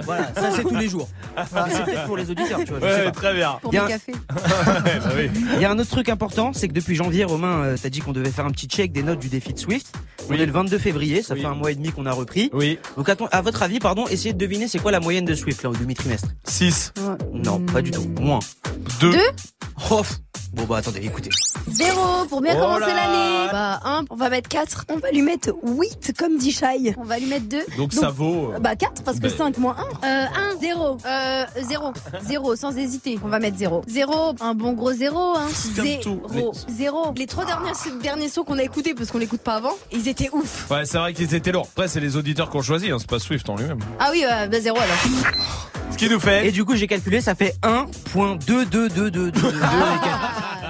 Voilà, ça c'est tous les jours. Enfin, c'est peut-être pour les auditeurs, tu vois. je sais Ouais, pas. très bien. Pour Il y a mes un- cafés. Ouais, bah oui. Il y a un autre truc important, c'est que depuis janvier, Romain, euh, t'as dit qu'on devait faire un petit check des notes du défi de Swift. On Oui. est le 22 février, ça Oui. fait un mois et demi qu'on a repris. Oui, Donc à, ton- à votre avis, pardon, essayez de deviner c'est quoi la moyenne de Swift là au demi-trimestre? 6, Non, pas du tout. Moins. 2, Deux? Oh, pff. bon bah attendez, écoutez. Zéro pour bien Oh commencer là l'année. Bah, un, On va mettre 4. On va lui mettre 8 comme dit Shai. on va lui mettre deux. donc ça euh, Bah 4 parce que Bah. 5 moins 1. Euh, un, zéro. Euh, zéro. Zéro, sans hésiter. On va mettre zéro. Zéro, un bon gros zéro, hein. Comme tout. Zéro. Zéro. Les trois derniers, derniers sons qu'on a écoutés parce qu'on l'écoute pas avant, ils étaient ouf. Ouais, c'est vrai qu'ils étaient lourds. Après, c'est les auditeurs qui ont choisi, hein, c'est pas Swift en lui-même. Ah oui, euh, bah, zéro alors. Ce qui nous fait... Et du coup, j'ai calculé, ça fait 1.22222.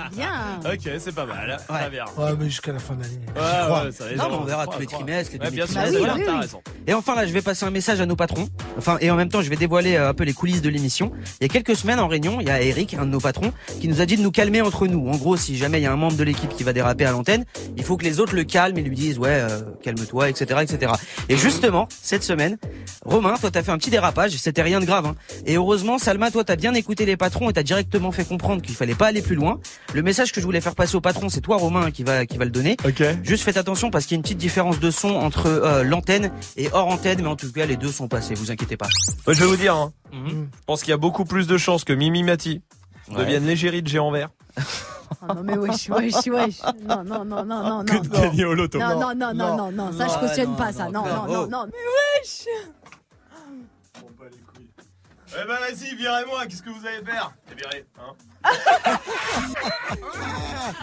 Ah, bien. Ok, c'est pas mal. Très bien. Ouais, mais jusqu'à la fin de l'année. Ouais, ouais, Non, mais on verra crois, tous les trimestres, les Ouais, bien sûr, demi-trimestres, bien, Oui, t'as oui. raison. Et enfin là, je vais passer un message à nos patrons. Enfin, et en même temps, je vais dévoiler euh, un peu les coulisses de l'émission. Il y a quelques semaines en réunion, il y a Eric, un de nos patrons, qui nous a dit de nous calmer entre nous. En gros, si jamais il y a un membre de l'équipe qui va déraper à l'antenne, il faut que les autres le calment et lui disent ouais, euh, calme-toi, etc., etc. Et justement, cette semaine, Romain, toi, t'as fait un petit dérapage. C'était rien de grave. Hein. Et heureusement, Salma, toi, t'as bien écouté les patrons et t'as directement fait comprendre qu'il fallait pas aller plus loin. Le message que je voulais faire passer au patron, c'est toi, Romain, qui va qui va le donner. Ok. Juste faites attention parce qu'il y a une petite différence de son entre euh, l'antenne et hors antenne, mais en tout cas les deux sont passés, vous inquiétez pas. Ouais, je vais vous dire, hein, Mhm. je pense qu'il y a beaucoup plus de chances que Mimi Mati Ouais. devienne l'égérie de géant vert Ah non mais wesh, wesh, wesh. Non, non, non, non, non, que non. de gagner au loto. Non, non, non, non, non, non, ça je Non, cautionne non, pas ça. non, Non, non, non. non, non. Mais wesh Eh ben vas-y, virez-moi, qu'est-ce que vous allez faire? Virez, hein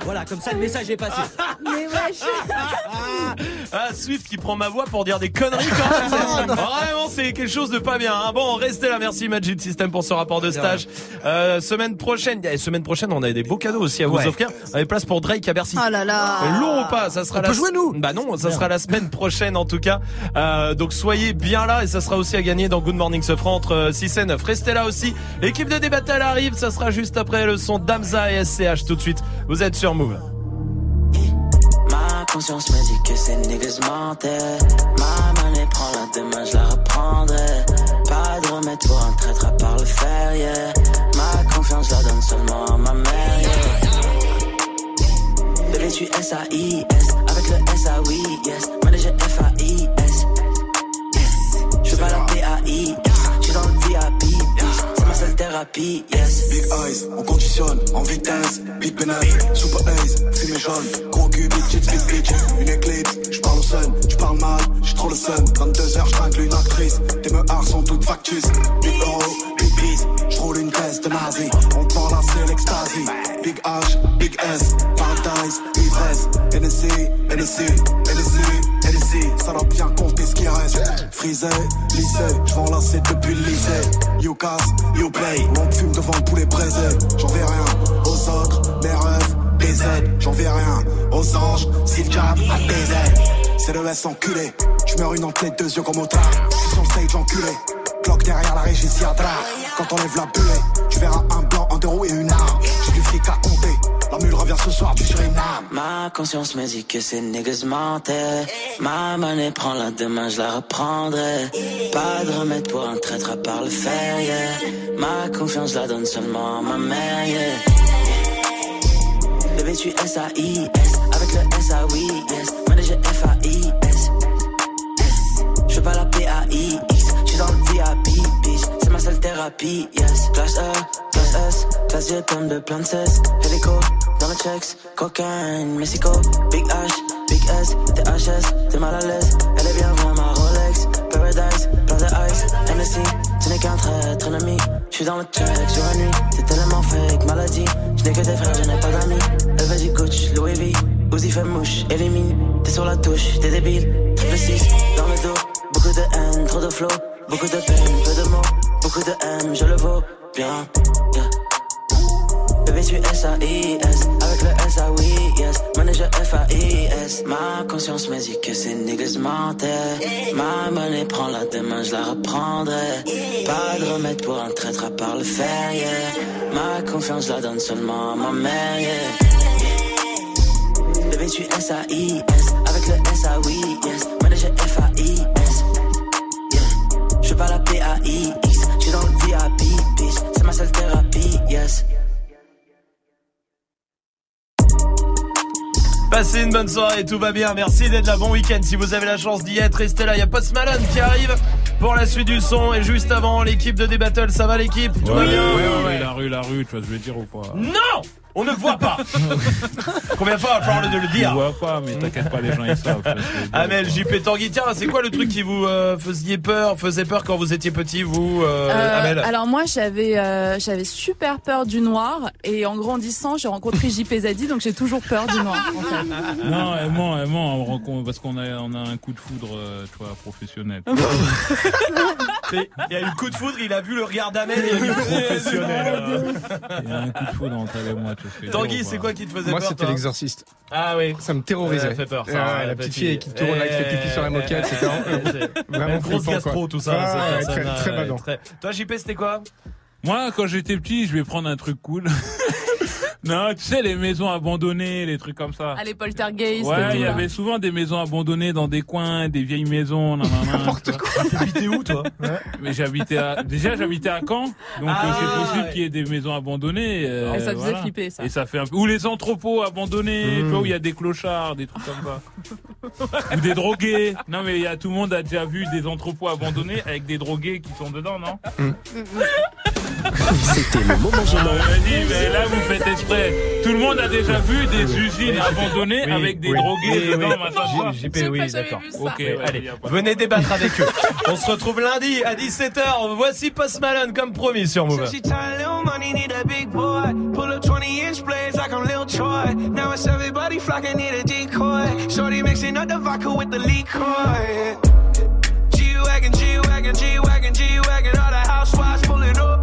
Voilà, comme ça le message est passé. Mais wesh Ah, Swift qui prend ma voix pour dire des conneries quand même. Vraiment, c'est quelque chose de pas bien. hein. Bon, restez là. Merci Magic System pour ce rapport de stage. Euh, semaine prochaine, eh, semaine prochaine, on a des beaux cadeaux aussi à vous Ouais. offrir. On a des places pour Drake à Bercy. Oh là là. Lourd ou pas Ça sera On la peut jouer, nous Bah non, ça sera la semaine prochaine en tout cas. Euh, donc soyez bien là et ça sera aussi à gagner dans Good Morning Sofran entre euh, 6 et 9. Restez là aussi. L'équipe de débat elle arrive. Ça sera juste après le son d'Amza et SCH tout de suite. Vous êtes sur Move. conscience me dit que ces niggas mentaient. Ma monnaie prend la demain, je la reprendrai. Pas de remède pour un traître à part le fer, yeah. Ma confiance, la donne seulement à ma mère, yeah. Bébé, tu S-A-I-S, avec le S-A-Oui, yes. F-A-I-S. Je veux pas la P-A-I-S, Big eyes, on conditionne en vitesse. Big pénètre, super ace, fumée jaune. Gros cul, big chips, bitch. Une éclipse, j'parle au sun, j'parle mal, j'suis trop le sun. 22h, j'tringle une actrice. Tes meurs sont toutes factices. Big euro, big peace, j'roule une caisse de nazi. On te vend la c'est l'extasie. Big H, big S, paradise, ivresse. NSC, NSC, NSC, Ça doit bien compter ce qui reste. Frisé, lycée, j'vends la c'est depuis le lycée. You casse, you play. On fume devant le poulet braisé. J'en vais rien aux autres, mes rêves, des aides. J'en vais rien aux anges, si le a des ailes. C'est le S enculé. J'meurs une en deux yeux comme au tard. J'suis sur le stage enculé. Cloque derrière la régie. Quand on lève la bulle, tu verras un blanc, un deux roues et une arme. J'ai du fric à compter. Revient ce soir. Ma conscience me dit que ces niggas mentaient. Ma monnaie prend la demain, je la reprendrai. Pas de remède pour un traître à part le fer, yeah. Ma confiance, la donne seulement à ma mère, yeah. Bébé, tu S-A-I-S, avec le S-A-Oui, yes. Manager F-A-I-S. Je veux pas la P-A-I-X, thérapie, yes. Classe E, classe S, classe G, plein de plein de cesse. Hélico, dans le checks, cocaine, Mexico. Big H, Big S, THS, t'es mal à l'aise. Elle est bien vraie, ma Rolex. Paradise, plein de ice, Hennessy. Tu n'es qu'un traître ennemi. Je suis dans le check sur la nuit. T'es tellement fake, maladie. Je n'ai que des frères, je n'ai pas d'amis. LV du coach, Louis V. Uzi fait mouche, élimine. T'es sur la touche, t'es débile. Triple 6, dans le dos. Beaucoup de haine, trop de flow. Beaucoup de peine, peu de mots. Beaucoup de M, je le vaux bien. Yeah. Bébé, tu S-A-I-S, avec le S-A-Oui, yes. Manager F-A-I-S. Ma conscience me dit que ces niggas mentaient. Ma monnaie prend la demain, je la reprendrai. Pas de remède pour un traître à part le fer, yeah. Ma confiance, la donne seulement à ma mère, yeah. Bébé, tu S-A-I-S, avec le S-A-Oui, yes. Manager F-A-I-S, yes. Passez une bonne soirée, tout va bien. Merci d'être là. Bon week-end. Si vous avez la chance d'y être, restez là. Il y a Post Malone qui arrive pour la suite du son. Et juste avant, l'équipe de D-Battle. Ça va l'équipe? Tout va bien? La rue, la rue, tu vois ce que je veux dire ou pas? Non On ne voit pas Combien de fois va falloir le, le dire On voit pas, mais t'inquiète pas, les gens ils savent. Amel, JP, Tanguy, tiens, c'est quoi le truc qui vous euh, faisiez peur, faisait peur quand vous étiez petit, vous, euh, Euh, Amel alors moi j'avais euh, j'avais super peur du noir et en grandissant j'ai rencontré JP Zadi donc j'ai toujours peur du noir. en fait. Non, elle ment, elle ment, on rencontre- parce qu'on a, on a un coup de foudre, euh, tu vois, professionnel. Il y a eu le coup de foudre, il a vu le regard d'Amel, il a eu professionnel. Il y a un coup de foudre entre elle et moi. Tanguy, c'est quoi qui te faisait Moi, peur c'était toi l'exorciste. Ah oui. Ça me terrorisait. Ouais, fait peur, ça, hein, la petite fille qui tourne là, qui fait pipi sur la moquette, c'était Ouais, vraiment grosse gastro, tout ça. Ah, très, badant. Toi, JP, c'était quoi? Moi, quand j'étais petit, je vais prendre un truc cool. non, tu sais, les maisons abandonnées, les trucs comme ça. Ah les poltergeist. et Ouais, il y avait souvent des maisons abandonnées dans des coins, des vieilles maisons. N'importe quoi. T'habitais où, toi? Mais j'habitais à, déjà, j'habitais à Caen. Donc, Ah, euh, c'est possible ouais. qu'il y ait des maisons abandonnées. euh, Et ça faisait voilà. flipper, ça. Et ça fait un peu, ou les entrepôts abandonnés, Hmm. tu vois, où il y a des clochards, des trucs comme ça. ou des drogués. Non, mais il y a, tout le monde a déjà vu des entrepôts abandonnés avec des drogués qui sont dedans, non? C'était le moment gênant. Mais là, vous faites exprès. Tout le monde a déjà vu des usines abandonnées Oui, avec des oui. drogués Oui, dedans. J- JP, oui, d'accord. Ok, allez, venez débattre avec eux. On se retrouve lundi à 17h. Voici Post Malone comme promis sur Move. She tired, little money, need a big boy. Pull up 20 inch blades like I'm Lil Troy. Now it's everybody flocking, need a decoy. Shorty mixing up the vodka with the liquor. G-Wagon, G-Wagon, G-Wagon, G-Wagon. All the housewives pulling up.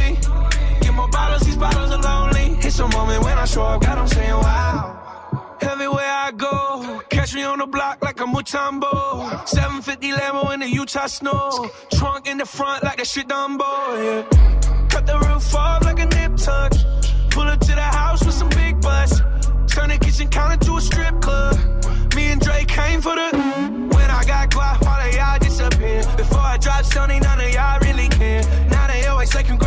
Bottles, these bottles are lonely. It's a moment when I show up, God, I'm saying wow. Everywhere I go, catch me on the block like a Mutombo. 750 Lambo in the Utah snow. Trunk in the front like a shit Dumbo, yeah. Cut the roof off like a nip tuck. Pull up to the house with some big butts. Turn the kitchen counter to a strip club. Me and Drake came for the. When I got guap, all of y'all disappear. Before I drop Sony, none of y'all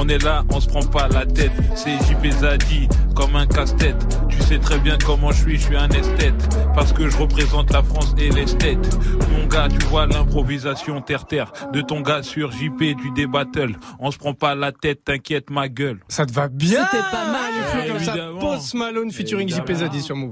On est là, on se prend pas la tête. C'est JP Zadi, comme un casse-tête. Tu sais très bien comment je suis, je suis un esthète. Parce que je représente la France et l'esthète. Mon gars, tu vois l'improvisation terre-terre. De ton gars sur JP du débattle. On se prend pas la tête, t'inquiète ma gueule. Ça te va bien C'était pas mal. Comme ça, Évidemment. Post Malone featuring JP Zadi sur Move.